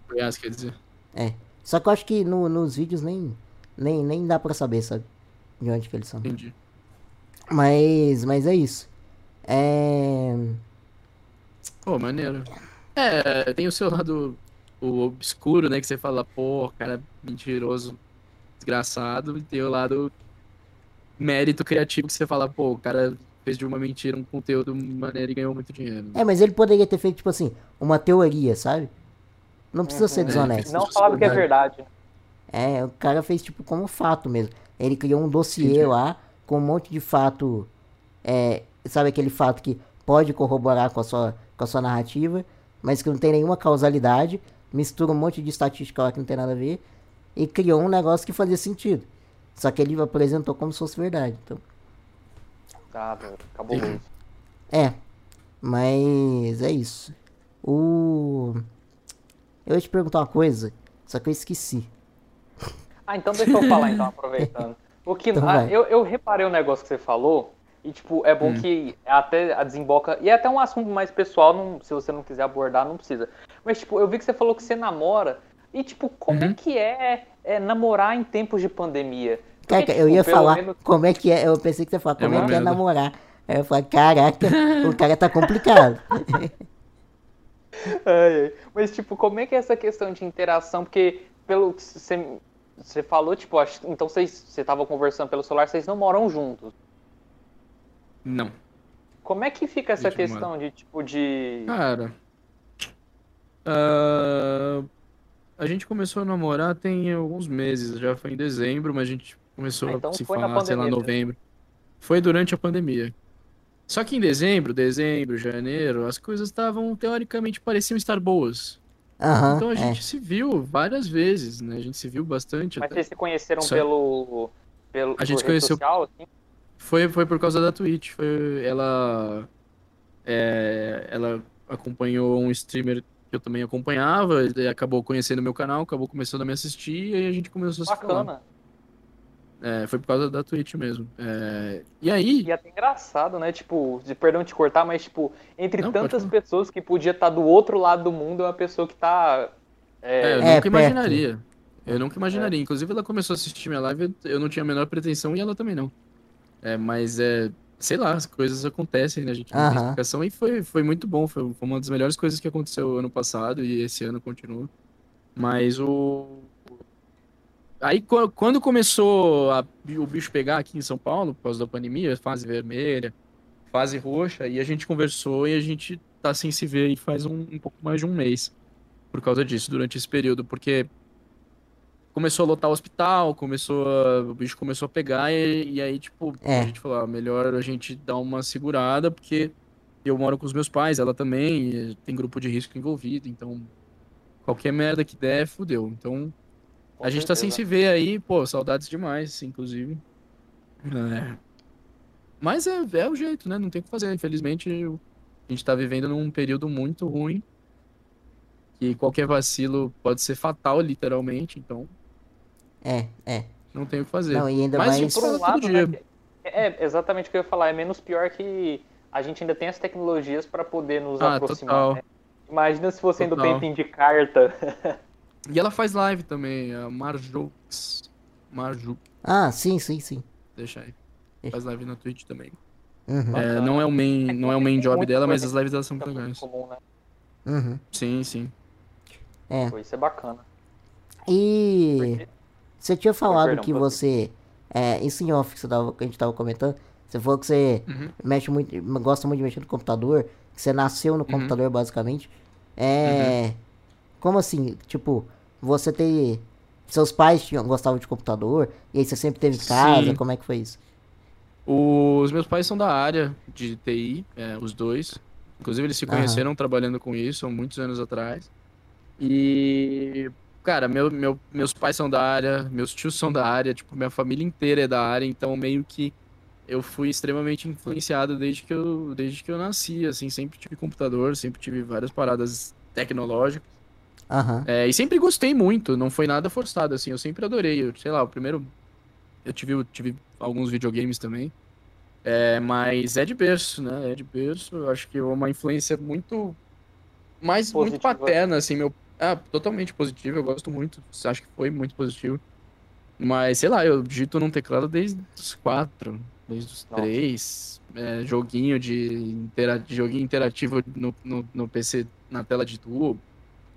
Goiás, quer dizer. é. Só que eu acho que no- nos vídeos nem, nem, nem dá pra saber, sabe? De onde que eles são. Entendi. Mas, mas é isso. É. Pô, maneiro. É, tem o seu lado o obscuro, né? Que você fala, pô, cara mentiroso, desgraçado. E tem o lado mérito criativo que você fala, pô, o cara fez de uma mentira um conteúdo maneiro e ganhou muito dinheiro. É, mas ele poderia ter feito, tipo assim, uma teoria, sabe? Não precisa ser É, desonesto. Não falava que é verdade. É, o cara fez tipo como fato mesmo. Ele criou um dossiê Entendi. lá com um monte de fato. É, sabe aquele fato que pode corroborar com a, sua, com a sua narrativa, mas que não tem nenhuma causalidade. Mistura um monte de estatística lá que não tem nada a ver. E criou um negócio que fazia sentido. Só que ele apresentou como se fosse verdade. Então, Tá, velho, cabuloso. é. Mas é isso. O. Eu ia te perguntar uma coisa, só que eu esqueci. Ah, então deixa eu falar então, aproveitando. O que, Então ah, eu, eu reparei um negócio que você falou, e tipo, é bom que até a desemboca. E é até um assunto mais pessoal, não, se você não quiser abordar, não precisa. Mas, tipo, eu vi que você falou que você namora. E, tipo, como é que é, é namorar em tempos de pandemia? Porque, Caraca, eu tipo, ia falar menos- como é que é. Eu pensei que você ia falar como é, uma que é namorar. Aí eu falei, caraca, o cara tá complicado. Ai, ai. Mas, tipo, como é que é essa questão de interação? Porque, pelo que você, você falou, tipo, acho, então vocês, você tava conversando pelo celular, vocês não moram juntos. Não. Como é que fica essa questão de, tipo, de... Cara. ah, a gente começou a namorar tem alguns meses, já foi em dezembro, mas a gente começou Ah, então a se falar, sei lá, novembro. Foi durante a pandemia. Só que em dezembro, dezembro, janeiro, as coisas estavam, teoricamente, pareciam estar boas. Aham, Então a é. gente se viu várias vezes, né? A gente se viu bastante Mas até. vocês se conheceram Só- pelo, pelo A gente conheceu- social, assim? Foi, foi por causa da Twitch. Foi, ela, é, ela acompanhou um streamer que eu também acompanhava, ele acabou conhecendo meu canal, acabou começando a me assistir, e aí a gente começou a se falar. Bacana. É, foi por causa da Twitch mesmo. É, e aí, E é até engraçado, né? Tipo, de perdão te cortar, mas tipo, entre Não, tantas pessoas que podia estar do outro lado do mundo, é uma pessoa que tá. é, É, eu É, nunca perto. imaginaria. Eu nunca imaginaria. Inclusive, ela começou a assistir minha live, eu não tinha a menor pretensão e ela também não. É, mas é, sei lá, as coisas acontecem, né? A gente não tem Aham. explicação e foi, foi muito bom. Foi, foi uma das melhores coisas que aconteceu ano passado e esse ano continua. Mas o. Aí, qu- quando começou a- o bicho pegar aqui em São Paulo, por causa da pandemia, fase vermelha, fase roxa, e a gente conversou e a gente tá sem se ver aí faz um, um pouco mais de um mês por causa disso, durante esse período, porque começou a lotar o hospital, começou a- o bicho começou a pegar, e, e aí, tipo, É. a gente falou, ah, melhor a gente dar uma segurada, porque eu moro com os meus pais, ela também, e tem grupo de risco envolvido, então qualquer merda que der, fudeu. Então, com a gente tá sem certeza. se ver aí, pô, saudades demais, inclusive. É. Mas é, é o jeito, né? Não tem o que fazer. Infelizmente, a gente tá vivendo num período muito ruim. Que qualquer vacilo pode ser fatal, literalmente. Então, É, é. não tem o que fazer. Não, e ainda Mas, mais. tipo, Por um lado, dia. né, é exatamente o que eu ia falar. É menos pior que a gente ainda tem as tecnologias para poder nos Ah, aproximar. total. né? Imagina se você ainda Total. tenta de carta. E ela faz live também, a Marjux. Marju, Ah, sim, sim, sim. deixa aí. Deixa. Faz live na Twitch também. Uhum, É, não é o main, não é o main Tem job dela, mas as lives dela são muito muito legais. comum, né? uhum. Sim, sim. É. Pô, Isso é bacana. E Porque- você tinha falado perdão, que você. É, em off que, que a gente tava comentando. Você falou que você Uhum. mexe muito, gosta muito de mexer no computador, que você nasceu no computador basicamente. É. Como assim? Tipo, você tem. Seus pais tinham, gostavam de computador, e aí você sempre teve casa, Sim. como é que foi isso? Os meus pais são da área de TI, é, os dois. Inclusive, eles se conheceram trabalhando com isso há muitos anos atrás. E, cara, meu, meu- meus pais são da área, meus tios são da área, tipo, minha família inteira é da área, então meio que eu fui extremamente influenciado desde que eu, desde que eu nasci, assim, sempre tive computador, sempre tive várias paradas tecnológicas. Aham. É, e sempre gostei muito, não foi nada forçado, assim, eu sempre adorei. Eu, sei lá, o primeiro. Eu tive, eu tive alguns videogames também. É, mas é de berço, né? É de berço. Eu acho que é uma influência muito. Mais muito paterna, assim, meu. Ah, totalmente positivo, eu gosto muito. Acho que foi muito positivo. Mas, sei lá, eu digito num teclado desde os quatro, desde os Nossa. três. É, joguinho de, intera... joguinho interativo no, no, no PC na tela de tubo.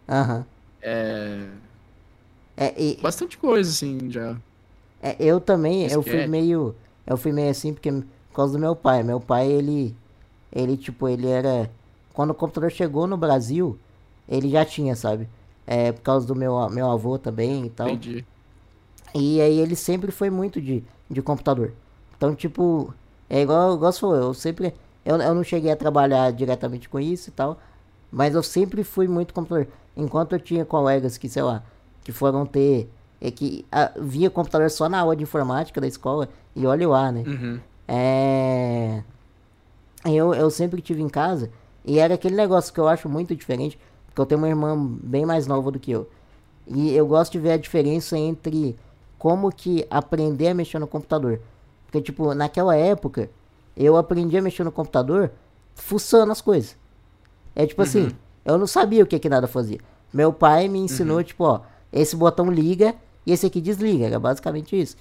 Aham. É, É, e, bastante coisa, assim, já. É, eu também, eu fui meio. Eu fui meio assim porque por causa do meu pai. Meu pai, ele. Ele, tipo, ele era. Quando o computador chegou no Brasil, ele já tinha, sabe? É, por causa do meu, meu avô também e tal. Entendi. E aí ele sempre foi muito de, de computador. Então, tipo, é igual, igual você falou, eu sempre. Eu, eu não cheguei a trabalhar diretamente com isso e tal. Mas eu sempre fui muito computador. Enquanto eu tinha colegas que, sei lá, que foram ter. É que ah, via computador só na aula de informática da escola. E olha lá, né? Uhum. É. Eu, eu sempre tive em casa. E era aquele negócio que eu acho muito diferente. Porque eu tenho uma irmã bem mais nova do que eu. E eu gosto de ver a diferença entre como que aprender a mexer no computador. Porque, tipo, naquela época, eu aprendi a mexer no computador fuçando as coisas. É tipo assim, eu não sabia o que que nada fazia. Meu pai me ensinou, tipo, ó, esse botão liga e esse aqui desliga. Era basicamente isso.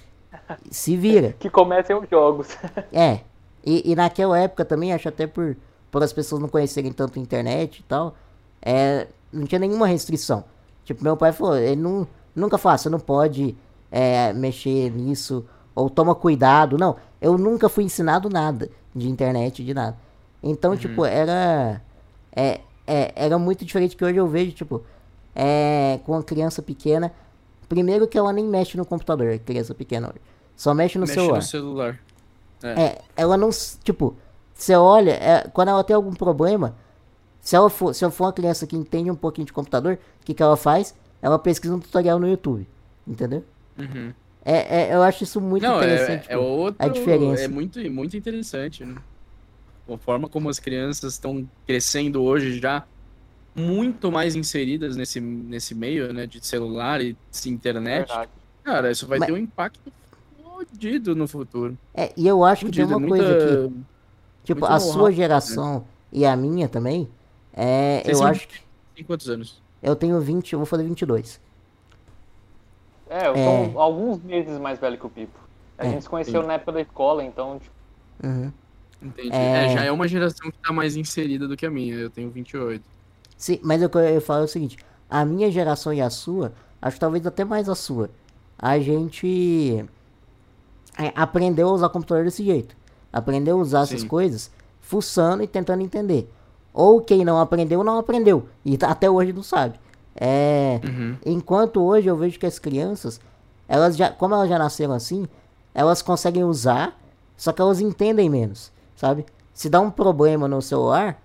Se vira. Que comecem os jogos. É. E, e naquela época também, acho até por, por as pessoas não conhecerem tanto a internet e tal, é, não tinha nenhuma restrição. Tipo, meu pai falou, ele não, nunca falou, "Ah, você não pode é, mexer nisso, ou toma cuidado. Não, eu nunca fui ensinado nada de internet, de nada. Então, tipo, era. É, é, era muito diferente que hoje eu vejo, tipo, é, com uma criança pequena. Primeiro que ela nem mexe no computador, criança pequena hoje. Só mexe no Mexe celular. no celular. É, ela não. Tipo, você olha, é, quando ela tem algum problema, se ela for, se eu for uma criança que entende um pouquinho de computador, o que, que ela faz? Ela pesquisa um tutorial no YouTube. Entendeu? Uhum. É, é- eu acho isso muito Não, é, interessante. é tipo, outro. a diferença. É muito, muito interessante, né? A forma como as crianças estão crescendo hoje já muito mais inseridas nesse, nesse meio, né, de celular e de internet, Verdade. cara, isso vai Mas- ter um impacto fodido no futuro. É, e eu acho que tem uma muita... coisa aqui. Tipo, a sua né? geração e a minha também. É, Vocês eu acho que. Tem quantos anos? Eu tenho 20, eu vou fazer 22. É, eu É. sou alguns meses mais velho que o Pipo. A É. gente se conheceu na época da escola, então, tipo, Uhum. Entendi. É. É, já é uma geração que tá mais inserida do que a minha. Eu tenho 28. Sim, mas o que eu, eu falo é o seguinte: a minha geração e a sua, acho que talvez até mais a sua, a gente é, aprendeu a usar computador desse jeito. Aprendeu a usar essas Sim. coisas fuçando e tentando entender. Ou quem não aprendeu, não aprendeu. E tá- até hoje não sabe. É. Uhum. Enquanto hoje eu vejo que as crianças, elas já, como elas já nasceram assim, elas conseguem usar, só que elas entendem menos, sabe? Se dá um problema no celular,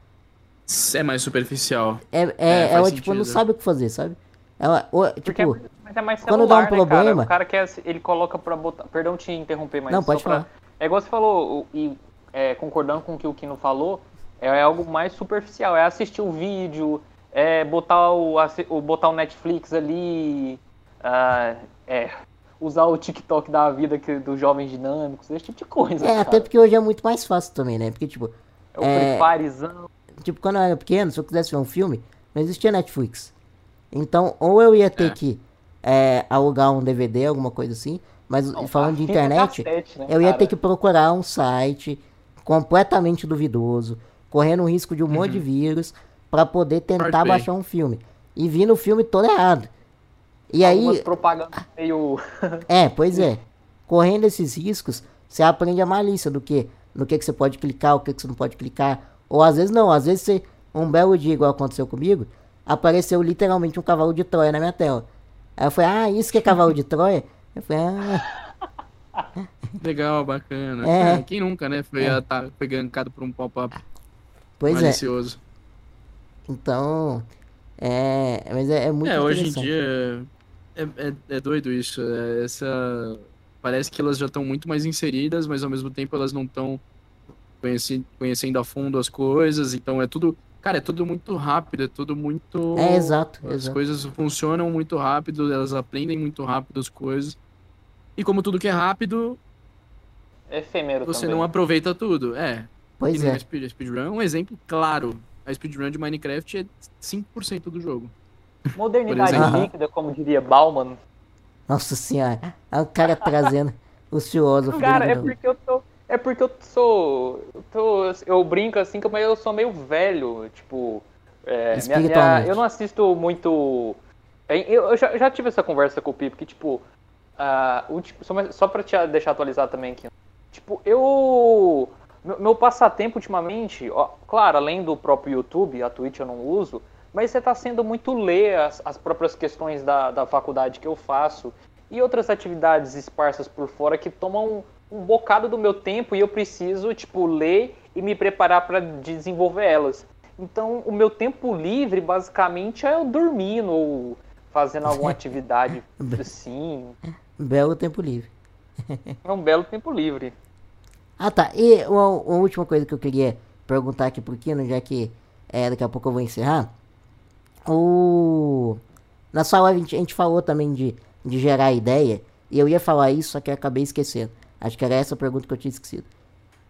É mais superficial. é, é, É, ela tipo não sentido. sabe o que fazer, sabe? Ela, o- Porque tipo, é, mas é mais quando celular, dá um né, problema- cara? O cara quer, ele coloca pra botar... Perdão te interromper, mas Não, só pode pra- falar. É igual você falou, e é, concordando com o que o Kino falou, é algo mais superficial. É assistir o vídeo, é botar o, botar o Netflix ali, ah, é, usar o TikTok da vida que, dos jovens dinâmicos, esse tipo de coisa. é, cara. até porque hoje é muito mais fácil também, né? Porque, tipo, É o é- Free Firezão. tipo, quando eu era pequeno, se eu quisesse ver um filme, não existia Netflix. Então, ou eu ia ter É. que é, alugar um DVD, alguma coisa assim, mas Não, falando de fita internet, cassete, né, eu ia cara? ter que procurar um site completamente duvidoso, correndo o risco de um monte de vírus, pra poder tentar baixar um filme. E vir no filme todo errado. E Algumas aí, propagandas meio... é, pois é. Correndo esses riscos, você aprende a malícia do que, no que, que você pode clicar, o que, que você não pode clicar. Ou às vezes não, às vezes você, um belo dia, igual aconteceu comigo, apareceu literalmente um cavalo de Troia na minha tela. Aí eu falei, ah, isso que é cavalo de Troia? Eu falei, ah, Legal, bacana. É. É, quem nunca, né? Foi, ata- foi gankado por um pop-up pois é. malicioso. Então, é, mas é, é muito É, hoje em dia é, é, é doido isso. é, essa parece que elas já estão muito mais inseridas, mas ao mesmo tempo elas não estão conhecendo, conhecendo a fundo as coisas. Então é tudo, cara, é tudo muito rápido, é tudo muito. É, exato, As exato. coisas funcionam muito rápido, elas aprendem muito rápido as coisas. E como tudo que é rápido, efêmero você também. não aproveita tudo. É, Pois é. a speed- a speedrun é um exemplo claro. A speedrun de Minecraft é 5% do jogo. Modernidade líquida, como diria Bauman. Nossa senhora, é o cara trazendo os filósofos Cara, é porque eu tô. É porque eu sou. Eu, tô, eu brinco assim, mas eu sou meio velho. Tipo. é, minha- minha- Espiritualmente. eu não assisto muito. Eu, eu já, já tive essa conversa com o Pipo, que tipo. ah, o tipo- só, só pra te deixar atualizado também aqui. Tipo, eu. Meu, meu passatempo ultimamente, ó, claro, além do próprio YouTube, a Twitch eu não uso, mas você tá sendo muito ler as, as próprias questões da, da faculdade que eu faço e outras atividades esparsas por fora que tomam um bocado do meu tempo e eu preciso, tipo, ler e me preparar para desenvolver elas. Então, o meu tempo livre, basicamente, é eu dormindo ou fazendo alguma atividade assim. Belo tempo livre. É um belo tempo livre. Ah tá, e uma, uma última coisa que eu queria perguntar aqui pro Kino, já que é, daqui a pouco eu vou encerrar. O... Na sua live a gente, a gente falou também de, de gerar ideia, e eu ia falar isso, só que eu acabei esquecendo. Acho que era essa a pergunta que eu tinha esquecido.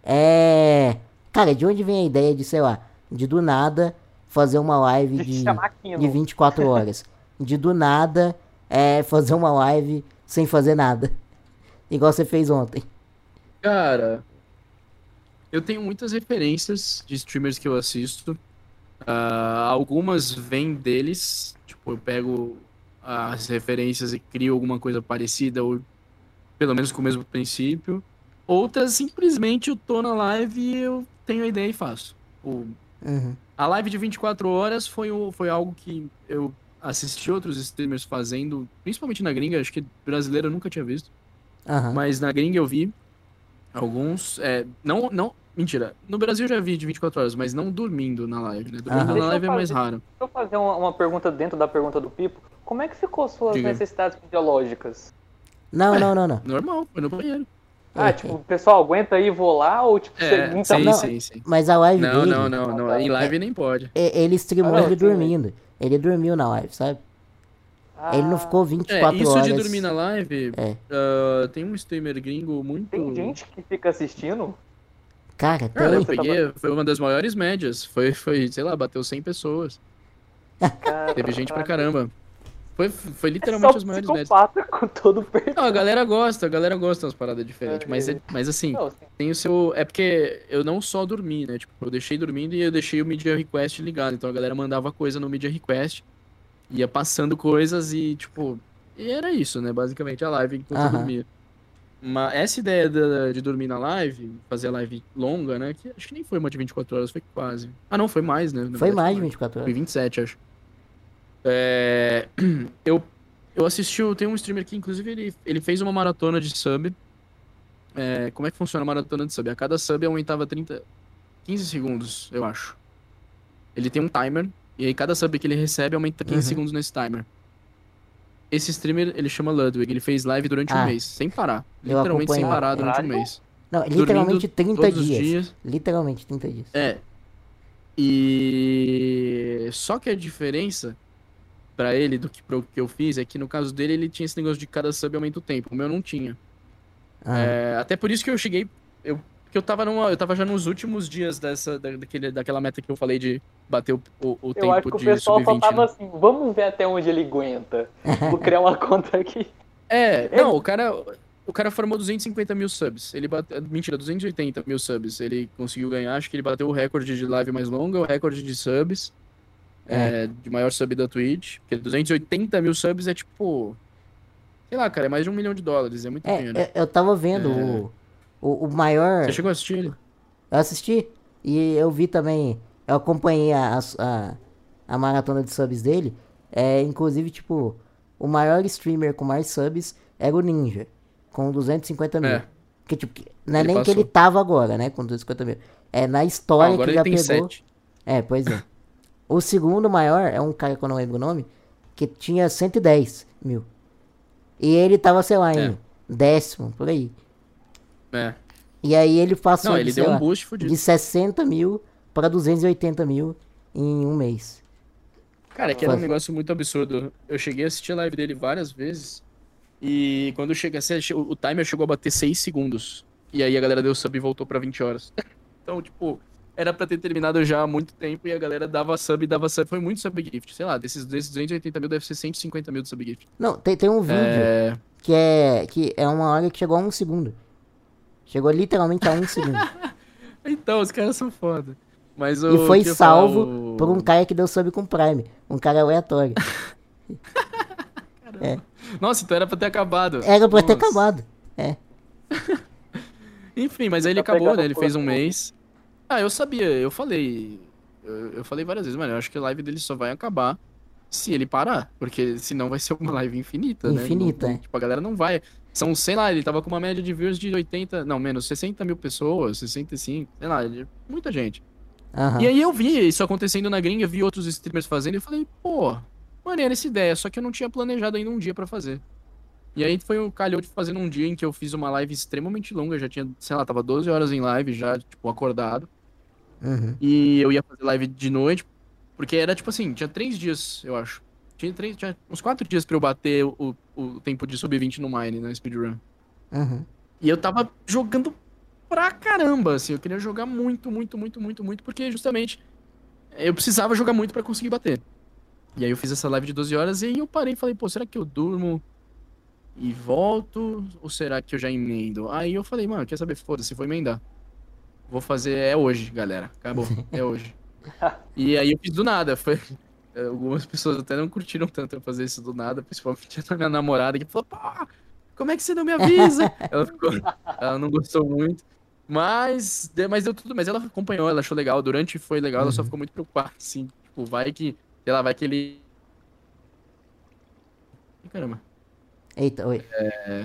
É... Cara, de onde vem a ideia de, sei lá, de do nada fazer uma live De de 24 horas? De do nada é, fazer uma live sem fazer nada? Igual você fez ontem. Cara, eu tenho muitas referências de streamers que eu assisto. Ah, algumas vêm deles, tipo, eu pego as referências e crio alguma coisa parecida, ou pelo menos com o mesmo princípio. Outras, simplesmente, eu tô na live e eu tenho a ideia e faço. O- Uhum. a live de 24 horas foi, o- foi algo que eu assisti outros streamers fazendo, principalmente na gringa, acho que brasileiro eu nunca tinha visto. Aham. Mas na gringa eu vi alguns. É, não, não. Mentira. No Brasil eu já vi de 24 horas, mas não dormindo na live, né? Dormindo Aham. na live é mais raro. Deixa eu fazer uma, uma pergunta dentro da pergunta do Pipo. Como é que ficou suas Diga. necessidades fisiológicas? Não, não, não, não. Normal, foi no banheiro. Ah, tipo, o pessoal aguenta aí, vou lá, ou tipo, É, você sim, então, sim, sim. Mas a live Não, dele, não, não, não. Em live nem pode. é- ele streamou Ah, não, ele sim, dormindo. Ele dormiu na live, sabe? Ele não Ah, ficou É, 24 isso horas. de dormir na live, É. ah, tem um streamer gringo muito. Tem gente que fica assistindo? Cara, Cara, eu tem. Você peguei, foi uma das maiores médias. Foi, foi, sei lá, bateu 100 pessoas. Cara, Teve gente pra caramba. Foi, foi É literalmente só as maiores médias. com todo o perdão. Não, a galera gosta, a galera gosta das paradas diferentes. Mas, é- mas assim, Não, tem o seu. É porque eu não só dormi, né? Tipo, eu deixei dormindo e eu deixei o Media Request ligado. Então a galera mandava coisa no Media Request, ia passando coisas e, tipo. E era isso, né? Basicamente a live enquanto eu Aham. dormia. Mas essa ideia da- de dormir na live, fazer a live longa, né? Que acho que nem foi uma de 24 horas, foi quase. Ah, não, foi mais, né? Foi verdade, mais de 24 Foi horas. 27, acho. É, eu, eu assisti, tem um streamer que, inclusive, ele, ele fez uma maratona de sub. É, como é que funciona a maratona de sub? A cada sub aumentava 30, 15 segundos, eu acho. Ele tem um timer, e aí cada sub que ele recebe aumenta 15 Uhum. segundos nesse timer. Esse streamer, ele chama Ludwig, ele fez live durante um Ah. mês, sem parar. Literalmente sem parar durante um mês. Não, literalmente 30 Todos os dias. dias. Literalmente 30 dias. É. E só que a diferença pra ele do que pro que eu fiz é que no caso dele ele tinha esse negócio de cada sub aumenta o tempo. O meu não tinha. Ah, É, até por isso que eu cheguei. Eu, porque eu tava, numa, eu tava já nos últimos dias dessa, da, daquele, daquela meta que eu falei de bater o, o, o eu acho que tempo o de pessoal só sub-20. tava né? assim, vamos ver até onde ele aguenta. Vou criar uma conta aqui. É, não, o cara. O cara formou 250 mil subs. Ele bateu. Mentira, 280 mil subs. Ele conseguiu ganhar. Acho que ele bateu o recorde de live mais longa, o recorde de subs. é, de maior sub da Twitch. Porque 280 mil subs é tipo. Sei lá, cara, é mais de um milhão de dólares. É muito É, dinheiro. eu, eu tava vendo É. o, o, o maior. Você chegou a assistir ele? Eu assisti e eu vi também. Eu acompanhei a, a, a maratona de subs dele. É, inclusive, tipo, o maior streamer com mais subs era o Ninja, com 250 mil. É. Que, tipo, que- não é Ele nem que ele passou. tava agora, né? Com 250 mil. É na história que ele já pegou. 7. É, pois é. O segundo maior é um cara que eu não lembro o nome, que tinha 110 mil. E ele tava, sei lá, em É. décimo, por aí. É. E aí ele passou Não, de, ele sei deu um boost fudido. de 60 mil para 280 mil em um mês. Cara, é que era um negócio muito absurdo. Eu cheguei a assistir a live dele várias vezes. E quando chega, assim, o o timer chegou a bater 6 segundos. E aí a galera deu sub e voltou pra 20 horas. Então, tipo, era pra ter terminado já há muito tempo e a galera dava sub e dava sub. Foi muito sub gift. Sei lá, desses, desses 280 mil deve ser 150 mil de sub gift. Não, tem, tem um vídeo É. que é que é uma hora que chegou a um segundo. Chegou literalmente a um segundo. Então, os caras são foda. Mas e o foi ia falar, salvo o- por um cara que deu sub com Prime. Um cara aleatório. Nossa, então era pra ter acabado. Era pra ter Nossa. acabado. É. Enfim, mas aí ele Tá acabou, né? Ele fez um mês. Ah, eu sabia, eu falei. Eu, eu falei várias vezes, mano, eu acho que a live dele só vai acabar se ele parar. Porque senão vai ser uma live infinita, né? Infinita, Não- é. Tipo, a galera não vai. São, sei lá, ele tava com uma média de views de 80, não, menos 60 mil pessoas, 65, sei lá, muita gente. Aham. E aí eu vi isso acontecendo na gringa, vi outros streamers fazendo e falei, pô, maneira essa ideia, só que eu não tinha planejado ainda um dia pra fazer. E aí foi o calhou de fazer num dia em que eu fiz uma live extremamente longa, já tinha, sei lá, tava 12 horas em live já, tipo, acordado. Uhum. E eu ia fazer live de noite, porque era tipo assim, tinha três dias, eu acho. Tinha, três, tinha uns quatro dias pra eu bater o, o tempo de sub-20 no Mine, na speedrun. Uhum. E eu tava jogando pra caramba, assim, eu queria jogar muito, muito, muito, muito, muito, porque justamente eu precisava jogar muito pra conseguir bater. E aí eu fiz essa live de 12 horas e aí eu parei e falei, pô, será que eu durmo e volto? Ou será que eu já emendo? Aí eu falei, mano, quer saber? Foda-se, vou emendar. Vou fazer, é hoje, galera. Acabou, é hoje. E aí eu fiz do nada, foi... Algumas pessoas até não curtiram tanto eu fazer isso do nada, principalmente a minha namorada, que falou, pô, como é que você não me avisa? ela, ficou, ela não gostou muito. Mas, mas deu tudo, mas ela acompanhou, ela achou legal. Durante foi legal, ela só Uhum. ficou muito preocupada, assim. Tipo, vai que, sei lá, vai que ele. Ih, Caramba. Eita, oi.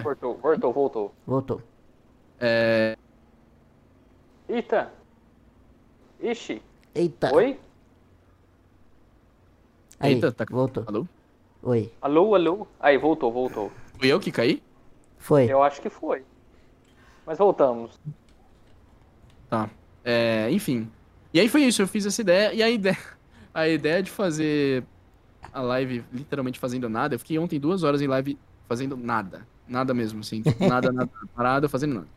Voltou, voltou, voltou. Voltou. É. Eita! Ixi! Eita. Oi? Aí, Eita, tá- voltou. Alô? Oi. Alô, alô? Aí, voltou, voltou. Fui eu que caí? Foi. Eu acho que foi. Mas voltamos. Tá. É, enfim. E aí foi isso, eu fiz essa ideia, e a ideia, a ideia de fazer a live literalmente fazendo nada, eu fiquei ontem duas horas em live fazendo nada. Nada mesmo, assim. Tipo, nada, nada, parado, fazendo nada.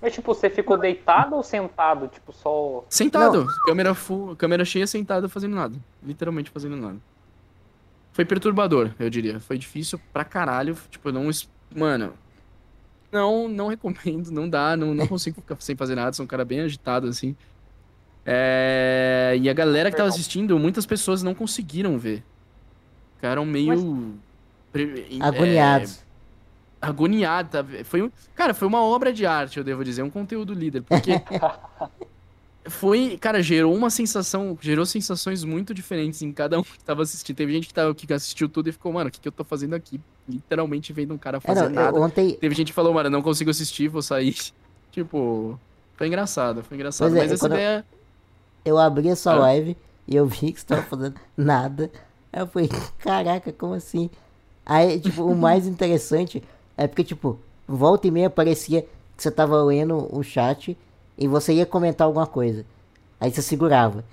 Mas, tipo, você ficou deitado ou sentado? Tipo, só. Sentado, câmera full, câmera cheia, sentado, fazendo nada. Literalmente fazendo nada. Foi perturbador, eu diria. Foi difícil pra caralho. Tipo, não. Mano. Não, não recomendo, não dá, não, não consigo ficar sem fazer nada. Sou um cara bem agitado, assim. É, E a galera que tava assistindo, muitas pessoas não conseguiram ver. Ficaram meio. pre- é, Agoniados. Agoniada. Foi, um- cara, foi uma obra de arte, eu devo dizer, um conteúdo líder, porque foi, cara, gerou uma sensação, gerou sensações muito diferentes em cada um que tava assistindo. Teve gente que, tava, que assistiu tudo e ficou, mano, o que, que eu tô fazendo aqui? Literalmente vendo um cara É, fazer eu- nada. ontem, Teve gente que falou, mano, não consigo assistir, vou sair. Tipo, foi engraçado, foi engraçado. Pois é, Mas essa quando eu- ideia. eu abri a sua Ah. live e eu vi que você tava fazendo nada. Aí eu falei, caraca, como assim? Aí, tipo, o mais interessante é porque, tipo, volta e meia parecia que você tava lendo o chat e você ia comentar alguma coisa. Aí você segurava.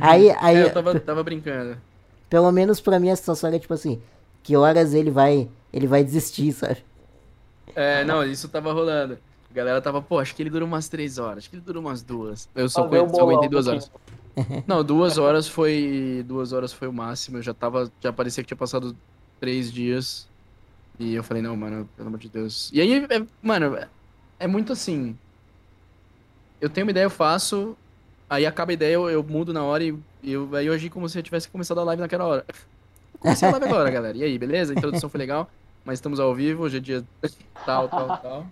Aí, aí É, eu tava, tava brincando. pelo menos pra mim a situação era tipo assim, que horas ele vai, ele vai desistir, sabe? É, não, isso tava rolando. A galera tava, pô, acho que ele dura umas três horas, acho que ele dura umas duas. Eu só, aguentei- só aguentei duas horas. Não, duas horas foi. Duas horas foi o máximo. Eu já tava. Já parecia que tinha passado três dias. E eu falei, não, mano, pelo amor de Deus. E aí, é- mano, é- é muito assim. Eu tenho uma ideia, eu faço. Aí acaba a ideia, eu, eu mudo na hora e eu, aí eu agi como se eu tivesse começado a live naquela hora. Comecei a live agora, galera. E aí, beleza? A introdução foi legal. Mas estamos ao vivo, hoje é dia tal, tal, tal.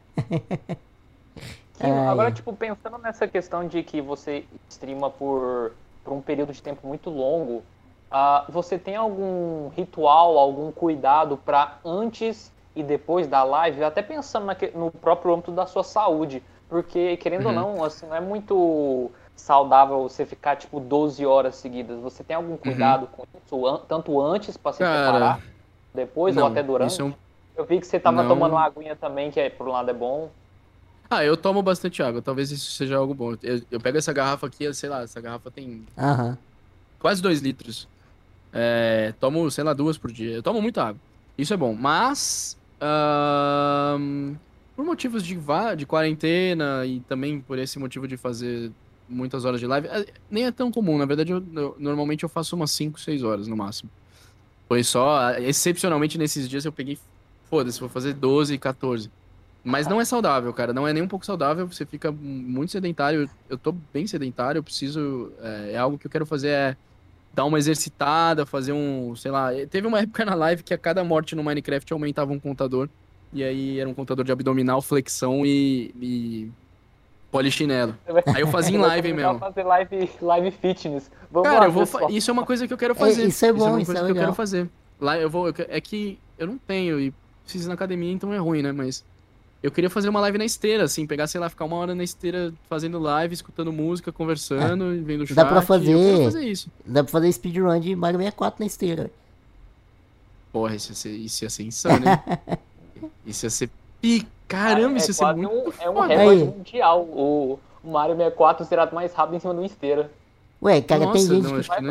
Que, Ai. agora, tipo, pensando nessa questão de que você streama por, por um período de tempo muito longo, ah, você tem algum ritual, algum cuidado para antes e depois da live? Até pensando naque- no próprio âmbito da sua saúde, porque, querendo ou Uhum. não, assim, não é muito saudável você ficar, tipo, 12 horas seguidas. Você tem algum cuidado com isso, an- tanto antes para se Uhum. Cara, preparar, depois ou Não, até durante? isso é um Eu vi que você tava não. tomando uma aguinha também, que é, por um lado é bom. Ah, eu tomo bastante água, talvez isso seja algo bom. Eu, eu pego essa garrafa aqui, sei lá, essa garrafa tem Aham. quase dois litros. É, tomo, sei lá, duas por dia. Eu tomo muita água. Isso é bom. Mas, por motivos de, de quarentena e também por esse motivo de fazer muitas horas de live, eh, nem é tão comum. Na verdade, eu- eu- normalmente eu faço umas 5, 6 horas no máximo. Foi só, excepcionalmente nesses dias eu peguei, foda-se, vou fazer 12, 14. Mas não é saudável, cara. Não é nem um pouco saudável. Você fica muito sedentário. Eu, eu tô bem sedentário. Eu preciso. É, é algo que eu quero fazer é dar uma exercitada, fazer um. Sei lá. Teve uma época na live que a cada morte no Minecraft aumentava um contador. E aí era um contador de abdominal, flexão e. e polichinelo. Aí eu fazia em live mesmo. fazer live, live fitness. Vamos Cara, lá, eu vou fa- isso é uma coisa que eu quero fazer. isso é bom, uma isso coisa é que eu quero fazer. Lá eu vou. eu É que eu não tenho e preciso ir na academia, então é ruim, né? Mas eu queria fazer uma live na esteira, assim, pegar, sei lá, ficar uma hora na esteira fazendo live, escutando música, conversando, e vendo o chat. Dá pra Eu fazer- quero fazer isso. Dá pra fazer speedrun de Mario 64 na esteira. Porra, isso ia ser, isso ia ser insano, hein? isso ia ser. Pi... Caramba, isso ia ser muito. um, é um foda. recorde Aí. mundial. O, o Mario 64 zerado mais rápido em cima de uma esteira. Ué, cara, tem Nossa, gente não, que que não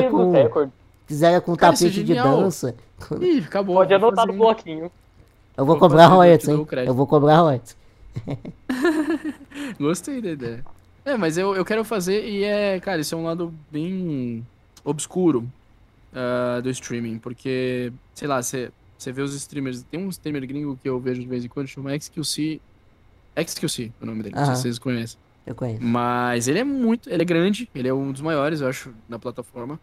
livro com- fizeram com Cara, é tapete de genial. dança. Ih, acabou. Pode anotar no bloquinho. Eu vou cobrar royalties, hein? Eu vou cobrar royalties. Gostei da ideia. É, mas eu, eu quero fazer e é, cara, isso é um lado bem obscuro ah, do streaming, porque, sei lá, você vê os streamers, tem um streamer gringo que eu vejo de vez em quando, chama XQC, XQC, é o nome dele, não sei Aham. se vocês conhecem. Eu conheço. Mas ele é muito, ele é grande, ele é um dos maiores, eu acho, na plataforma.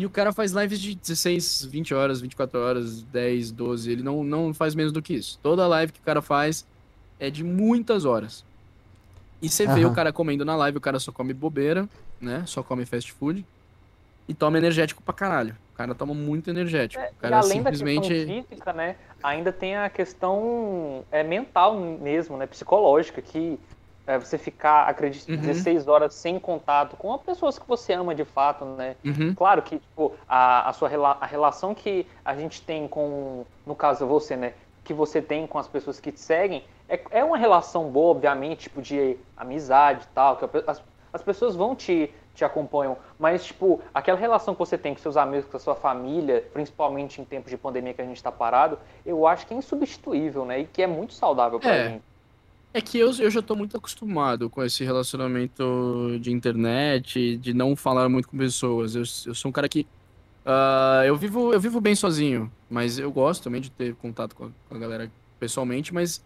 E o cara faz lives de 16, 20 horas, 24 horas, 10, 12, ele não, não faz menos do que isso. Toda live que o cara faz é de muitas horas. E você vê Aham. o cara comendo na live, o cara só come bobeira, né? Só come fast food. E toma energético pra caralho. O cara toma muito energético. o E cara além da simplesmente. questão física, né? Ainda tem a questão é, mental mesmo, né? Psicológica, que é, você ficar, acredito, Uhum. 16 horas sem contato com as pessoas que você ama de fato, né? Uhum. Claro que tipo, a, a sua rela- a relação que a gente tem com, no caso você, né, que você tem com as pessoas que te seguem é, é uma relação boa, obviamente, tipo, de amizade e tal, que as, as pessoas vão te, te acompanham, mas, tipo, aquela relação que você tem com seus amigos, com a sua família, principalmente em tempos de pandemia que a gente tá parado, eu acho que é insubstituível, né? E que é muito saudável pra É. gente. É que eu, eu já tô muito acostumado com esse relacionamento de internet, de não falar muito com pessoas. Eu, eu sou um cara que. ah, eu, vivo, eu vivo bem sozinho, mas eu gosto também de ter contato com a, com a galera pessoalmente, mas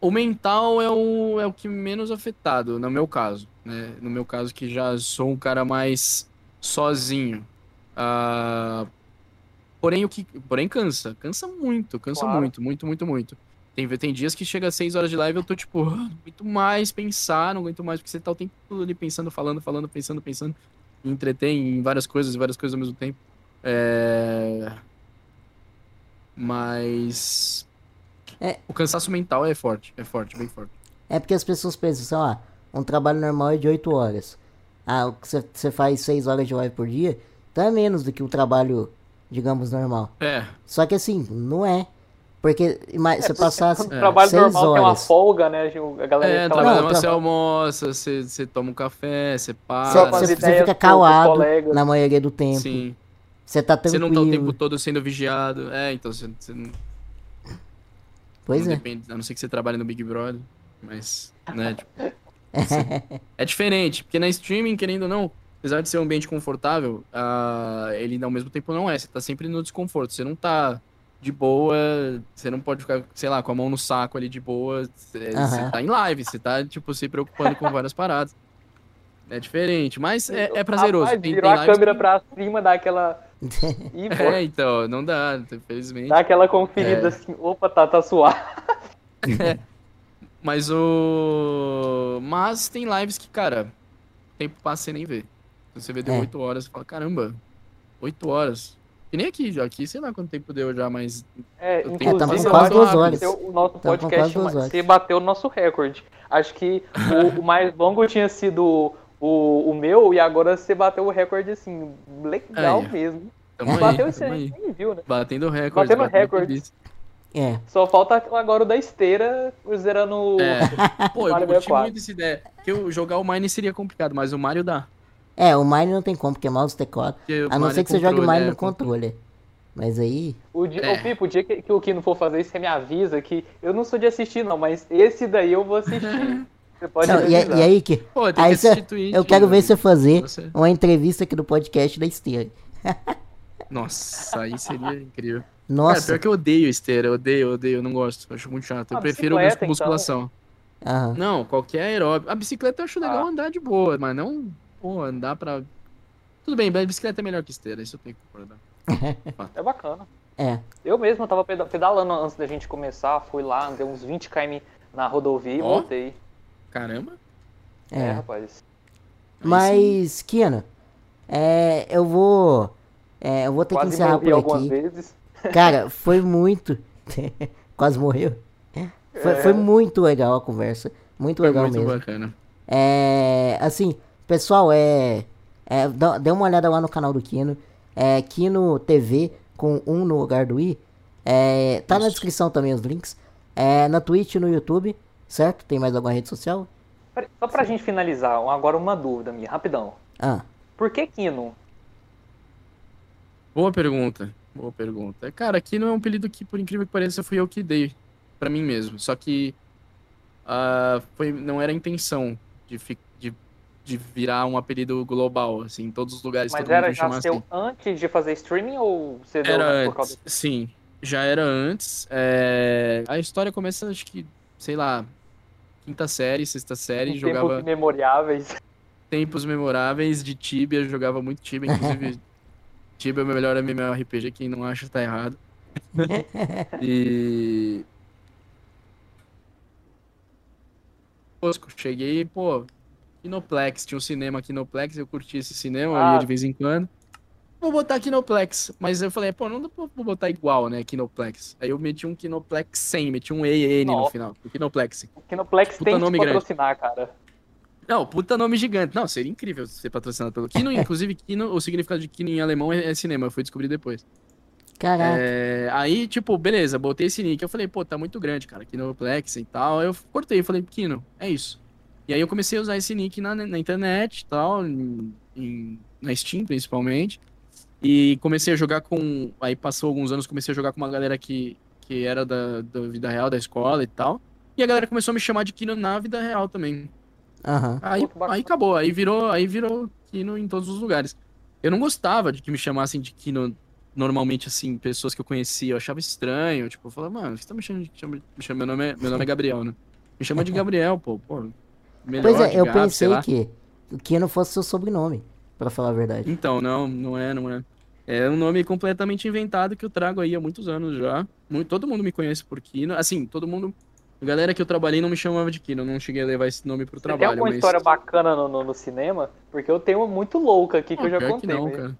o mental é o, é o que menos afetado, no meu caso, né? No meu caso, que já sou um cara mais sozinho. Ah, porém, o que, porém cansa, cansa muito, cansa Claro. muito, muito, muito, muito. Tem, tem dias que chega às 6 horas de live e eu tô tipo, "Ah, não aguento mais pensar, não aguento mais, porque você tá o tempo todo ali pensando, falando, falando, pensando, pensando, entretém em várias coisas, várias coisas ao mesmo tempo. É... Mas. É. O cansaço mental é forte, é forte, bem forte. É porque as pessoas pensam assim, ó, um trabalho normal é de 8 horas. Ah, o que você- faz 6 horas de live por dia, então é menos do que o trabalho, digamos, normal. É, Só que assim, não é. Porque ima- você passasse Quando o trabalho 6 normal tem uma horas. folga, né? A galera é, trabalha, Não, você almoça, você, você toma um café, você Você para. Você- você ideias fica calado na maioria do tempo. Sim. Você tá Você tranquilo. não tá o tempo todo sendo vigiado. É, então você, você não, Pois não é. depende, a não ser que você trabalhe no Big Brother. Mas, né, tipo, assim, é diferente, porque na streaming, querendo ou não, apesar de ser um ambiente confortável, ah, ele ao mesmo tempo não é. Você tá sempre no desconforto. Você não tá de boa, você não pode ficar, sei lá, com a mão no saco ali de boa. Você, você tá em live, você tá, tipo, se preocupando com várias paradas. É diferente, mas é, é prazeroso. Rapaz, Tem- virou tem a câmera que- pra cima, dá aquela. Ih, É, então, não dá, infelizmente. dá aquela conferida É. assim, opa, tá, tá suave. Mas o. Mas tem lives que, cara, tempo passa e você nem vê. Você vê deu É. 8 horas, você fala, caramba, 8 horas. E nem aqui, já aqui, sei lá quanto tempo deu já, mas. É, Eu tenho- inclusive, com eu quase duas que horas. o nosso podcast você bateu o nosso recorde. Acho que o, o mais longo tinha sido o, o meu e agora você bateu o recorde assim, legal Aí, mesmo. Tamo aí, bateu isso tamo aí, aí. nem viu, né? Batendo recorde. Batendo recorde. É. Só falta agora o da esteira zerando. É. Pô, eu curti 64. muito essa ideia. Porque eu jogar o Mine seria complicado, mas o Mario dá. É, o Mine não tem como, porque é mouse teclado. O A não ser é que você jogue controle, Mine é, no controle. Mas aí. O, dia, É. Ô, Pipo, o dia que, que o Kino for fazer isso, você me avisa que eu não sou de assistir, não, mas esse daí eu vou assistir. Você pode Não, e, e aí que. Pô, tem Aí que cê- Twitch, eu quero né? ver você fazer Você- uma entrevista aqui do podcast da esteira. Nossa, aí seria incrível. Cara, Nossa. pior que eu odeio esteira, eu odeio, eu odeio, eu não gosto. Eu acho muito chato. Eu Ah, prefiro então. musculação. Aham. Não, qualquer aeróbico. A bicicleta eu acho legal Ah. andar de boa, mas não, pô, andar pra. Tudo bem, a bicicleta é melhor que esteira, isso eu tenho que concordar. É bacana. É. Eu mesmo tava peda- pedalando antes da gente começar, fui lá, andei uns 20 km na rodovia e voltei. Caramba. É, É. rapaz. Mas, Kino, é, eu vou. é, eu vou ter que Quase encerrar morri por algumas aqui. vezes. Cara, foi muito. Quase morreu. Foi, É. foi muito legal a conversa. Muito Foi legal muito mesmo. bacana. É, assim, pessoal, é, é dá, dê uma olhada lá no canal do Kino. É Kino TV com um no lugar do i. É, tá na Isso. descrição também os links. É, na Twitch e no YouTube, certo? Tem mais alguma rede social? Só pra gente finalizar, agora uma dúvida minha, rapidão. Ah, Por que Kino? Boa pergunta. Boa pergunta. Cara, não é um apelido que, por incrível que pareça, fui eu que dei pra mim mesmo. Só que ah, foi, não era a intenção de, fi- de, virar um apelido global, assim, em todos os lugares Mas era já seu assim. antes de fazer streaming ou você deu Era por causa sim. Já era antes. É, A história começa, acho que, sei lá, quinta série, sexta série, jogava tempos memoriáveis? tempos memoráveis de Tibia, jogava muito Tibia, inclusive Tibia é o meu melhor MMORPG, quem não acha tá errado. e cheguei, pô, Kinoplex, tinha um cinema Kinoplex, eu curti esse cinema, eu ia Ah. de vez em quando. Vou botar Kinoplex, mas eu falei, pô, não dá pra vou botar igual, né, Kinoplex. Aí eu meti um Kinoplex 100, meti um EN no final, o Kinoplex. O Kinoplex Puta tem que nome grande. patrocinar, cara. Não, puta nome gigante. Não, seria incrível ser patrocinado pelo Kino. Inclusive, Kino, o significado de Kino em alemão é, é cinema. Eu fui descobrir depois. Caraca. É, aí, tipo, beleza, botei esse nick. Eu falei, pô, tá muito grande, cara, aqui no Plex e tal. Aí eu cortei, falei, Kino, é isso. E aí eu comecei a usar esse nick na, na internet e tal, em, em- na Steam principalmente. E comecei a jogar com. Aí passou alguns anos, comecei a jogar com uma galera que, que era da, da vida real, da escola e tal. E a galera começou a me chamar de Kino na vida real também. Aham. Aí, aí acabou, aí virou, aí virou Kino em todos os lugares. Eu não gostava de que me chamassem de Kino normalmente, assim, pessoas que eu conhecia, eu achava estranho, tipo, eu falava, mano, você tá me chamando de, chama- me chama, meu, nome é, meu nome é Gabriel, né? Me chama de Gabriel, pô, pô, melhor Pois é, eu pensei que o Kino fosse seu sobrenome, pra falar a verdade. Então, não, não é, não é. É um nome completamente inventado que eu trago aí há muitos anos já. Muito, todo mundo me conhece por Kino, assim, todo mundo... A galera que eu trabalhei não me chamava de Kino, eu não cheguei a levar esse nome pro Você tem trabalho, alguma mas... história bacana no, no- no cinema? Porque eu tenho uma muito louca aqui que eu já Pior que contei. não, cara.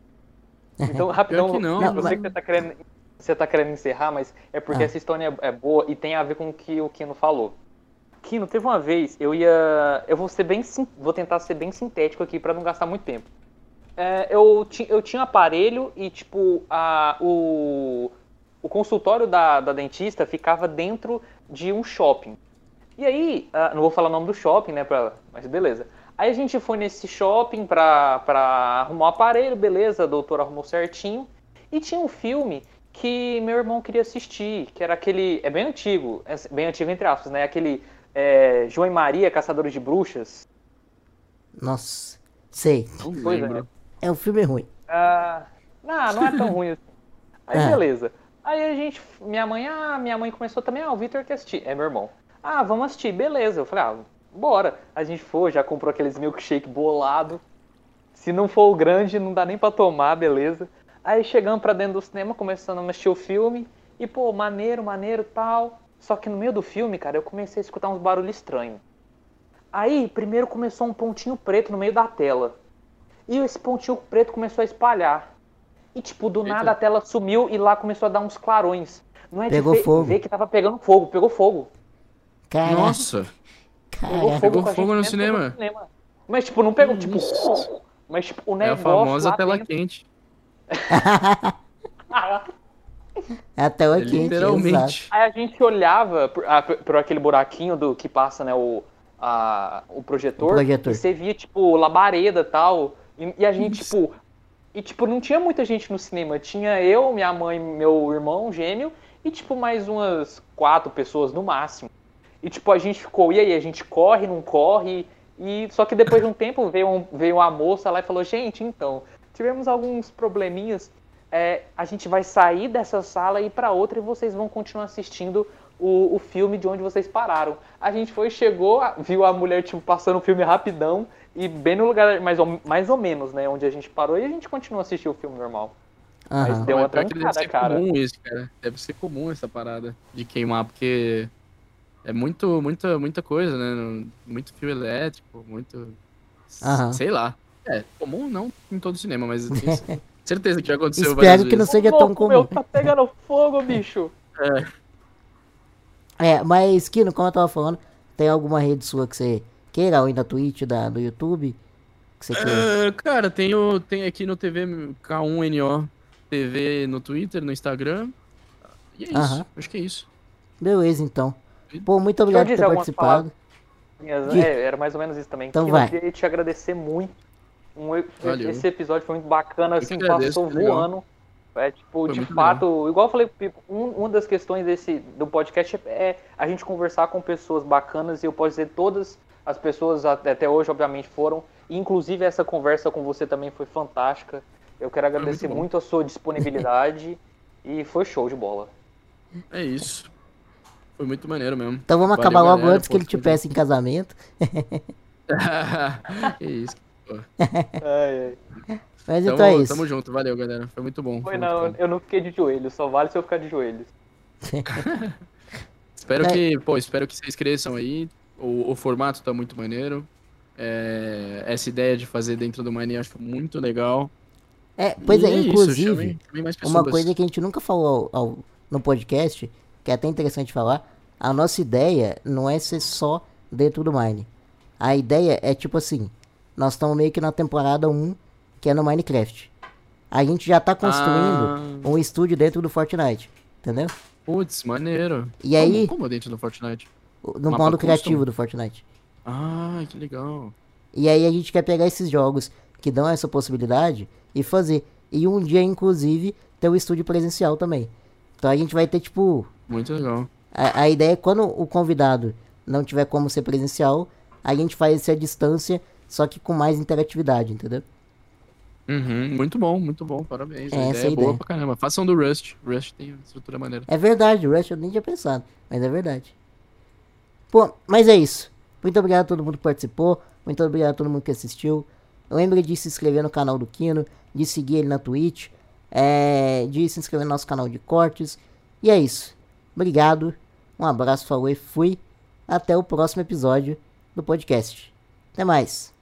Então, rapidão, que não, eu mas- sei que você tá querendo, você tá querendo encerrar, mas é porque Ah. essa história é, é boa e tem a ver com o que o Kino falou. Kino, teve uma vez, eu ia. Eu vou ser bem. Vou tentar ser bem sintético aqui pra não gastar muito tempo. É, eu, ti- eu tinha um aparelho e, tipo, a, o, o consultório da, da dentista ficava dentro de um shopping. E aí, ah, não vou falar o nome do shopping, né? Pra, mas beleza. Aí a gente foi nesse shopping pra, pra arrumar o aparelho, beleza, a doutora arrumou certinho. E tinha um filme que meu irmão queria assistir, que era aquele. É bem antigo, é bem antigo entre aspas, né? Aquele é, João e Maria, Caçadores de Bruxas. Nossa, sei. Não Pois é. lembro. É um filme ruim. Ah, não, não é tão ruim assim. Aí Ah. beleza. Aí a gente, minha mãe, ah, minha mãe começou também, ah, o Vitor quer assistir, é meu irmão. Ah, vamos assistir, beleza. Eu falei, ah, bora. A gente foi, já comprou aqueles milkshake bolado. Se não for o grande, não dá nem pra tomar, beleza. Aí chegamos pra dentro do cinema, começando a assistir o filme. E, pô, maneiro, maneiro tal. Só que no meio do filme, cara, eu comecei a escutar uns barulhos estranhos. Aí, primeiro começou um pontinho preto no meio da tela. E esse pontinho preto começou a espalhar. E, tipo, do Eita. nada a tela sumiu e lá começou a dar uns clarões. Não é Pegou de ver, fogo. ver que tava pegando fogo, pegou fogo. Caraca, Nossa, caraca. Pegou fogo, Pegou fogo no dentro do cinema? Mas, tipo, não pegou, tipo... isso? Mas, tipo, o é a negócio famosa lá tela dentro... quente. É até o É quente, exato. literalmente. Aí a gente olhava por, ah, por- aquele buraquinho do que passa, né, o, a- o projetor, O projetor. e você via, tipo, labareda e tal, e, e a gente, tipo, e, tipo, não tinha muita gente no cinema, tinha eu, minha mãe, meu irmão gêmeo, e, tipo, mais umas quatro pessoas no máximo. E, tipo, a gente ficou, e aí, a gente corre, não corre, e só que depois de um tempo veio, um- veio uma moça lá e falou, gente, então, tivemos alguns probleminhas, é, a gente vai sair dessa sala e ir pra outra e vocês vão continuar assistindo o, o filme de onde vocês pararam. A gente foi, chegou, viu a mulher tipo, passando o filme rapidão e bem no lugar mais ou, mais ou menos, né, onde a gente parou e a gente continuou a assistir o filme normal. Mas Aham. deu uma Mas trancada, deve ser cara. comum isso, cara. Deve ser comum essa parada de queimar, porque é muito, muita, muita coisa, né? Muito fio elétrico, muito. Aham. Sei lá. É, comum não em todo cinema, mas certeza que já aconteceu Espero várias que não seja tão louco, meu, comum. tá pegando fogo, bicho. É, mas, Kino, como eu tava falando, tem alguma rede sua que você queira, ou da Twitch, da, do YouTube, que você queira? Ah, cara, tem, o, tem aqui no TV K1NO TV no Twitter, no Instagram. E é isso. Acho que é isso. Beleza, então. Pô, muito obrigado por ter participado. Minhas- Que- é, era mais ou menos isso também. Então Que vai. Eu queria te agradecer muito. Um- Valeu. esse episódio foi muito bacana, assim, passou voando. É, tipo, Foi de muito fato, igual eu falei, pro Pipo, um, uma das questões desse, do podcast é, é a gente conversar com pessoas bacanas e eu posso dizer todas as pessoas até até hoje, obviamente, foram. E, inclusive, essa conversa com você também foi fantástica. Eu quero agradecer bom. muito a sua disponibilidade e foi show de bola. É isso. Foi muito maneiro mesmo. Então vamos Valeu, acabar logo galera, antes que ele te peça em casamento. é isso. Ai, ai. Mas Tamo, então é isso. tamo junto, valeu, galera. Foi muito bom. Foi foi não, bom. eu não fiquei de joelhos, só vale se eu ficar de joelhos. Espero É. que, pô, espero que vocês cresçam aí. O, o formato tá muito maneiro. É, essa ideia de fazer dentro do Mine eu acho muito legal. É, pois E é, isso, inclusive, chamem- chamem mais uma coisa que a gente nunca falou ao- ao- no podcast, que é até interessante falar, a nossa ideia não é ser só dentro do Mine. A ideia é tipo assim, nós estamos meio que na temporada 1, que é no Minecraft. A gente já tá construindo Ah. um estúdio dentro do Fortnite, entendeu? Putz, maneiro. E aí- Como, como dentro do Fortnite? No Mapa modo custom? criativo do Fortnite. Ah, que legal. E aí a gente quer pegar esses jogos que dão essa possibilidade e fazer. E um dia, inclusive, ter o estúdio presencial também. Então a gente vai ter, tipo. Muito legal. A, a ideia é quando o convidado não tiver como ser presencial, a gente faz isso à distância, só que com mais interatividade, entendeu? Uhum, muito bom, muito bom. Parabéns. É, a essa ideia é a é boa ideia. pra caramba. Façam do Rust. Rust tem estrutura maneira. É verdade, o Rush eu nem tinha pensado, mas é verdade. Pô, mas é isso. Muito obrigado a todo mundo que participou. Muito obrigado a todo mundo que assistiu. Lembre de se inscrever no canal do Kino, de seguir ele na Twitch, é, de se inscrever no nosso canal de cortes. E é isso. Obrigado. Um abraço, falou e fui. Até o próximo episódio do podcast. Até mais.